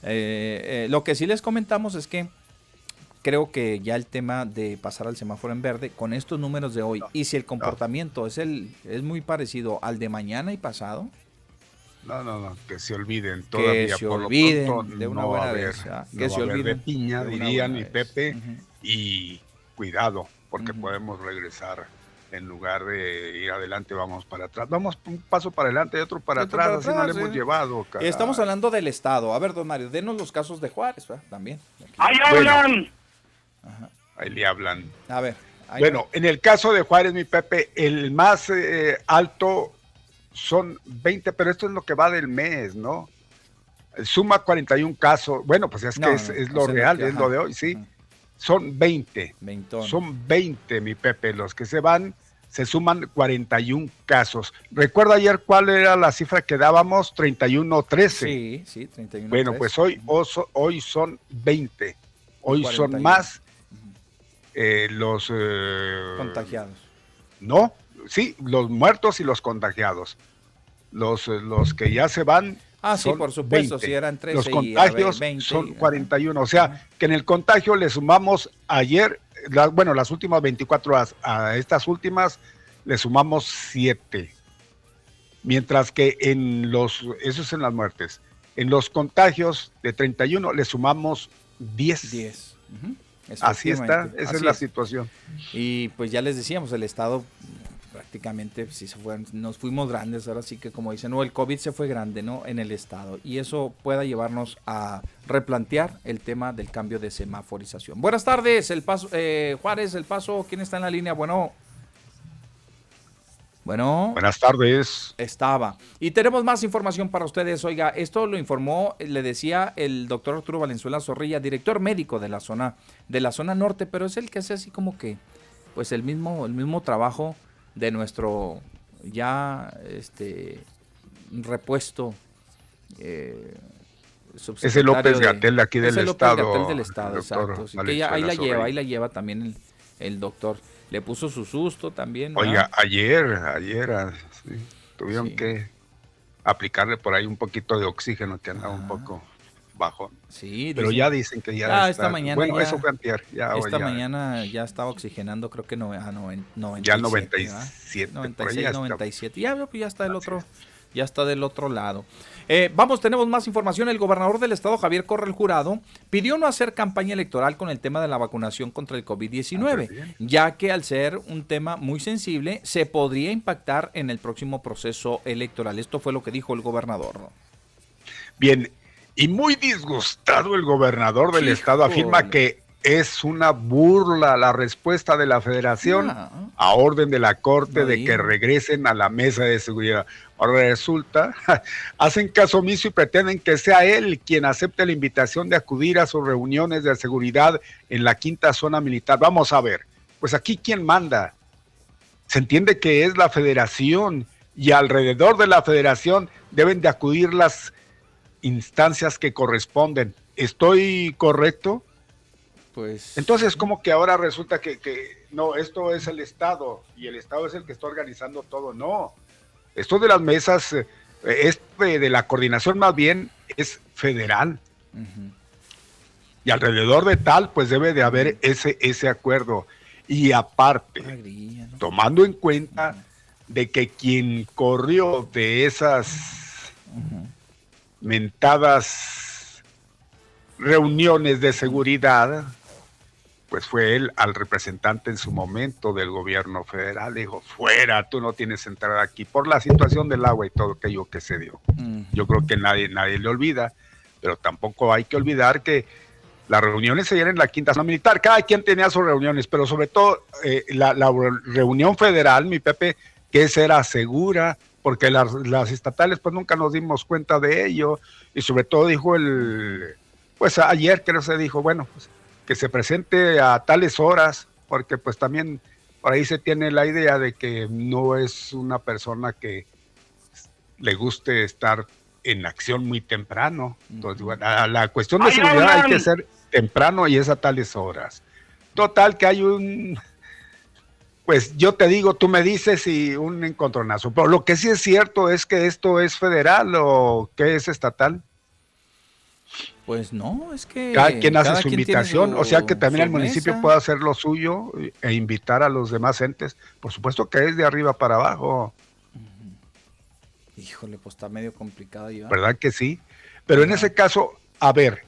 eh, eh, lo que sí les comentamos es que creo que ya el tema de pasar al semáforo en verde con estos números de hoy y si el comportamiento es el es muy parecido al de mañana y pasado. No, no, no, que se olviden todavía. Que se olviden de una buena vez. que se olviden de piña, dirían y Pepe, y cuidado, porque podemos regresar en lugar de ir adelante, vamos para atrás. Vamos un paso para adelante y otro para atrás, así no le hemos llevado. Estamos hablando del Estado. A ver, don Mario, denos los casos de Juárez, también. ¡Ahí hablan! Ahí le hablan. A ver. Bueno, en el caso de Juárez, mi Pepe, el más eh, alto son 20, pero esto es lo que va del mes, ¿no? Suma 41 casos. Bueno, pues es que es, lo real, es lo de hoy, sí. Son 20. Son 20, mi Pepe, los que se van se suman 41 casos. ¿Recuerda ayer cuál era la cifra que dábamos? 31 13. Sí, sí, 31 Bueno, pues hoy, hoy son 20. Hoy son más eh, los... Eh, contagiados. No, sí, los muertos y los contagiados. Los, los que ya se van Ah, sí, por supuesto, si eran 13 Los contagios son 41, o sea, que en el contagio le sumamos ayer bueno, las últimas 24 horas, a estas últimas le sumamos 7. Mientras que en los, eso es en las muertes, en los contagios de 31 le sumamos 10. 10. Así está, esa es la situación. Y pues ya les decíamos, el Estado prácticamente si se fue, nos fuimos grandes, ahora sí que como dicen, no, el COVID se fue grande, ¿no? En el estado. Y eso pueda llevarnos a replantear el tema del cambio de semaforización. Buenas tardes, el paso, eh, Juárez, el paso, ¿quién está en la línea? Bueno. Bueno. Buenas tardes. Estaba. Y tenemos más información para ustedes. Oiga, esto lo informó, le decía el doctor Arturo Valenzuela Zorrilla, director médico de la zona, de la zona norte, pero es el que hace así como que, pues el mismo, el mismo trabajo de nuestro ya este repuesto eh, es el López Gatel aquí del es Estado. López Gatel del Estado, exacto. ahí la lleva, ahí la lleva también el, doctor. Le puso su susto también. Oiga, ayer, ayer ah, tuvieron que aplicarle por ahí un poquito de oxígeno que andaba un poco bajo. Sí, pero ya dicen que ya está, esta mañana bueno, eso fue antier, ya, esta mañana ya estaba oxigenando, creo que no, a 97, ya 97, 96, 97. Ya, pues ya está el otro ya está del otro lado. Eh, vamos, tenemos más información. El gobernador del estado, Javier Corral Jurado, pidió no hacer campaña electoral con el tema de la vacunación contra el COVID-19, Ah, ya que al ser un tema muy sensible, se podría impactar en el próximo proceso electoral. Esto fue lo que dijo el gobernador. Bien, y muy disgustado el gobernador del estado afirma que es una burla la respuesta de la federación a orden de la corte No de que regresen a la mesa de seguridad. Ahora resulta, [LAUGHS] hacen caso omiso y pretenden que sea él quien acepte la invitación de acudir a sus reuniones de seguridad en la quinta zona militar. Vamos a ver, pues aquí quién manda. Se entiende que es la federación y alrededor de la federación deben de acudir las instancias que corresponden. ¿Estoy correcto? Pues. Entonces, como que ahora resulta que, que no, esto es el Estado y el Estado es el que está organizando todo. No, esto de las mesas, eh, es de, la coordinación más bien, es federal. Y alrededor de tal, pues debe de haber ese, ese acuerdo. Y aparte, tomando en cuenta de que quien corrió de esas mentadas reuniones de seguridad, pues fue él al representante en su momento del gobierno federal, dijo, fuera, tú no tienes entrada aquí, por la situación del agua y todo aquello que se dio. Yo creo que nadie, nadie le olvida, pero tampoco hay que olvidar que las reuniones se dieron en la quinta zona militar, cada quien tenía sus reuniones, pero sobre todo eh, la, la reunión federal, mi Pepe, que esa era segura, porque las, las estatales pues nunca nos dimos cuenta de ello, y sobre todo dijo el, pues ayer creo se dijo, bueno, pues que se presente a tales horas, porque pues también por ahí se tiene la idea de que no es una persona que le guste estar en acción muy temprano. Entonces, bueno, la, la cuestión de ¡Ay, seguridad hay que ser temprano y es a tales horas. Total que hay un, pues yo te digo, tú me dices y un encontronazo. Pero lo que sí es cierto es que esto es federal o que es estatal. Pues no, es que. Cada quien hace cada su quien invitación, su- o sea que también el municipio puede hacer lo suyo e invitar a los demás entes. Por supuesto que es de arriba para abajo, Híjole, pues está medio complicado. ¿verdad que sí? Pero en ese caso, a ver,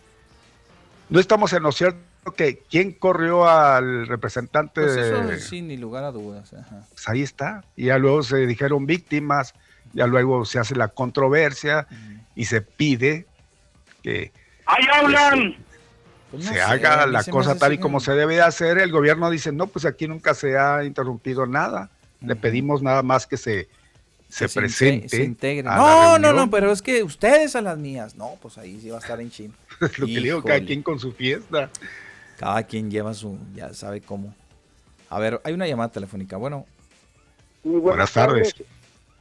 no estamos en lo cierto que quién corrió al representante Pues de... eso sin ni lugar a dudas. ajá. pues ahí está. Y ya luego se dijeron víctimas, ya luego se hace la controversia y se pide que ¡Ahí hablan! Pues se sé, haga la se cosa tal y como se debe de hacer. El gobierno dice, no, pues aquí nunca se ha interrumpido nada. Le pedimos nada más que se, se que se presente. se integre. No, no, no, pero es que ustedes a las mías. No, pues ahí sí va a estar en chin. [LAUGHS] Lo que digo, cada quien con su fiesta. Cada quien lleva su, ya sabe cómo. A ver, hay una llamada telefónica. Bueno, Muy Buenas tardes.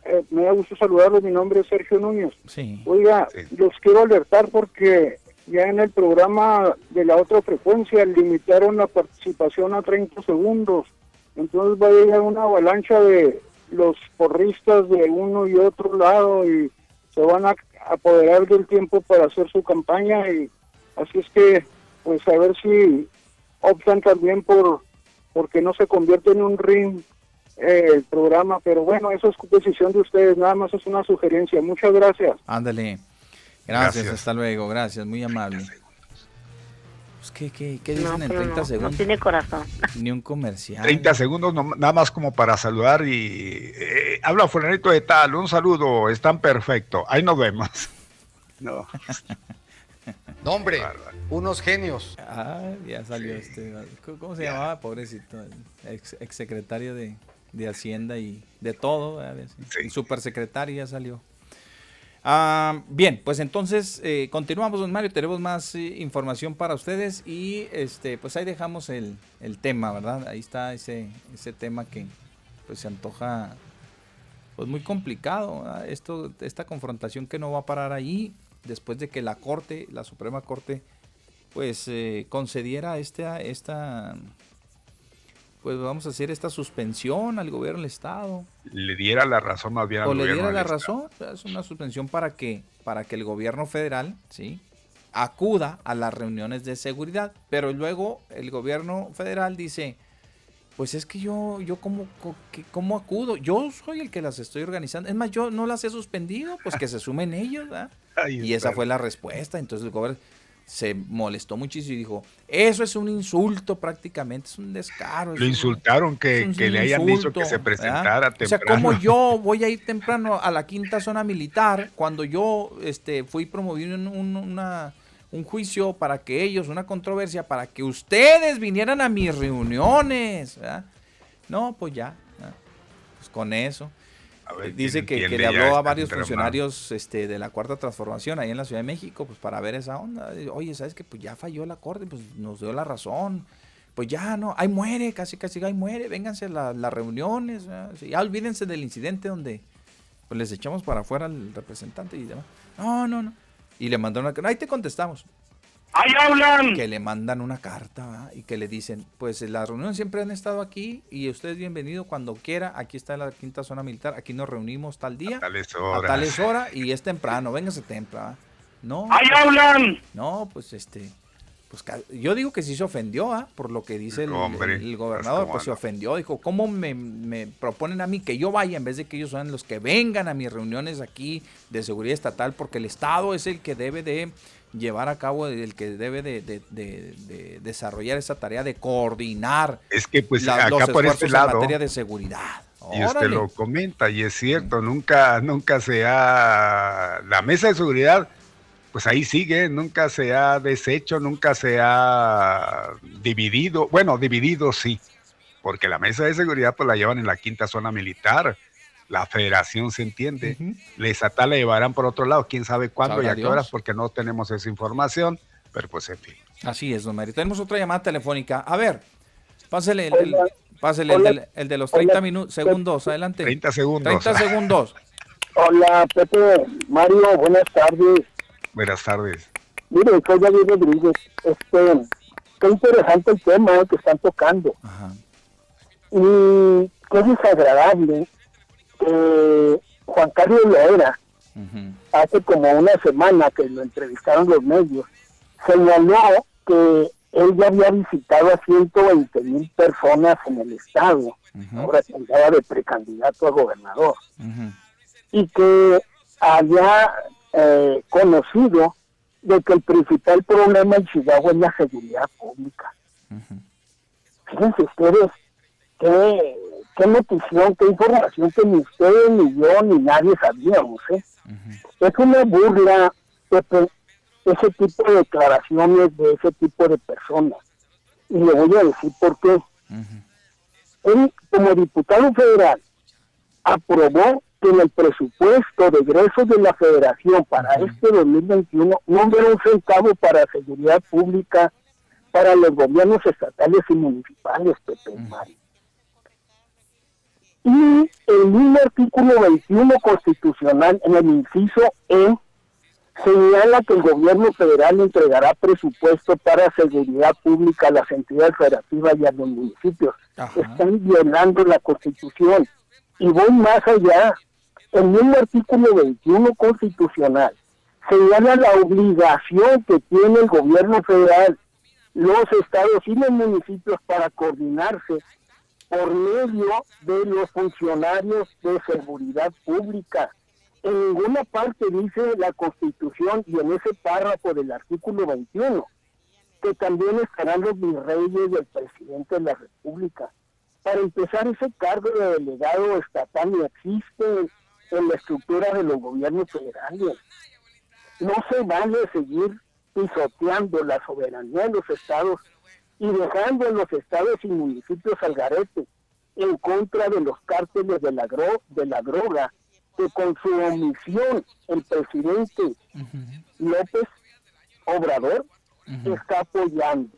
Eh, me da gusto saludarlos. Mi nombre es Sergio Núñez. sí. Oiga, los quiero alertar porque ya en el programa de la otra frecuencia limitaron la participación a 30 segundos. Entonces va a llegar una avalancha de los porristas de uno y otro lado y se van a apoderar del tiempo para hacer su campaña y así es que pues a ver si optan también por porque no se convierte en un ring eh, el programa, pero bueno, eso es decisión de ustedes, nada más es una sugerencia. Muchas gracias. ándale. Gracias, Gracias. hasta luego. Gracias, muy amable. Pues, ¿qué, qué, qué dicen No, en pero 30 no, no segundos? tiene corazón. Ni un comercial. 30 segundos, no- nada más como para saludar y eh, habla fulanito de tal, un saludo, están perfecto, ahí nos vemos. [LAUGHS] No, No, hombre, unos genios. Ah, ya salió este. ¿Cómo- ¿Cómo se llamaba? Pobrecito. Ex, exsecretario de, de Hacienda y de todo. El supersecretario ya salió. Ah, bien, pues entonces eh, continuamos, don Mario. Tenemos más eh, información para ustedes y este, pues ahí dejamos el, el tema, ¿verdad? Ahí está ese, ese tema que pues se antoja pues muy complicado. ¿verdad? Esto, esta confrontación que no va a parar ahí después de que la Corte, la Suprema Corte, pues eh, concediera esta, esta, pues vamos a hacer esta suspensión al gobierno del Estado le diera la razón más bien al o le gobierno diera la del Estado. razón, es una suspensión para que, para que el gobierno federal, ¿sí? acuda a las reuniones de seguridad, pero luego el gobierno federal dice, pues es que yo, yo como, cómo acudo, yo soy el que las estoy organizando. Es más, yo no las he suspendido, pues que se sumen ellos, ¿verdad? [LAUGHS] y esa fue la respuesta. Entonces el gobernador se molestó muchísimo y dijo, eso es un insulto prácticamente, es un descaro. Lo insultaron que, le hayan dicho que se presentara temprano. O sea, como yo [LAUGHS] voy a ir temprano a la quinta zona militar, cuando yo este, fui promovido en un, una, un juicio para que ellos, una controversia, para que ustedes vinieran a mis reuniones. No, pues ya, pues con eso. Dice que, le habló a varios funcionarios este, de la Cuarta Transformación ahí en la Ciudad de México, pues para ver esa onda. Oye, ¿sabes que Pues ya falló la Corte, pues nos dio la razón. Pues ya no, ahí muere, casi casi ahí muere, vénganse a las reuniones. Ya olvídense del incidente donde pues les echamos para afuera al representante y demás. No, no, no. Y le mandaron una... Ahí te contestamos. ¡Ahí hablan! Que le mandan una carta y que le dicen, pues las reuniones siempre han estado aquí y usted es bienvenido cuando quiera. Aquí está la quinta zona militar, aquí nos reunimos tal día. A tales horas. A tales horas y es temprano, véngase temprano. No. ¡Ahí hablan! No, pues este... Pues yo digo que sí se ofendió, ¿ah? por lo que dice el, el, gobernador, pues se ofendió, dijo, ¿cómo me, me, proponen a mí que yo vaya en vez de que ellos sean los que vengan a mis reuniones aquí de seguridad estatal? Porque el Estado es el que debe de llevar a cabo, el que debe de, desarrollar esa tarea de coordinar es que pues acá por este lado, en materia de seguridad. Y usted lo comenta, y es cierto, nunca, nunca se ha, la mesa de seguridad, pues ahí sigue, nunca se ha deshecho, nunca se ha dividido, bueno, dividido sí, porque la mesa de seguridad pues la llevan en la quinta zona militar, la federación se entiende. Les ata la llevarán por otro lado, quién sabe cuándo y a qué horas, porque no tenemos esa información, pero pues en fin. Así es, don Mary. Tenemos otra llamada telefónica. A ver, pásele el, pásele el, el, de los 30 minutos, segundos, adelante. 30 segundos. 30 segundos. [LAUGHS] Hola, Pepe, Mario, buenas tardes. Buenas tardes. Mire, soy David Rodríguez. Este, qué interesante el tema que están tocando. Ajá. Y qué desagradable eh, Juan Carlos Loera, hace como una semana que lo entrevistaron los medios, señaló que él ya había visitado a 120 mil personas en el estado, ahora estaba de precandidato a gobernador, y que había eh, conocido de que el principal problema en Chihuahua es la seguridad pública. Fíjense ustedes que qué notición, qué información que ni usted, ni yo, ni nadie sabíamos. ¿eh? Es una burla ese tipo de declaraciones de ese tipo de personas. Y le voy a decir por qué. Él, como diputado federal, aprobó que en el presupuesto de egresos de la federación para este 2021 no hubiera un centavo para seguridad pública para los gobiernos estatales y municipales, Pepe Mario. Y el mismo artículo 21 constitucional, en el inciso E, señala que el gobierno federal entregará presupuesto para seguridad pública a las entidades federativas y a los municipios. Están violando la constitución. Y voy más allá. El mismo artículo 21 constitucional señala la obligación que tiene el gobierno federal, los estados y los municipios para coordinarse por medio de los funcionarios de seguridad pública. En ninguna parte dice la Constitución y en ese párrafo del artículo 21 que también estarán los virreyes del presidente de la República. Para empezar, ese cargo de delegado estatal no existe en la estructura de los gobiernos federales. No se vale seguir pisoteando la soberanía de los estados y dejando en los estados y municipios al garete en contra de los cárteles de la, de la droga que con su omisión el presidente López Obrador está apoyando.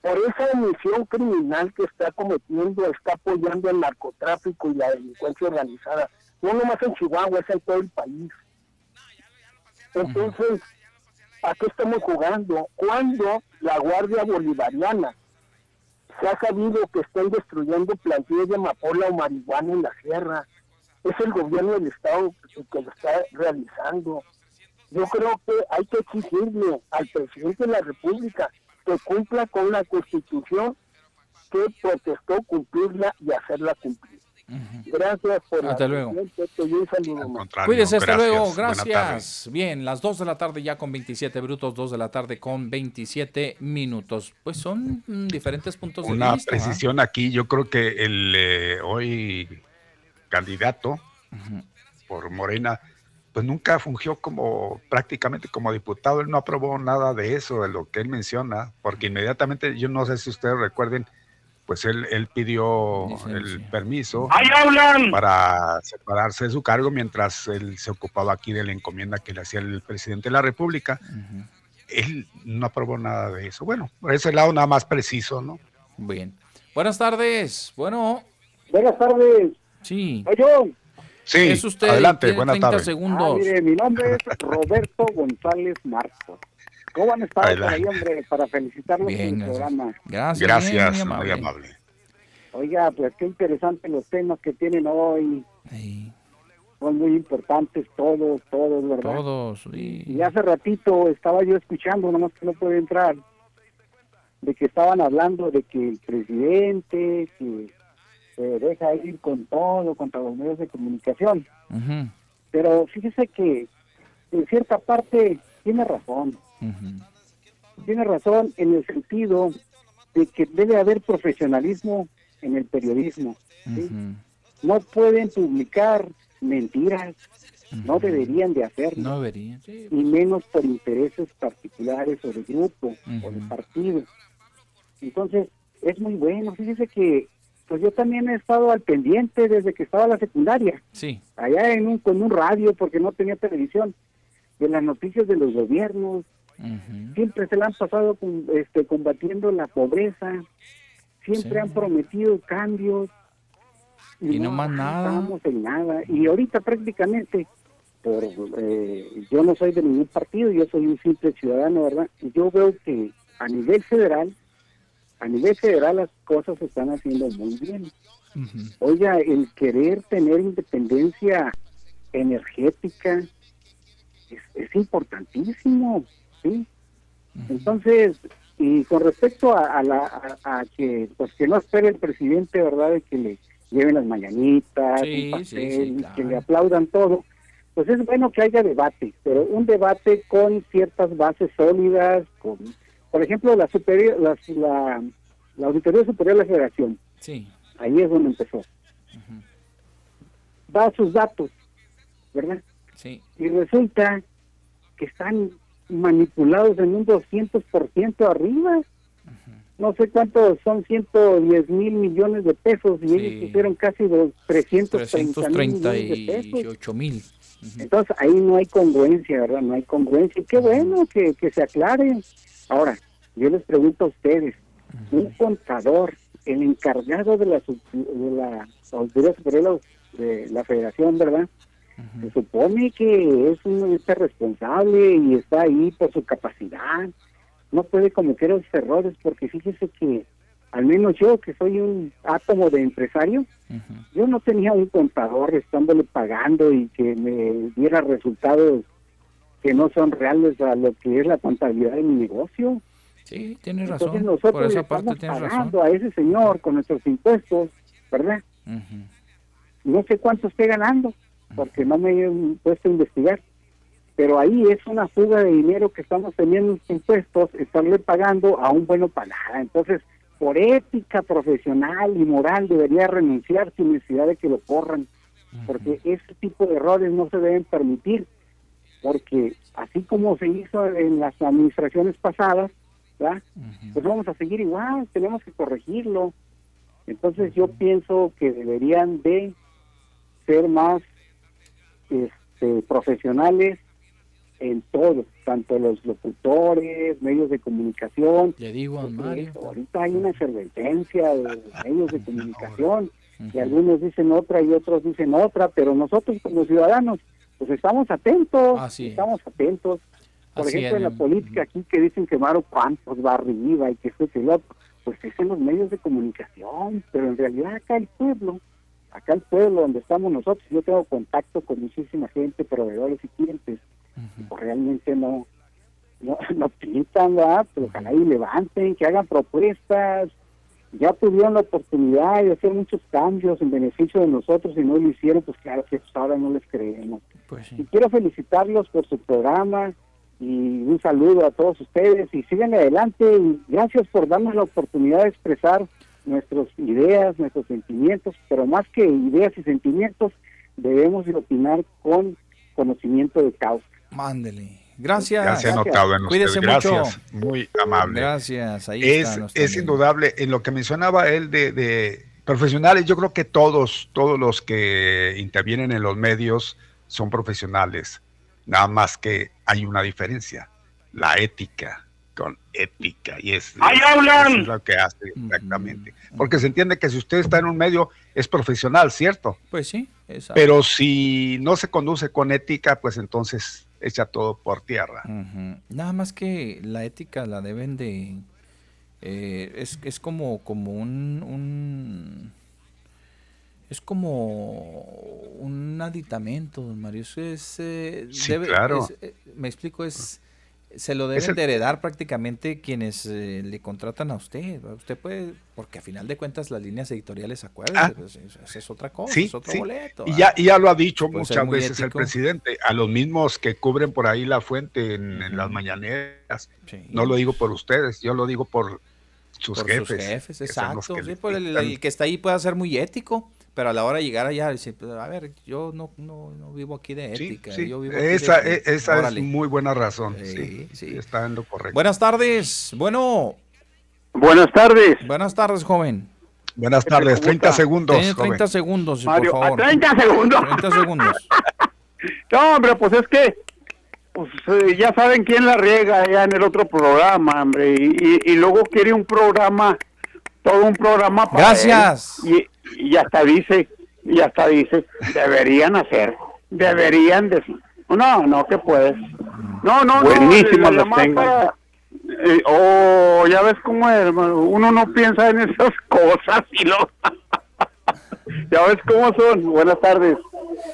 Por esa omisión criminal que está cometiendo, está apoyando el narcotráfico y la delincuencia organizada. No nomás en Chihuahua, es en todo el país. Entonces, ¿a qué estamos jugando? Cuando la Guardia Bolivariana se ha sabido que están destruyendo plantillas de amapola o marihuana en la sierra. Es el gobierno del Estado que lo está realizando. Yo creo que hay que exigirle al presidente de la República que cumpla con la Constitución que protestó cumplirla y hacerla cumplir. Gracias por Hasta la luego. Cuídese, hasta gracias. luego, gracias. Bien, las 2 de la tarde ya con 27 brutos, 2 de la tarde con 27 minutos. Pues son mm, diferentes puntos de Una vista. ¿ah? precisión aquí, yo creo que el eh, hoy candidato por Morena, pues nunca fungió como prácticamente como diputado, él no aprobó nada de eso, de lo que él menciona, porque inmediatamente, yo no sé si ustedes recuerden, pues él, él pidió el permiso para separarse de su cargo mientras él se ocupaba aquí de la encomienda que le hacía el presidente de la República. Él no aprobó nada de eso. Bueno, por ese lado nada más preciso, ¿no? Bien. Buenas tardes. Bueno. Buenas tardes. Sí. Oye, Sí, Es usted, adelante, buenas 30 tardes. segundos. Ah, mire, mi nombre es Roberto González Marcos. ¿Cómo han estado por ahí, hombre? Para felicitarlos Bien, por el programa. Gracias. Gracias, bien, muy amable. Oiga, pues qué interesante los temas que tienen hoy. Son muy importantes todos, todos, ¿verdad? Todos. sí. Y hace ratito estaba yo escuchando, nomás que no puede entrar, de que estaban hablando de que el presidente que se deja ir con todo contra los medios de comunicación. Ujú, Pero fíjese que en cierta parte tiene razón. Ujú. Tiene razón en el sentido de que debe haber profesionalismo en el periodismo. ¿sí? No pueden publicar mentiras, no deberían de hacerlo. No y menos por intereses particulares o de grupo o de partido. Entonces, es muy bueno. Fíjese que pues yo también he estado al pendiente desde que estaba en la secundaria, Sí. allá en un, con un radio porque no tenía televisión, de las noticias de los gobiernos. Siempre se la han pasado con- este, combatiendo la pobreza, siempre Sí. han prometido cambios. Y no más nada. en nada. Y ahorita prácticamente por eh, yo no soy de ningún partido, yo soy un simple ciudadano, ¿verdad? Y yo veo que a nivel federal, a nivel federal las cosas se están haciendo muy bien. Oiga, el querer tener independencia energética es, es importantísimo, ¿sí? Entonces, y con respecto a, a la, a, a que, pues que no espere el presidente, ¿verdad?, de que le lleven las mañanitas, Sí, un sí, pastel, sí, que le aplaudan todo, pues es bueno que haya debate, pero un debate con ciertas bases sólidas, con, por ejemplo, la superior, la, la, la Auditoría Superior de la Federación, Sí. ahí es donde empezó. Da sus datos, ¿verdad? Sí. Y resulta que están manipulados en un 200% arriba. No sé cuántos son 110 mil millones de pesos y ellos pusieron casi dos, 330 mil millones de pesos. 338 mil. Entonces ahí no hay congruencia, ¿verdad? No hay congruencia. Y qué bueno que, que se aclare. Ahora, yo les pregunto a ustedes, un contador, el encargado de la, de la Auditoría Superior de la Federación, ¿verdad? Se supone que es un responsable y está ahí por su capacidad. No puede cometer esos errores porque fíjese que, al menos yo que soy un átomo de empresario, yo no tenía un contador estándole pagando y que me diera resultados que no son reales a lo que es la contabilidad de mi negocio. Sí, tienes Entonces razón. nosotros Por esa parte estamos tienes razón. pagando a ese señor con nuestros impuestos, ¿verdad? No sé cuánto esté ganando, porque no me he puesto a investigar. Pero ahí es una fuga de dinero que estamos teniendo en impuestos, estarle pagando a un bueno para nada. Entonces, por ética profesional y moral debería renunciar sin necesidad de que lo corran, porque ese tipo de errores no se deben permitir, porque así como se hizo en las administraciones pasadas, ¿verdad? pues vamos a seguir igual, tenemos que corregirlo. Entonces yo pienso que deberían de ser más este, profesionales en todo, tanto los locutores, medios de comunicación. Le digo a Mario. Ahorita hay una efervescencia de medios de [LAUGHS] comunicación y algunos dicen otra y otros dicen otra, pero nosotros como ciudadanos pues estamos atentos, estamos atentos. Por Así ejemplo, en la política aquí que dicen que Maro Campos va arriba y que esto y que lo otro, pues es en los medios de comunicación, pero en realidad acá el pueblo, acá el pueblo donde estamos nosotros, yo tengo contacto con muchísima gente, proveedores y clientes, pues realmente no, no, [LAUGHS] no pintan, ¿verdad? Pero ojalá y levanten, que hagan propuestas, ya tuvieron la oportunidad de hacer muchos cambios en beneficio de nosotros y no lo hicieron, pues claro que pues ahora no les creemos. Pues Y quiero felicitarlos por su programa y un saludo a todos ustedes y sigan adelante y gracias por darnos la oportunidad de expresar nuestras ideas, nuestros sentimientos, pero más que ideas y sentimientos, debemos de opinar con conocimiento de causa. Mándele. Gracias. Ha notado en Cuídese usted. Gracias. mucho. Muy amable. Gracias. Ahí es, está es indudable en lo que mencionaba él de, de profesionales. Yo creo que todos, todos los que intervienen en los medios son profesionales. Nada más que hay una diferencia: la ética con ética. Y es, ¡Ahí es- hablan! es lo que hace exactamente. Porque se entiende que si usted está en un medio es profesional, ¿cierto? Pues sí, exacto. Pero si no se conduce con ética, pues entonces echa todo por tierra. Nada más que la ética la deben de... eh, es, es como, como un, un- Es como un aditamento, don Mario. Eso es... eh, Sí, claro. es, eh, me explico, es... Se lo deben el- de heredar prácticamente quienes eh, le contratan a usted. Usted puede, porque a final de cuentas las líneas editoriales, acuérdense, Ah. pues, es, es- es otra cosa, Sí, es otro sí. boleto. Y ya, y ya lo ha dicho muchas veces el presidente, a los mismos que cubren por ahí la fuente en, en las mañaneras. No lo digo por ustedes, yo lo digo por sus por jefes. sus jefes, exacto. que el, dictan. el que está ahí puede ser muy ético, pero a la hora de llegar allá, dice, pues, a ver, yo no, no, no vivo aquí de Sí, ética. sí, yo vivo aquí esa, de- e- esa Órale. es muy buena razón. Sí, Sí, está en lo correcto. Buenas tardes. Bueno. Buenas tardes. Buenas tardes, joven. Buenas tardes, 30 segundos. Tiene 30 joven. segundos, Mario, por favor. ¿a 30 segundos? 30 segundos. [LAUGHS] No, hombre, pues es que pues eh, ya saben quién la riega ya en el otro programa, hombre, y, y- y luego quiere un programa, todo un programa para Gracias. él, y, y hasta dice, y hasta dice, deberían hacer, deberían decir, no, no, que puedes, no, no, Buenísimas no, llamada tengo. para- eh, oh, ya ves cómo es, hermano, uno no piensa en esas [LAUGHS] cosas y lo, ya ves cómo son, buenas tardes.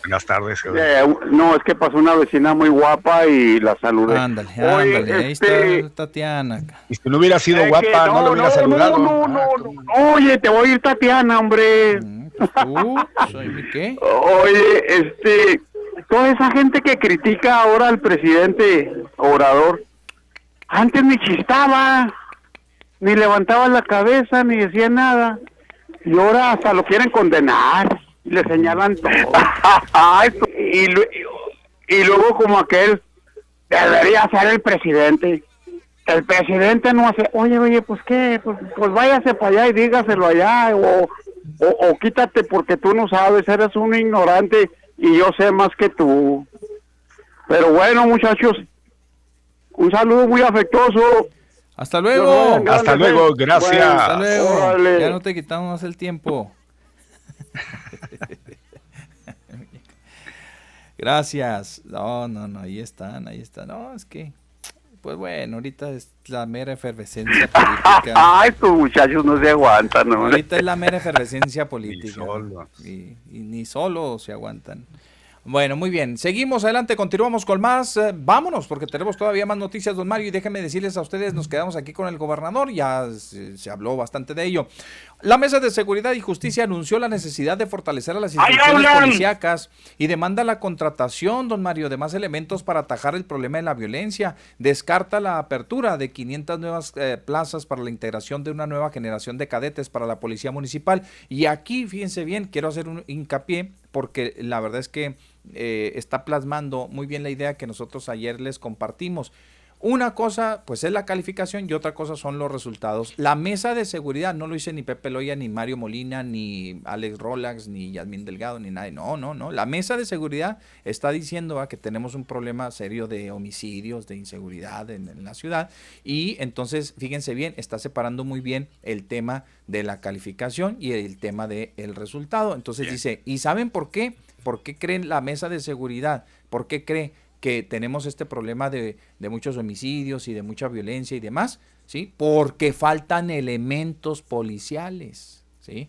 Buenas tardes. Eh, no, es que pasó una vecina muy guapa y la saludé. Ándale, Oye, ándale. Ahí este, está Tatiana. Y si no hubiera sido guapa, que no, lo hubiera saludado. No, no, no, no. Oye, te voy a ir Tatiana, hombre. ¿Soy mi qué? Oye, este, toda esa gente que critica ahora al presidente Obrador, antes ni chistaba, ni levantaba la cabeza, ni decía nada. Y ahora hasta lo quieren condenar, y le señalan todo. [LAUGHS] y, lu- y luego como aquel, debería ser el presidente. El presidente no hace, oye, oye, pues qué, pues, pues váyase para allá y dígaselo allá, o, o, o quítate porque tú no sabes, eres un ignorante y yo sé más que tú. Pero bueno, muchachos, un saludo muy afectuoso. Hasta luego. Hasta luego, gracias. Bueno, Hasta luego. órale. Ya no te quitamos más el tiempo. [LAUGHS] Gracias. No, no, no, ahí están, ahí están. No, es que, pues bueno, ahorita es la mera efervescencia política. [LAUGHS] Ah, estos muchachos no se aguantan, ¿no? Ahorita es la mera efervescencia política. Y, y ni solo se aguantan. Bueno, muy bien. Seguimos adelante, continuamos con más. Eh, vámonos, porque tenemos todavía más noticias, don Mario. Y déjenme decirles a ustedes, nos quedamos aquí con el gobernador. Ya se, se habló bastante de ello. La Mesa de Seguridad y Justicia anunció la necesidad de fortalecer a las ¡Ahí instituciones policíacas y demanda la contratación, don Mario, de más elementos para atajar el problema de la violencia. Descarta la apertura de 500 nuevas eh, plazas para la integración de una nueva generación de cadetes para la Policía Municipal. Y aquí, fíjense bien, quiero hacer un hincapié porque la verdad es que eh, está plasmando muy bien la idea que nosotros ayer les compartimos. Una cosa, pues es la calificación y otra cosa son los resultados. La mesa de seguridad no lo dice ni Pepe Loya, ni Mario Molina, ni Alex Rolax, ni Yasmín Delgado, ni nadie. No, no, no. La mesa de seguridad está diciendo ah, que tenemos un problema serio de homicidios, de inseguridad en, en la ciudad. Y entonces, fíjense bien, está separando muy bien el tema de la calificación y el tema del resultado. Entonces dice, ¿y saben por qué? ¿Por qué creen la mesa de seguridad? ¿Por qué cree que tenemos este problema de, de muchos homicidios y de mucha violencia y demás? ¿Sí? Porque faltan elementos policiales, ¿sí?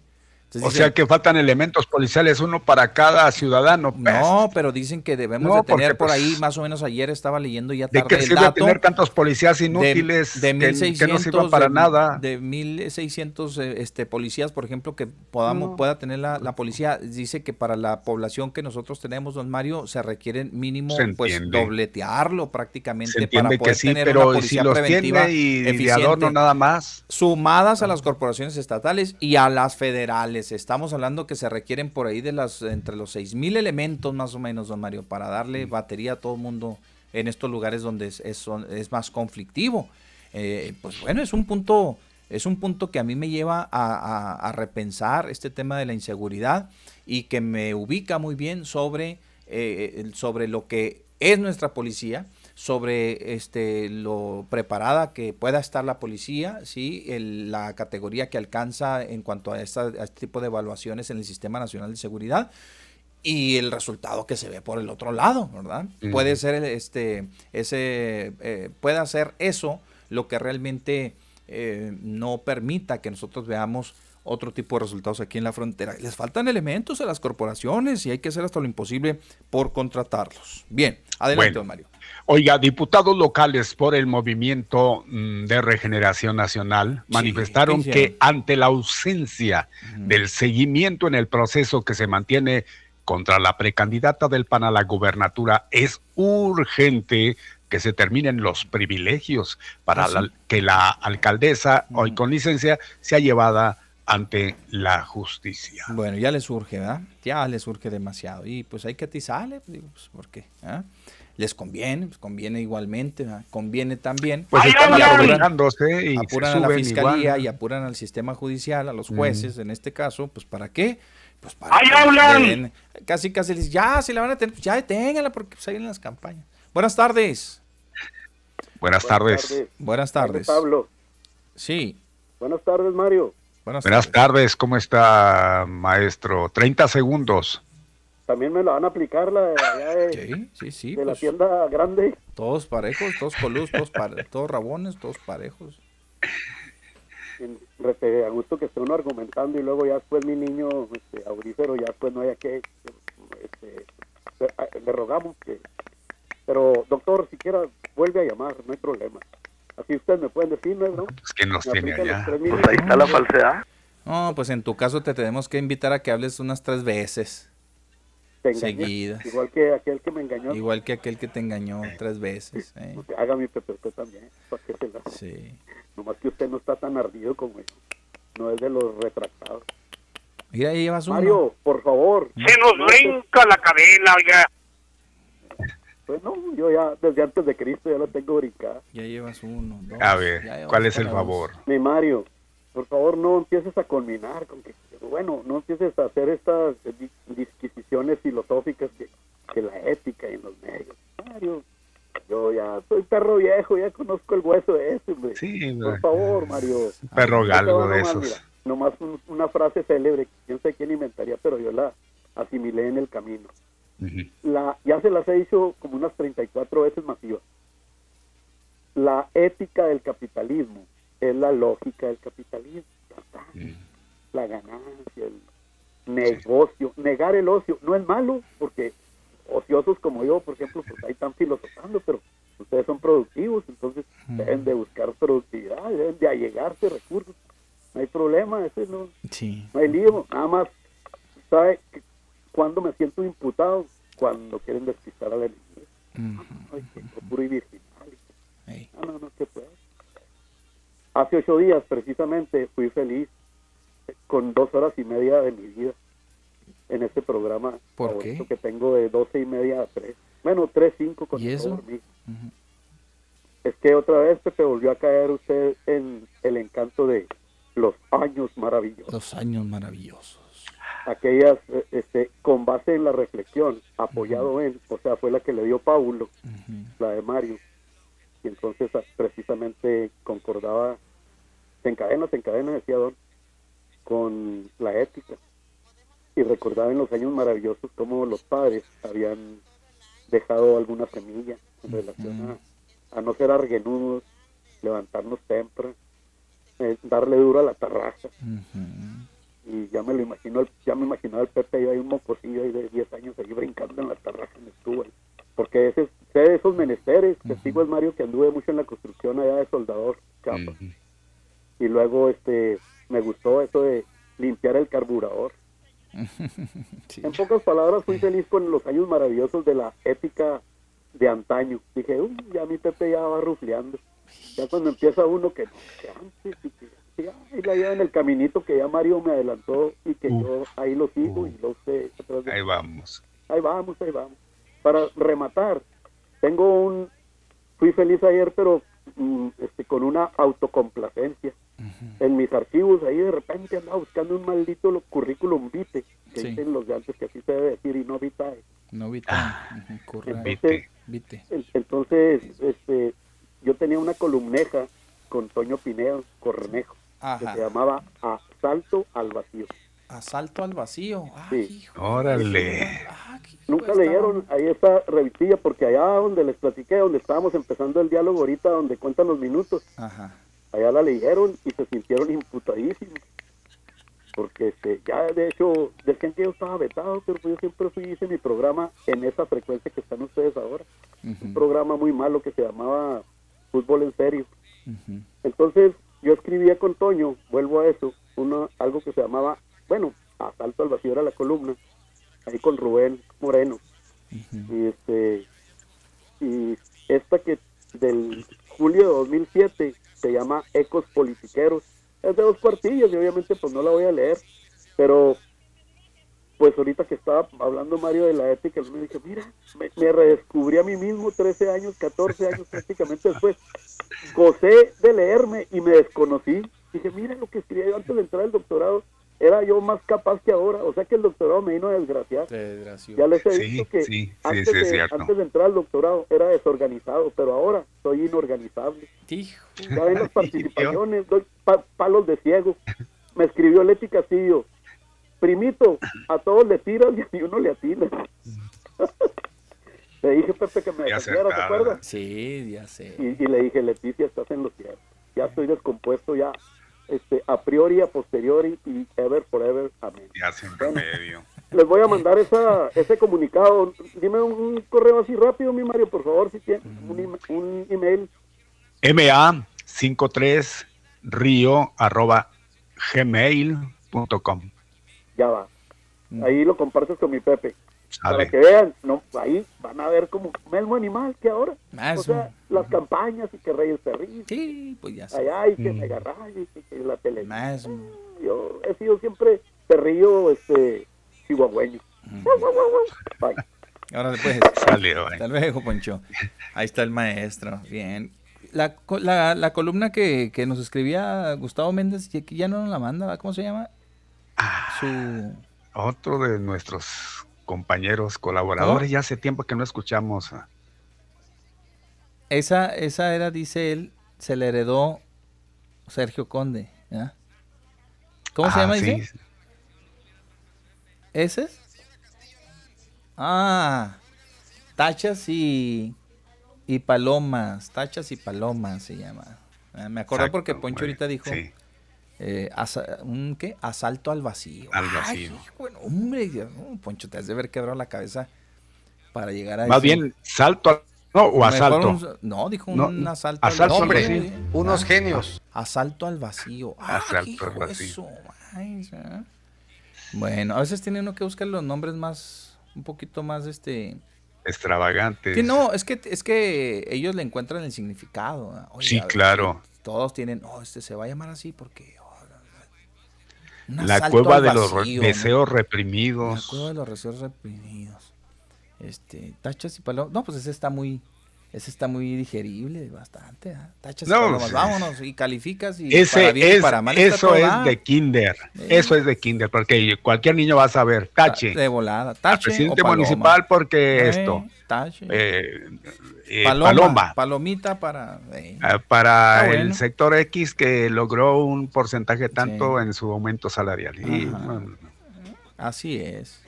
O sea que faltan elementos policiales, uno para cada ciudadano. No, pero dicen que debemos de tener por ahí, pues, más o menos ayer estaba leyendo ya tarde ¿De qué sirve tener tantos policías inútiles de, que, no sirvan para nada? De 1.600 eh, este, policías, por ejemplo, que podamos pueda tener la, policía. Dice que para la población que nosotros tenemos, don Mario, se requiere mínimo pues dobletearlo prácticamente para poder tener pero una policía si preventiva y eficiente, nada más. Sumadas a las corporaciones estatales y a las federales Estamos hablando que se requieren por ahí de las entre los seis mil elementos más o menos, don Mario, para darle batería a todo el mundo en estos lugares donde es, es, más conflictivo. Eh, pues bueno, es un punto es un punto que a mí me lleva a, repensar este tema de la inseguridad y que me ubica muy bien sobre, eh, sobre lo que es nuestra policía sobre este, lo preparada que pueda estar la policía, ¿sí? la categoría que alcanza en cuanto a, este tipo de evaluaciones en el Sistema Nacional de Seguridad y el resultado que se ve por el otro lado, ¿verdad? Puede ser este, ese, eh, puede hacer eso lo que realmente eh, no permita que nosotros veamos otro tipo de resultados aquí en la frontera. Les faltan elementos a las corporaciones y hay que hacer hasta lo imposible por contratarlos. Bien, adelante, Mario. Oiga, diputados locales por el Movimiento mm, de Regeneración Nacional manifestaron que ante la ausencia del seguimiento en el proceso que se mantiene contra la precandidata del PAN a la gubernatura, es urgente que se terminen los privilegios para ah, que la alcaldesa, hoy con licencia, sea llevada ante la justicia. Bueno, ya le surge, ¿verdad? Ya le surge demasiado. Y pues hay que atizarle, digo, pues, ¿por qué? ¿Ah? Les conviene, pues conviene igualmente, conviene también. Pues están y apuran a la fiscalía y apuran al sistema judicial, a los jueces, en este caso, pues ¿para qué? Pues para ¡Ahí casi casi les ya si la van a tener, pues ya deténganla porque pues, en las campañas. Buenas tardes. Buenas, tardes. Buenas tardes. Pablo. Sí. Buenas tardes, Mario. Buenas, Buenas tardes. ¿cómo está, maestro? 30 segundos también me la van a aplicar la de, sí, sí, sí, de la pues, tienda grande. Todos parejos, todos colus, todos, todos rabones, todos parejos. a gusto que esté uno argumentando y luego ya después mi niño este, aurífero, ya después no haya que, este, le rogamos que, pero doctor, si quiera, vuelve a llamar, no hay problema. Así ustedes me pueden decir, ¿no? Es que nos tiene allá. Pues ahí está la falsedad. No, pues en tu caso te tenemos que invitar a que hables unas tres veces seguidas. Igual que aquel que me engañó. Igual que aquel que te engañó tres veces. [LAUGHS] Eh. Haga mi Pepe usted también. Sí. Nomás que usted no está tan ardido como yo. No es de los retractados. Mira, ahí llevas uno. Mario, por favor. Se nos brinca la cadena, oiga. Pues no, yo ya desde antes de Cristo ya lo tengo brincado. Ya llevas uno. a ver, ¿cuál es el favor? Mi Mario, por favor no empieces a culminar con que bueno, no empieces a hacer estas disquisiciones filosóficas que, que la ética en los medios. Mario, yo ya soy perro viejo, ya conozco el hueso de ese, Sí, Por favor, Mario. Perro galgo de esos. nomás una frase célebre, quién sé quién inventaría, pero yo la asimilé en el camino. la, ya se las he dicho como unas 34 veces masivas. La ética del capitalismo es la lógica del capitalismo la ganancia, el negocio, negar el ocio, no es malo, porque ociosos como yo, por ejemplo, pues ahí están filosofando, pero ustedes son productivos, entonces deben de buscar productividad, deben de allegarse recursos, no hay problema, ese no, no hay lío, nada más, ¿sabe cuando me siento imputado? Cuando quieren despistar a la enemigo. Ay, puro y virginal. Ah, no, no, ¿qué puede? Hace ocho días, precisamente, fui feliz con dos horas y media de mi vida en este programa ¿Por qué? que tengo de doce y media a tres. Bueno, tres, cinco con ¿Y eso? Es que otra vez se volvió a caer usted en el encanto de los años maravillosos. Los años maravillosos. Aquellas, eh, este, con base en la reflexión, apoyado en, o sea, fue la que le dio Paulo, la de Mario. Y entonces ah, precisamente concordaba, se encadena, se encadena, decía Don, con la ética. Y recordaba en los años maravillosos cómo los padres habían dejado alguna semilla en relación a, no ser arguenudos, levantarnos temprano, eh, darle duro a la terraza. y ya me lo imagino, ya me imaginaba el Pepe hay un mocosillo ahí de 10 años ahí brincando en la tarraja en estuvo porque ese, sé de esos menesteres, testigo es Mario que anduve mucho en la construcción allá de soldador, capa. Y luego este me gustó eso de limpiar el carburador. [LAUGHS] En pocas palabras, fui feliz con los años maravillosos de la ética de antaño. Dije, uy, ya mi Pepe ya va rufleando. Ya cuando empieza uno que que antes y que y la lleva en el caminito que ya Mario me adelantó y que yo ahí lo sigo y lo sé. de- Ahí vamos. Ahí vamos, ahí vamos. Para rematar, tengo un... Fui feliz ayer, pero mm, este, con una autocomplacencia. En mis archivos, ahí de repente andaba buscando un maldito lo- currículum vitae, que Sí. dicen los de antes que así se debe decir y no vitae. No vite. Ujú, corre. Entonces, Vite. en- entonces este, yo tenía una columneja con Toño Pinedo, Cornejo, Ajá. que se llamaba Asalto al Vacío. Asalto al vacío. Ah, Sí. Órale. Nunca leyeron ahí esta revistilla porque allá donde les platiqué, donde estábamos empezando el diálogo ahorita, donde cuentan los minutos, Ajá. Allá la leyeron y se sintieron imputadísimos. Porque este, ya de hecho decían que yo estaba vetado, pero pues yo siempre fui, hice mi programa en esa frecuencia que están ustedes ahora. Un programa muy malo que se llamaba Fútbol en Serio. Entonces yo escribía con Toño, vuelvo a eso, una, algo que se llamaba, bueno, Asalto al Vacío era la columna, ahí con Rubén Moreno. Y este y esta que del julio de 2007 se llama Ecos Politiqueros. Es de dos cuartillas y obviamente pues no la voy a leer, pero pues ahorita que estaba hablando Mario de la ética, me dije, mira, me, redescubrí a mí mismo 13 años, 14 años [LAUGHS] prácticamente después. Gocé de leerme y me desconocí. Dije, mira lo que escribía yo antes de entrar al doctorado. Era yo más capaz que ahora. O sea que el doctorado me vino a desgraciar. Ya les he Sí, dicho que sí, sí, antes, de, cierto. antes de entrar al doctorado era desorganizado, pero ahora soy inorganizable. Ya ven las [LAUGHS] participaciones, doy pa- palos de ciego. Me escribió Leti Castillo, primito, a todos le tiras y a uno le atina. [LAUGHS] le dije, Pepe, que me defendiera, ¿te acuerdas? Sí, ya sé. Y, y le dije, Leticia, estás en lo cierto. Ya estoy descompuesto, ya este, a priori, a posteriori y ever forever. Amén. Ya sin Bueno. remedio. Les voy a mandar esa, ese comunicado. Dime un, un correo así rápido, mi Mario, por favor, si tienes un, un email. MA53 río arroba gmail.com. Ya va. Ahí lo compartes con mi Pepe. Para que vean, no, ahí van a ver como mismo animal que ahora. Más o sea, las campañas y que Reyes Perris. Sí, pues ya sé. Allá y que Mm. Mega y que la tele. Más. Yo he sido siempre perrillo este, chihuahueño. Bye. Ahora después. [LAUGHS] Bye. Hasta luego, Poncho. Ahí está el maestro. Bien. La, la, la columna que, que nos escribía Gustavo Méndez, ya no nos la manda, ¿verdad? ¿cómo se llama? Su... Otro de nuestros compañeros colaboradores, ya hace tiempo que no escuchamos. Esa, esa era, dice él, se le heredó Sergio Conde. ¿Cómo se Ah, llama, sí. dice? ¿Ese es? Ah, tachas y, y palomas. Tachas y palomas se llama. Ah, me acordé Exacto, porque Poncho ahorita dijo sí. Eh, asa- un qué asalto al vacío. Al Ay, vacío. bueno, hombre, no, Poncho, te has de ver quebrado la cabeza para llegar a Más ese- bien, salto al- no, o asalto. un- no, dijo No, un asalto, asalto, al vacío. sí. Unos Ah, genios. Asalto al vacío. Ah, Asalto al vacío. ¿eh? Bueno, a veces tiene uno que buscar los nombres más, un poquito más, este... Extravagantes. Sí, no, es que, es que ellos le encuentran el significado. Oye, Sí, claro. Todos tienen, oh, este se va a llamar así porque... La cueva de los deseos La reprimidos. cueva de los deseos reprimidos. Este, tachas y palomas. No, pues ese está muy, ese está muy digerible, bastante. ¿ah? Tachas y No, sí. vámonos. Y calificas y Ese para bien y es, para mal eso es de kinder. Sí. Eso es de kinder, porque cualquier niño va a saber. Tache. De volada. Tache presidente o municipal porque Eh, esto. tache. Eh, eh, paloma, paloma. Palomita para... eh. Ah, Para Está el sector X que logró un porcentaje tanto en su aumento salarial. Y, bueno, Así es.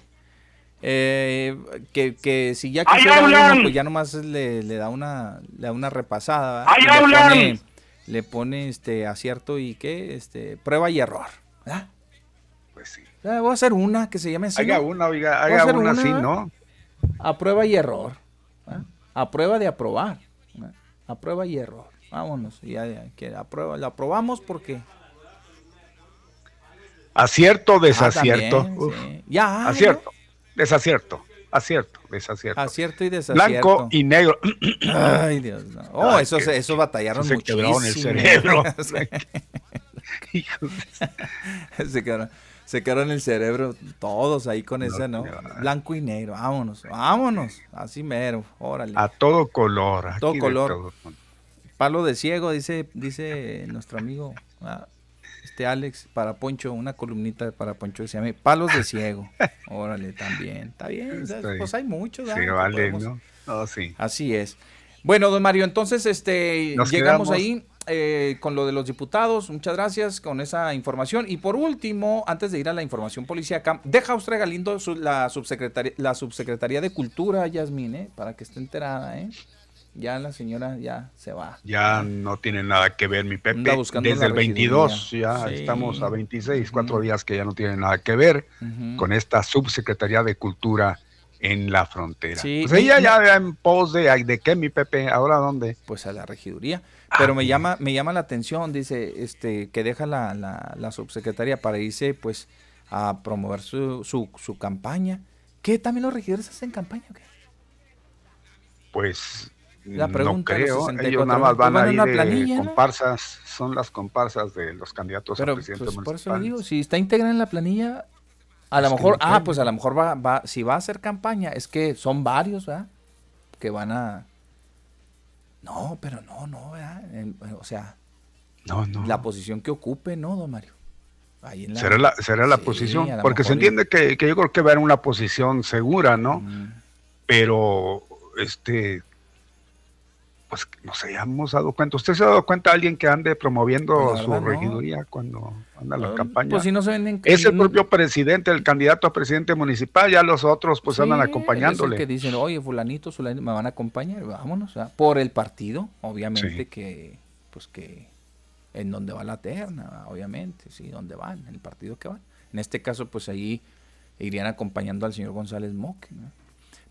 Eh, que, que si ya uno, pues ya nomás le, le da una le da una repasada ¿verdad? ¡Ahí Y le hablan! pone, le pone este acierto y qué este prueba y error ¿verdad? pues sí. voy a hacer una que se llame así. Haga una, oiga, haga una, una, así. ¿no? A prueba y error. ¿eh? A prueba de aprobar. A prueba y error. Vámonos. Ya, ya, que a prueba, la aprobamos porque. Acierto, Ah, desacierto. también, Uf. sí. Ya. Acierto, desacierto, acierto, desacierto. Acierto y desacierto. Blanco y negro. Ay, Dios. no. [COUGHS] Oh, Ay, que- esos batallaron se muchísimo. quebraron el cerebro. [LAUGHS] se, quedaron, [LAUGHS] [LAUGHS] se quedaron el cerebro todos ahí con ese, ¿no? Blanco y negro. Vámonos, vámonos. Así mero. Órale. A todo color. aquí Todo color. todo. Palo de ciego, dice, dice nuestro amigo ah, este Alex, para Poncho, una columnita para Poncho que se llama Palos de ciego. [LAUGHS] Órale, también. Está bien. Pues hay muchos. Sí, vale, podemos- ¿no? No, sí. Así es. Bueno, don Mario, entonces este Nos llegamos quedamos- ahí eh, con lo de los diputados. Muchas gracias con esa información. Y por último, antes de ir a la información policíaca, deja usted Galindo su- la subsecretaría, la subsecretaría de Cultura, Yasmín, ¿eh? para que esté enterada, ¿eh? Ya la señora ya se va. Ya no tiene nada que ver mi Pepe. Desde el 22, ya. Sí. estamos a 26, cuatro días que ya no tiene nada que ver con esta subsecretaría de Cultura en la frontera. Sí, Pues ella y- ya en pos de, ¿de qué mi Pepe? ¿Ahora dónde? Pues a la regiduría. Pero me llama, me llama la atención, dice, este, que deja la, la, la subsecretaria para irse, pues, a promover su, su, su campaña. ¿Qué? ¿También los regidores hacen campaña o qué? Pues La no pregunta los creo, 64 ellos nada más pues van van a ir una de planilla, ¿no? comparsas, son las comparsas de los candidatos Pero a presidente pues, por eso digo, si está integrada en la planilla, a lo mejor, no ah, pues a lo mejor va, va, si va a hacer campaña, es que son varios, ¿verdad? Que van a... No, pero no, no, ¿verdad? En- o sea, No, no. la posición que ocupe, ¿no, don Mario? Ahí en Será la, será la Sí, posición, a porque se entiende que, que yo creo que va en una posición segura, ¿no? Pero, este, pues no sé, ya hemos dado cuenta. ¿Usted se ha dado cuenta de alguien que ande promoviendo su no. regiduría cuando anda la campaña? Pues si no se ven en... es el no- propio presidente, el candidato a presidente municipal, ya los otros pues andan Sí, Es acompañándole. el que dicen, oye, fulanito, fulanito, me van a acompañar, vámonos, ¿verdad? por el partido, obviamente Sí. que, pues que, en donde va la terna, ¿verdad? obviamente, sí, donde van, en el partido que van. En este caso, pues ahí irían acompañando al señor González Moque, ¿no?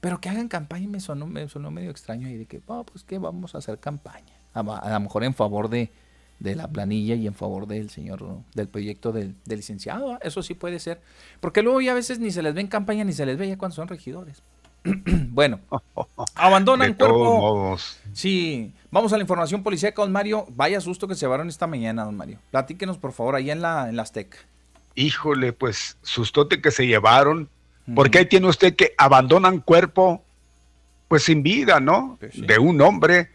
Pero que hagan campaña me sonó, me sonó medio extraño ahí de que, oh, pues que vamos a hacer campaña. A, a lo mejor en favor de, de la planilla y en favor del señor, del proyecto del, del licenciado, eso sí puede ser. Porque luego ya a veces ni se les ve en campaña ni se les ve ya cuando son regidores. [CLEARS THROAT] bueno, [LAUGHS] abandonan De todos cuerpo. modos. Sí, vamos a la información policíaca, don Mario. Vaya susto que se llevaron esta mañana, don Mario. Platíquenos, por favor, allá en la, en la Azteca. Híjole, pues sustote que se llevaron, porque ahí tiene usted que abandonan cuerpo, pues sin vida, ¿no? Sí. De un hombre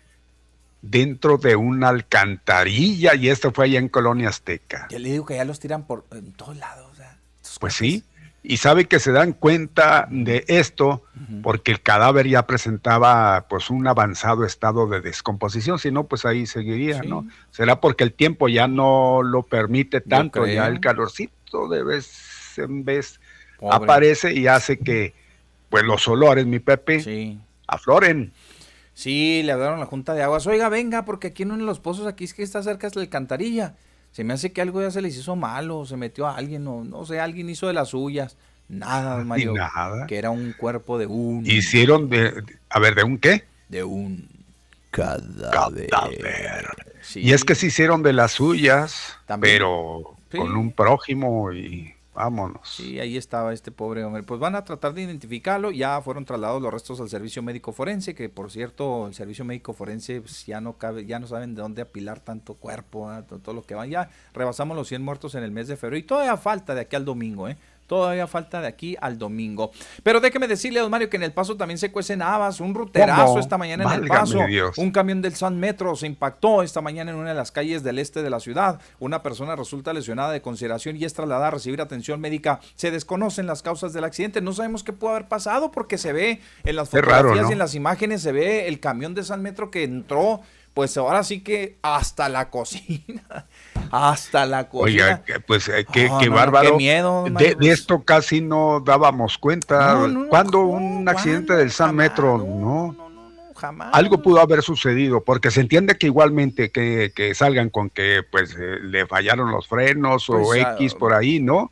dentro de una alcantarilla, y esto fue allá en Colonia Azteca. Yo le digo que ya los tiran por en todos lados. o sea, estos Pues sí, y sabe que se dan cuenta de esto porque el cadáver ya presentaba pues un avanzado estado de descomposición, si no pues ahí seguiría, Sí. ¿no? Será porque el tiempo ya no lo permite tanto, ya el calorcito de vez en vez Pobre. aparece y hace que pues los olores, mi Pepe, Sí. afloren. Sí, le hablaron a la Junta de Aguas. Oiga, venga, porque aquí en uno de los pozos, aquí es que está cerca de la alcantarilla. Se me hace que algo ya se les hizo malo, se metió a alguien, o no sé, alguien hizo de las suyas. Nada, Mario. nada. Que era un cuerpo de un. Hicieron de, a ver, ¿de un qué? De un cadáver. Sí. Y es que se hicieron de las suyas, También. pero Sí. con un prójimo y vámonos. Sí, ahí estaba este pobre hombre. Pues van a tratar de identificarlo. Ya fueron trasladados los restos al servicio médico forense, que por cierto, el servicio médico forense pues, ya no cabe, ya no saben de dónde apilar tanto cuerpo, ¿ah? todo, lo que van. Ya rebasamos los 100 muertos en el mes de febrero y todavía falta de aquí al domingo, ¿eh? Todavía falta de aquí al domingo. Pero déjeme decirle, don Mario, que en El Paso también se cuecen habas. Un ruterazo ¿Cómo? esta mañana en El Paso. Dios. Un camión del San Metro se impactó esta mañana en una de las calles del este de la ciudad. Una persona resulta lesionada de consideración y es trasladada a recibir atención médica. Se desconocen las causas del accidente. No sabemos qué pudo haber pasado porque se ve en las fotografías raro, ¿no? y en las imágenes se ve el camión de San Metro que entró. Pues ahora sí que hasta la cocina. Hasta la cocina. Que, pues eh, qué, Ah, qué no, bárbaro. qué miedo, de, esto casi no dábamos cuenta. No, no, no, ¿Cuándo ¿cómo? un accidente del San Jamás, Metro? no, No. Jamás. Algo pudo haber sucedido, porque se entiende que igualmente que, que salgan con que pues eh, le fallaron los frenos o Pues, ah, X por ahí, ¿no?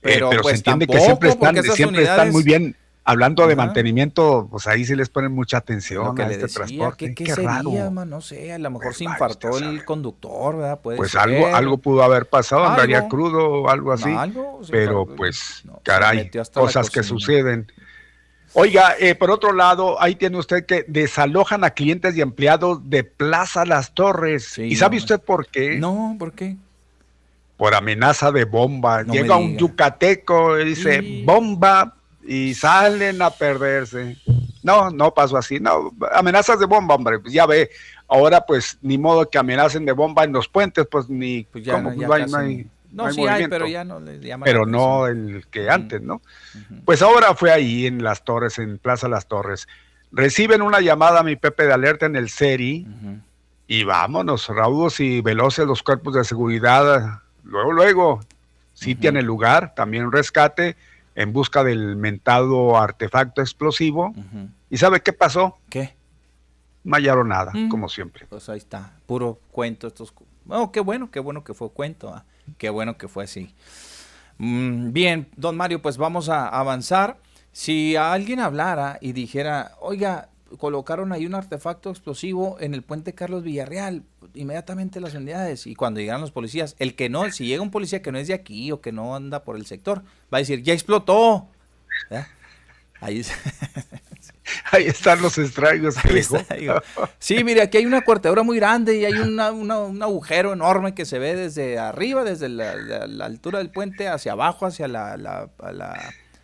Pero, Pero, se pues, entiende que siempre están, siempre están muy bien. Hablando de mantenimiento, pues ahí sí les ponen mucha atención que a este decía, transporte. ¿qué, qué Qué sería, raro. man? No sé, a lo mejor se infartó el conductor, ¿verdad? Puede Pues ser. algo, algo pudo haber pasado, Algo. andaría crudo o algo así. No, algo, se pero pues, se caray, cosas que suceden. Oiga, eh, por otro lado, ahí tiene usted que desalojan a clientes y empleados de Plaza Las Torres. ¿Y sabe usted por qué? No, ¿por qué? Por amenaza de bomba. No Llega un yucateco y dice bomba y salen a perderse. No, no pasó así. No, amenazas de bomba, hombre. Pues ya ve, ahora pues ni modo que amenacen de bomba en los puentes, pues ni ya como no- pues, no hay- casi no hay- no. no No, hay sí hay, pero ya no le llama la Pero no el que antes, ¿no? Pues ahora fue ahí en Las Torres, en Plaza Las Torres. Reciben una llamada a mi Pepe de alerta en el SERI y vámonos, raudos y veloces los cuerpos de seguridad. Luego, luego, sitian el lugar, también rescate en busca del mentado artefacto explosivo. ¿Y sabe qué pasó? ¿Qué? No hallaron nada, Mm. como siempre. Pues ahí está, puro cuento estos. Oh, qué bueno, qué bueno que fue cuento, ah, qué bueno que fue así. Mm, bien, don Mario, pues vamos a avanzar. Si a alguien hablara y dijera, oiga, colocaron ahí un artefacto explosivo en el puente Carlos Villarreal, inmediatamente las unidades, y cuando llegan los policías, el que no, si llega un policía que no es de aquí o que no anda por el sector, va a decir, ya explotó. ¿Verdad? Ahí [LAUGHS] Ahí están los estragos Ahí dejó. está, digo. Sí, mire, aquí hay una cuarteadora muy grande y hay una- una- un agujero enorme que se ve desde arriba, desde la, la- la altura del puente hacia abajo, hacia la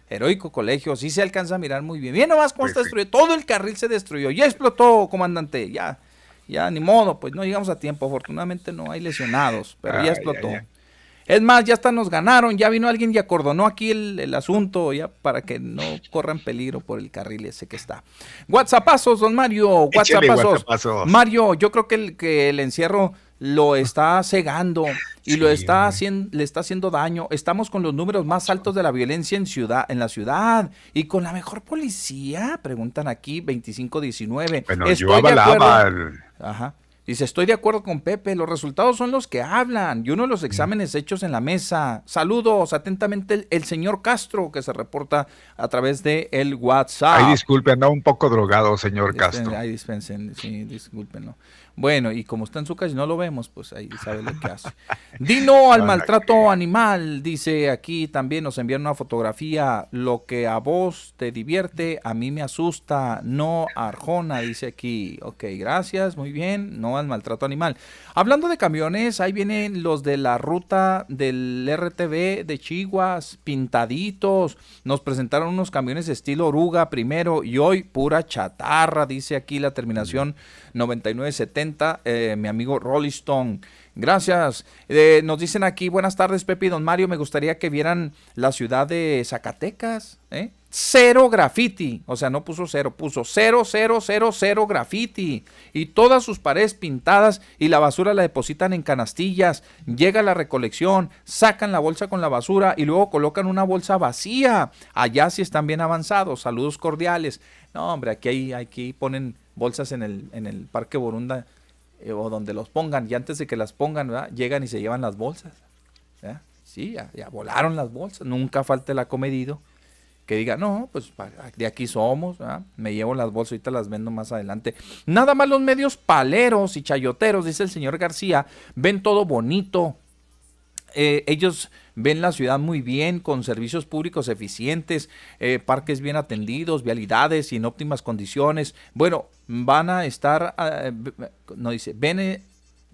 heroico colegio. Sí se alcanza a mirar muy bien. Bien nomás cómo está destruido. Todo el carril se destruyó. Ya explotó, comandante. Ya, ya, ni modo. Pues no llegamos a tiempo. Afortunadamente no hay lesionados, pero ya explotó. Es más, ya hasta nos ganaron, ya vino alguien y acordonó aquí el, el asunto, ya para que no corran peligro por el carril ese que está. WhatsAppazos, don Mario, WhatsAppazos. WhatsAppazos. Mario, yo creo que el, que el encierro lo está cegando y lo está haciendo, le está haciendo daño. Estamos con los números más altos de la violencia en ciudad, en la ciudad y con la mejor policía, preguntan aquí 2519. Bueno, yo Estoy de avalaba el- Ajá. Dice, estoy de acuerdo con Pepe, los resultados son los que hablan y uno de los exámenes hechos en la mesa. Saludos atentamente el, el señor Castro que se reporta a través de el WhatsApp. Ay, disculpe, andaba un poco drogado, señor Castro. Ay, dispensen, sí, discúlpenlo. Bueno, y como está en su casa y no lo vemos, pues ahí sabe lo que hace. [LAUGHS] Dino al maltrato animal, dice aquí también nos envían una fotografía. Lo que a vos te divierte, a mí me asusta. No Arjona, dice aquí. Ok, gracias, muy bien. No al maltrato animal. Hablando de camiones, ahí vienen los de la ruta del RTV de Chihuas, pintaditos. Nos presentaron unos camiones estilo oruga primero y hoy pura chatarra, dice aquí la terminación 9970, eh, mi amigo Rolling Stone. Gracias. Eh, nos dicen aquí, buenas tardes, Pepe y Don Mario. Me gustaría que vieran la ciudad de Zacatecas. ¿eh? Cero graffiti. O sea, no puso cero, puso cero, cero, cero, cero graffiti. Y todas sus paredes pintadas y la basura la depositan en canastillas. Llega la recolección, sacan la bolsa con la basura y luego colocan una bolsa vacía. Allá sí están bien avanzados. Saludos cordiales. No, hombre, aquí, aquí ponen bolsas en el, en el Parque Borunda eh, o donde los pongan, y antes de que las pongan, ¿verdad? llegan y se llevan las bolsas. Sí, ya, ya volaron las bolsas, nunca falta el acomedido que diga, no, pues de aquí somos, me llevo las bolsas, ahorita las vendo más adelante. Nada más los medios paleros y chayoteros, dice el señor García, ven todo bonito, eh, ellos ven la ciudad muy bien, con servicios públicos eficientes, eh, parques bien atendidos, vialidades y en óptimas condiciones. Bueno, van a estar, ah, no dice, ven, eh,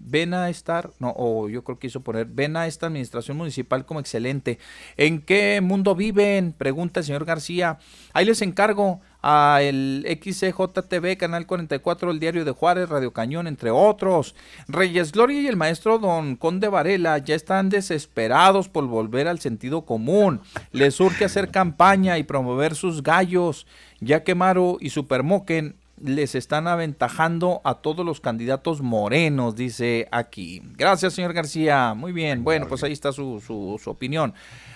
ven a estar, no, o yo creo que hizo poner, ven a esta administración municipal como excelente. ¿En qué mundo viven? Pregunta el señor García. Ahí les encargo a el XCJTV, Canal 44, el Diario de Juárez, Radio Cañón, entre otros. Reyes Gloria y el maestro Don Conde Varela ya están desesperados por volver al sentido común. Les urge hacer campaña y promover sus gallos, ya que Maru y Supermoquen les están aventajando a todos los candidatos morenos, dice aquí. Gracias, señor García. Muy bien. Bueno, pues ahí está su, su, su opinión.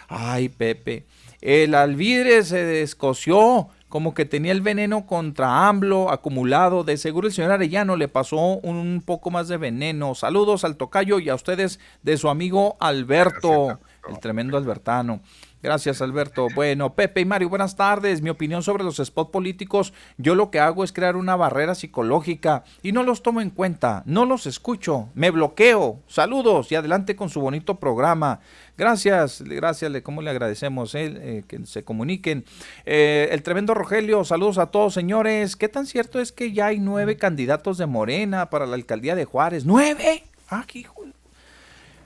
Ay, Pepe. El alvidre se descoció, como que tenía el veneno contra AMLO acumulado. De seguro el señor Arellano le pasó un poco más de veneno. Saludos al tocayo y a ustedes de su amigo Alberto, el tremendo Albertano. Gracias, Alberto. Bueno, Pepe y Mario, buenas tardes. Mi opinión sobre los spots políticos, yo lo que hago es crear una barrera psicológica y no los tomo en cuenta, no los escucho, me bloqueo. Saludos y adelante con su bonito programa. Gracias, gracias, ¿cómo le agradecemos eh, que se comuniquen? Eh, el tremendo Rogelio, saludos a todos, señores. ¿Qué tan cierto es que ya hay nueve candidatos de Morena para la alcaldía de Juárez? ¿Nueve? Ah, hijo.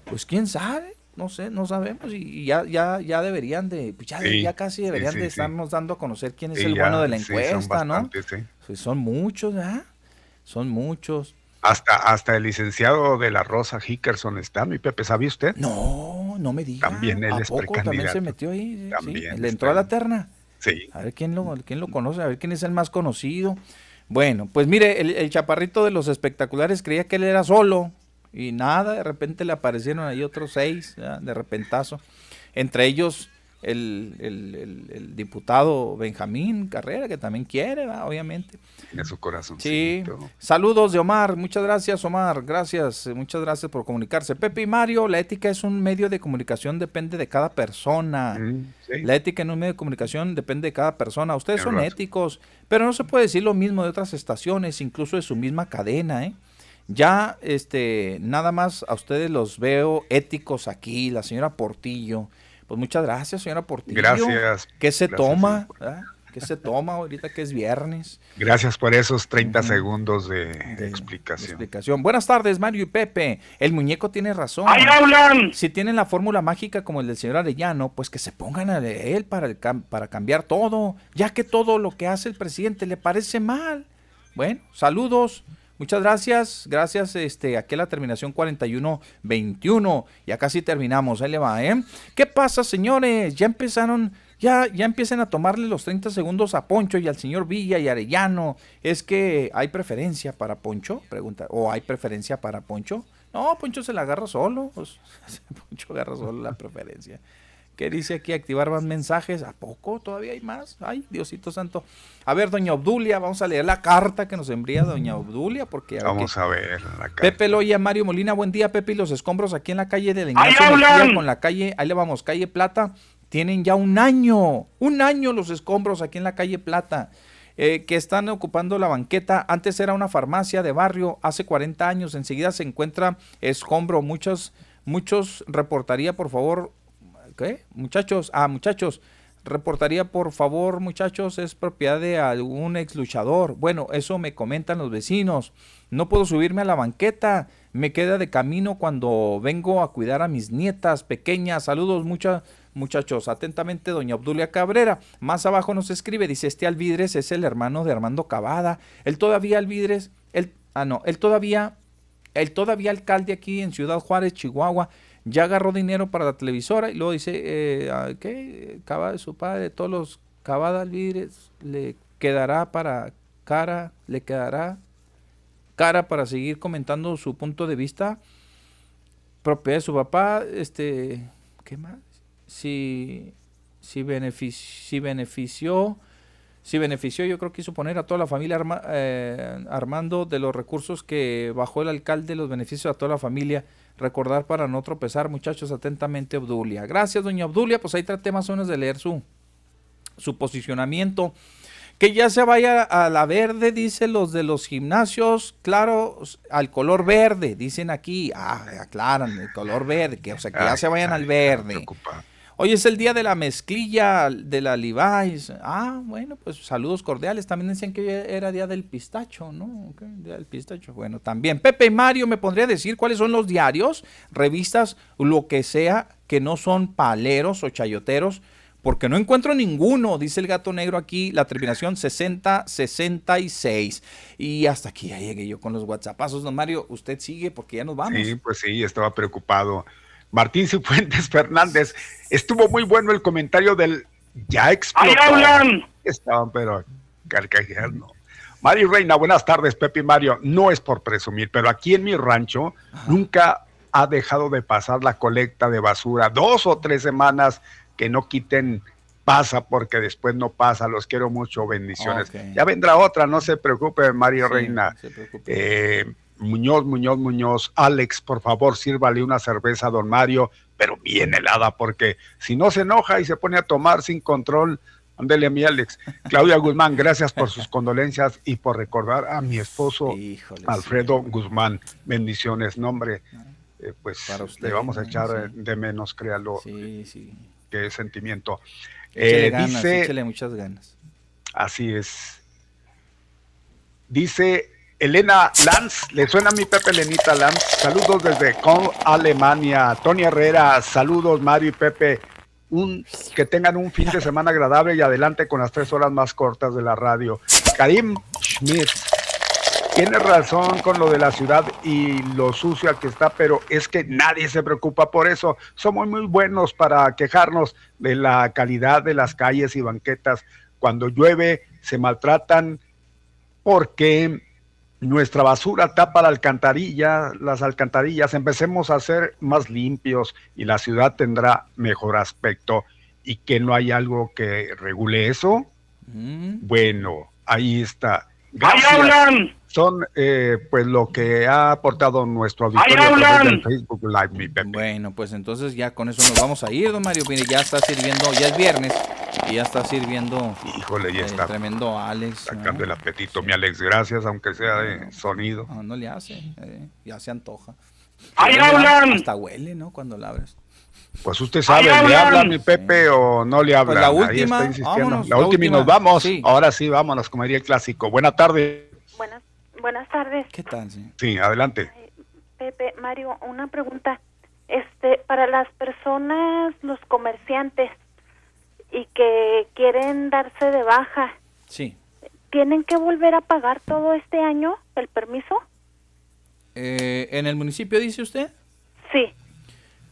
Pues quién sabe no sé, no sabemos y, ya, ya, ya deberían de, pues ya, ya casi deberían de estarnos dando a conocer quién es el bueno de la encuesta, ¿no? Son muchos, ¿ah? Son muchos. Hasta, hasta el licenciado de la Rosa Hickerson está, mi Pepe, ¿sabía usted? No, no me diga. También él es poco? También se metió ahí, le entró a la terna. Sí. A ver quién lo, quién lo conoce, a ver quién es el más conocido. Bueno, pues mire, el, el chaparrito de los espectaculares creía que él era solo, y nada, de repente le aparecieron ahí otros seis, de repentazo. Entre ellos el, el, diputado Benjamín Carrera, que también quiere, obviamente. En su corazón. Sí. Saludos de Omar. Muchas gracias, Omar. Gracias. Muchas gracias por comunicarse. Pepe y Mario, la ética es un medio de comunicación, depende de cada persona. Mm, la ética en un medio de comunicación depende de cada persona. Ustedes son éticos, pero no se puede decir lo mismo de otras estaciones, incluso de su misma cadena, ¿eh? Ya, este, nada más a ustedes los veo éticos aquí, la señora Portillo. Pues muchas gracias, señora Portillo. Gracias. ¿Qué se toma? ¿Qué se toma ahorita que es viernes? Gracias por esos 30 segundos de, explicación. explicación. Buenas tardes, Mario y Pepe. El muñeco tiene razón. ¡Ahí hablan! Si tienen la fórmula mágica como el del señor Arellano, pues que se pongan a él para, el para cambiar todo, ya que todo lo que hace el presidente le parece mal. Bueno, saludos. Muchas gracias, gracias. Este, aquí la terminación 41-21. Ya casi terminamos, ahí le va, ¿eh? ¿Qué pasa, señores? Ya empezaron, ya, ya empiecen a tomarle los 30 segundos a Poncho y al señor Villa y Arellano. ¿Es que hay preferencia para Poncho? Pregunta. ¿O hay preferencia para Poncho? No, Poncho se la agarra solo. Pues, [LAUGHS] Poncho agarra solo la preferencia. ¿Qué dice aquí? Activar más mensajes. ¿A poco? ¿Todavía hay más? Ay, Diosito Santo. A ver, doña Obdulia, vamos a leer la carta que nos envía doña Obdulia. porque Vamos a ver la carta. Pepe Loya, Mario Molina, buen día, Pepe. Y los escombros aquí en la calle de la con la calle, ahí le vamos, calle Plata. Tienen ya un año, un año los escombros aquí en la calle Plata. Eh, que están ocupando la banqueta. Antes era una farmacia de barrio, hace 40 años. Enseguida se encuentra escombro. Muchos, muchos reportaría, por favor, Muchachos, ah, muchachos, reportaría por favor, muchachos, es propiedad de algún ex luchador. Bueno, eso me comentan los vecinos. No puedo subirme a la banqueta. Me queda de camino cuando vengo a cuidar a mis nietas pequeñas. Saludos, muchas muchachos. Atentamente, doña Obdulia Cabrera. Más abajo nos escribe, dice, este Alvidres es el hermano de Armando Cavada. Él todavía Alvidres, él, ah, no, él todavía, él todavía alcalde aquí en Ciudad Juárez, Chihuahua ya agarró dinero para la televisora y luego dice, eh, ¿qué? Cava de su padre, todos los Cavada líderes le quedará para cara, le quedará cara para seguir comentando su punto de vista. Propiedad de su papá, este, ¿qué más? Si, si, si benefició, si benefició, yo creo que hizo poner a toda la familia eh, Armando de los recursos que bajó el alcalde, los beneficios a toda la familia. Recordar para no tropezar, muchachos, atentamente Obdulia. Gracias, doña Obdulia. Pues ahí traté más o menos de leer su, su posicionamiento. Que ya se vaya a la verde, dice los de los gimnasios, claro, al color verde, dicen aquí. Ah, aclaran, el color verde, que, o sea, que ya se vayan al verde. Hoy es el día de la mezclilla de la Levi's. Ah, bueno, pues saludos cordiales. También decían que era día del pistacho, ¿no? día del pistacho. Bueno, también. Pepe y Mario, ¿me pondría a decir cuáles son los diarios, revistas, lo que sea, que no son paleros o chayoteros? Porque no encuentro ninguno, dice el gato negro aquí, la terminación 6066. Y hasta aquí ya llegué yo con los WhatsAppazos. Don Mario, usted sigue porque ya nos vamos. Sí, pues sí, estaba preocupado. Martín Cifuentes [LAUGHS] Fernández. Estuvo muy bueno el comentario del ya explotó. ¡Ahí hablan! Estaban pero carcajeando. Mari Reina, buenas tardes, Pepe y Mario. No es por presumir, pero aquí en mi rancho nunca ha dejado de pasar la colecta de basura. Dos o tres semanas que no quiten pasa porque después no pasa. Los quiero mucho, bendiciones. Ya vendrá otra, no se preocupe, Mario Reina. Eh, Muñoz, Muñoz, Muñoz, Alex, por favor, sírvale una cerveza a don Mario pero bien helada, porque si no se enoja y se pone a tomar sin control, ándele a mi Alex. Claudia Guzmán, gracias por sus condolencias y por recordar a mi esposo Alfredo Guzmán. Bendiciones, nombre. Eh, pues le vamos a echar de menos, créalo. Sí, sí. Qué sentimiento. Eh, ganas, dice, muchas ganas. Así es. Dice Elena Lanz, le suena a mi Pepe Elenita Lanz. Saludos desde Con, Alemania. Tony Herrera, saludos Mario y Pepe. Un, que tengan un fin de semana agradable y adelante con las tres horas más cortas de la radio. Karim Schmidt, tiene razón con lo de la ciudad y lo sucia que está, pero es que nadie se preocupa por eso. Somos muy buenos para quejarnos de la calidad de las calles y banquetas. Cuando llueve se maltratan porque nuestra basura tapa la alcantarilla, las alcantarillas. Empecemos a ser más limpios y la ciudad tendrá mejor aspecto. ¿Y que no hay algo que regule eso? Bueno, ahí está. Gracias. Son eh, pues lo que ha aportado nuestro auditorio del Facebook Live, mi Pepe. Bueno, pues entonces ya con eso nos vamos a ir, don Mario. Mire, ya está sirviendo, ya es viernes y ya está sirviendo. Híjole, ya el está. Tremendo Alex. Sacando el apetito, mi Alex, gracias, aunque sea de sonido. No, no le hace, eh, ya se antoja. ¡Ahí Huele, hablan! Hasta huele, ¿no? Cuando la abres. Pues usted sabe, ¿le hablan! habla mi Pepe o no le habla? Pues la Ahí última, está insistiendo. vámonos, la, la última y última. nos vamos. Sí. Ahora sí, vámonos, como diría el clásico. Buena tarde. Buenas, buenas tardes, ¿Qué tal, sí? Sí, adelante. Pepe. Mario, una pregunta. Este, para las personas, los comerciantes y que quieren darse de baja, Sí. ¿tienen que volver a pagar todo este año el permiso? Eh, ¿En el municipio dice usted? Sí.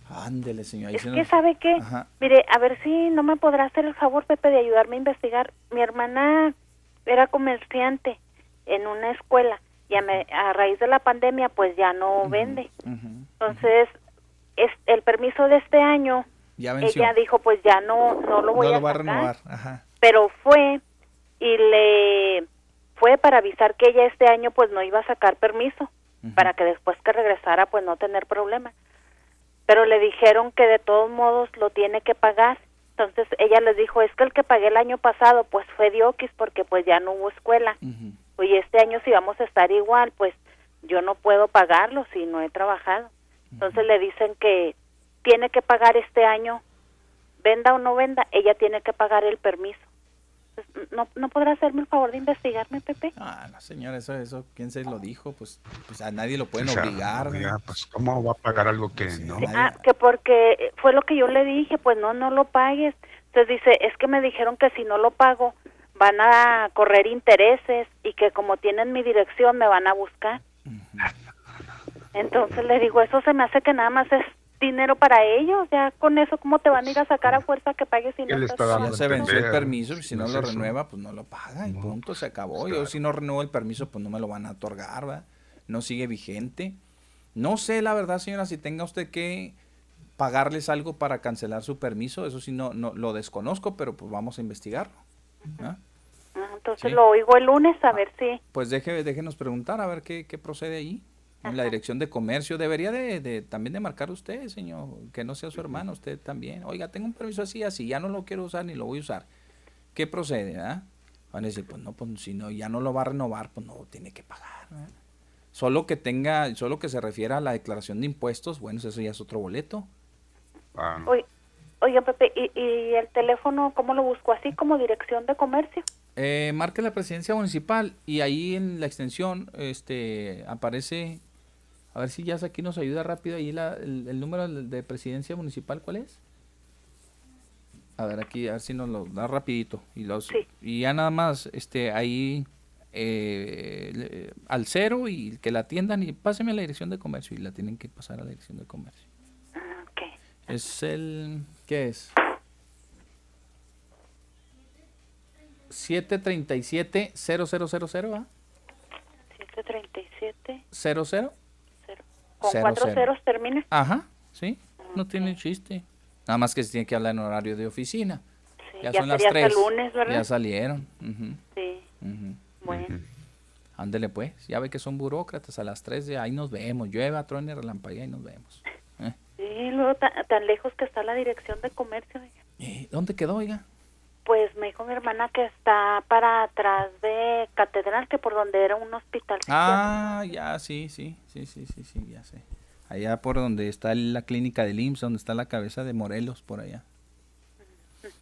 Ándele, señor. Es que nos- sabe Ajá. mire, a ver si no me podrá hacer el favor, Pepe, de ayudarme a investigar. Mi hermana era comerciante en una escuela y a, me- a raíz de la pandemia, pues ya no vende. Entonces, es, el permiso de este año, Ya venció. ella dijo, pues ya no, no lo voy no a lo va a sacar. renovar. Ajá. Pero fue y le fue para avisar que ella este año pues no iba a sacar permiso para que después que regresara pues no tener problema. Pero le dijeron que de todos modos lo tiene que pagar. Entonces ella les dijo, es que el que pagué el año pasado pues fue Dioquis porque pues ya no hubo escuela. Oye, este año si vamos a estar igual, pues yo no puedo pagarlo si no he trabajado. Entonces le dicen que tiene que pagar este año, venda o no venda, ella tiene que pagar el permiso. Pues, ¿No, ¿No podrá hacerme el favor de investigarme, Pepe? Ah, no, señor, eso, eso, ¿quién se lo dijo? Pues, pues a nadie lo pueden O sea, obligar. pues, ¿cómo va a pagar algo que no? Ah, que porque fue lo que yo le dije, pues no, no lo pagues. Entonces dice, es que me dijeron que si no lo pago van a correr intereses y que como tienen mi dirección me van a buscar. Entonces le digo, eso se me hace que nada más es dinero para ellos, ya con eso cómo te van a ir a sacar a fuerza que pagues si no Ya se venció el permiso, y si no, No lo renueva, pues no lo paga y punto, se acabó. Yo si no renuevo el permiso, pues no me lo van a otorgar, ¿verdad? No sigue vigente. No sé, la verdad, señora, si tenga usted que pagarles algo para cancelar su permiso, eso sí no, no lo desconozco, pero pues vamos a investigarlo. ¿ah? Ah, Entonces Sí. lo oigo el lunes a ver si... Pues deje, déjenos preguntar a ver qué, qué procede ahí. En la dirección de comercio debería de, de- también de marcar usted, señor, que no sea su hermano, usted también. Oiga, tengo un permiso así, así, ya no lo quiero usar ni lo voy a usar. ¿Qué procede? ah? Van a decir, pues no, pues si no, ya no lo va a renovar, pues no tiene que pagar. ¿verdad? Solo que tenga, solo que se refiera a la declaración de impuestos, bueno, eso ya es otro boleto. Ah, Oye, oiga, Pepe, ¿y, ¿y el teléfono cómo lo busco? ¿Así como dirección de comercio? Eh, marque la presidencia municipal y ahí en la extensión este aparece, a ver si ya aquí nos ayuda rápido, ahí la- el, el número de de presidencia municipal, ¿cuál es? A ver aquí, a ver si nos lo da rapidito. Y, los, y ya nada más, este ahí eh, al cero y que la atiendan y páseme a la dirección de comercio y la tienen que pasar a la dirección de comercio. Es el, ¿qué es? 737 0000 ¿ah? 737. 00 ¿Con Cero, cuatro cero. ceros termina? Ajá, sí, no tiene chiste. Nada más que se tiene que hablar en horario de oficina. ya, ya son las sería hasta 3. el lunes, ¿verdad? Ya salieron. ujú, Sí. ujú. Bueno. Ándele pues, ya ve que son burócratas a las 3 de ahí nos vemos. Llueva, truene, relampaguea y nos vemos. [LAUGHS] ¿eh? Sí, luego ta- tan, lejos que está la dirección de comercio. oiga. Eh, ¿Dónde quedó, oiga? Pues me dijo mi hermana que está para atrás de Catedral, que por donde era un hospital. Ah, ya, sí, sí, sí, sí, sí, sí, ya sé. Allá por donde está la clínica del IMSS, donde está la cabeza de Morelos, por allá.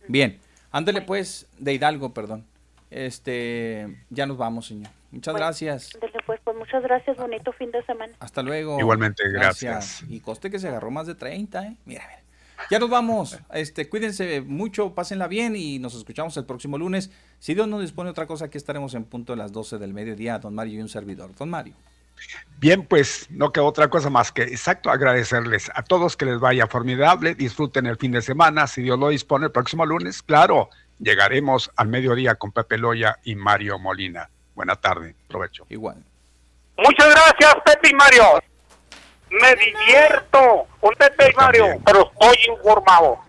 Bien, ándele pues, de Hidalgo, perdón. Este, ya nos vamos, señor. Muchas Bueno, gracias. ándele, pues, pues muchas gracias, bonito fin de semana. Hasta luego. Igualmente, gracias. Y coste que se agarró más de 30, ¿eh? Mira, mira. Ya nos vamos. Este, cuídense mucho, pásenla bien y nos escuchamos el próximo lunes. Si Dios nos dispone otra cosa, aquí estaremos en punto de las 12 del mediodía, don Mario y un servidor. Don Mario. Bien, pues no queda otra cosa más que exacto agradecerles a todos que les vaya formidable, disfruten el fin de semana, si Dios lo dispone el próximo lunes, claro, llegaremos al mediodía con Pepe Loya y Mario Molina. Buena tarde, provecho. Igual. Muchas gracias, Pepe y Mario. Me divierto Pepe y Mario, pero estoy informado.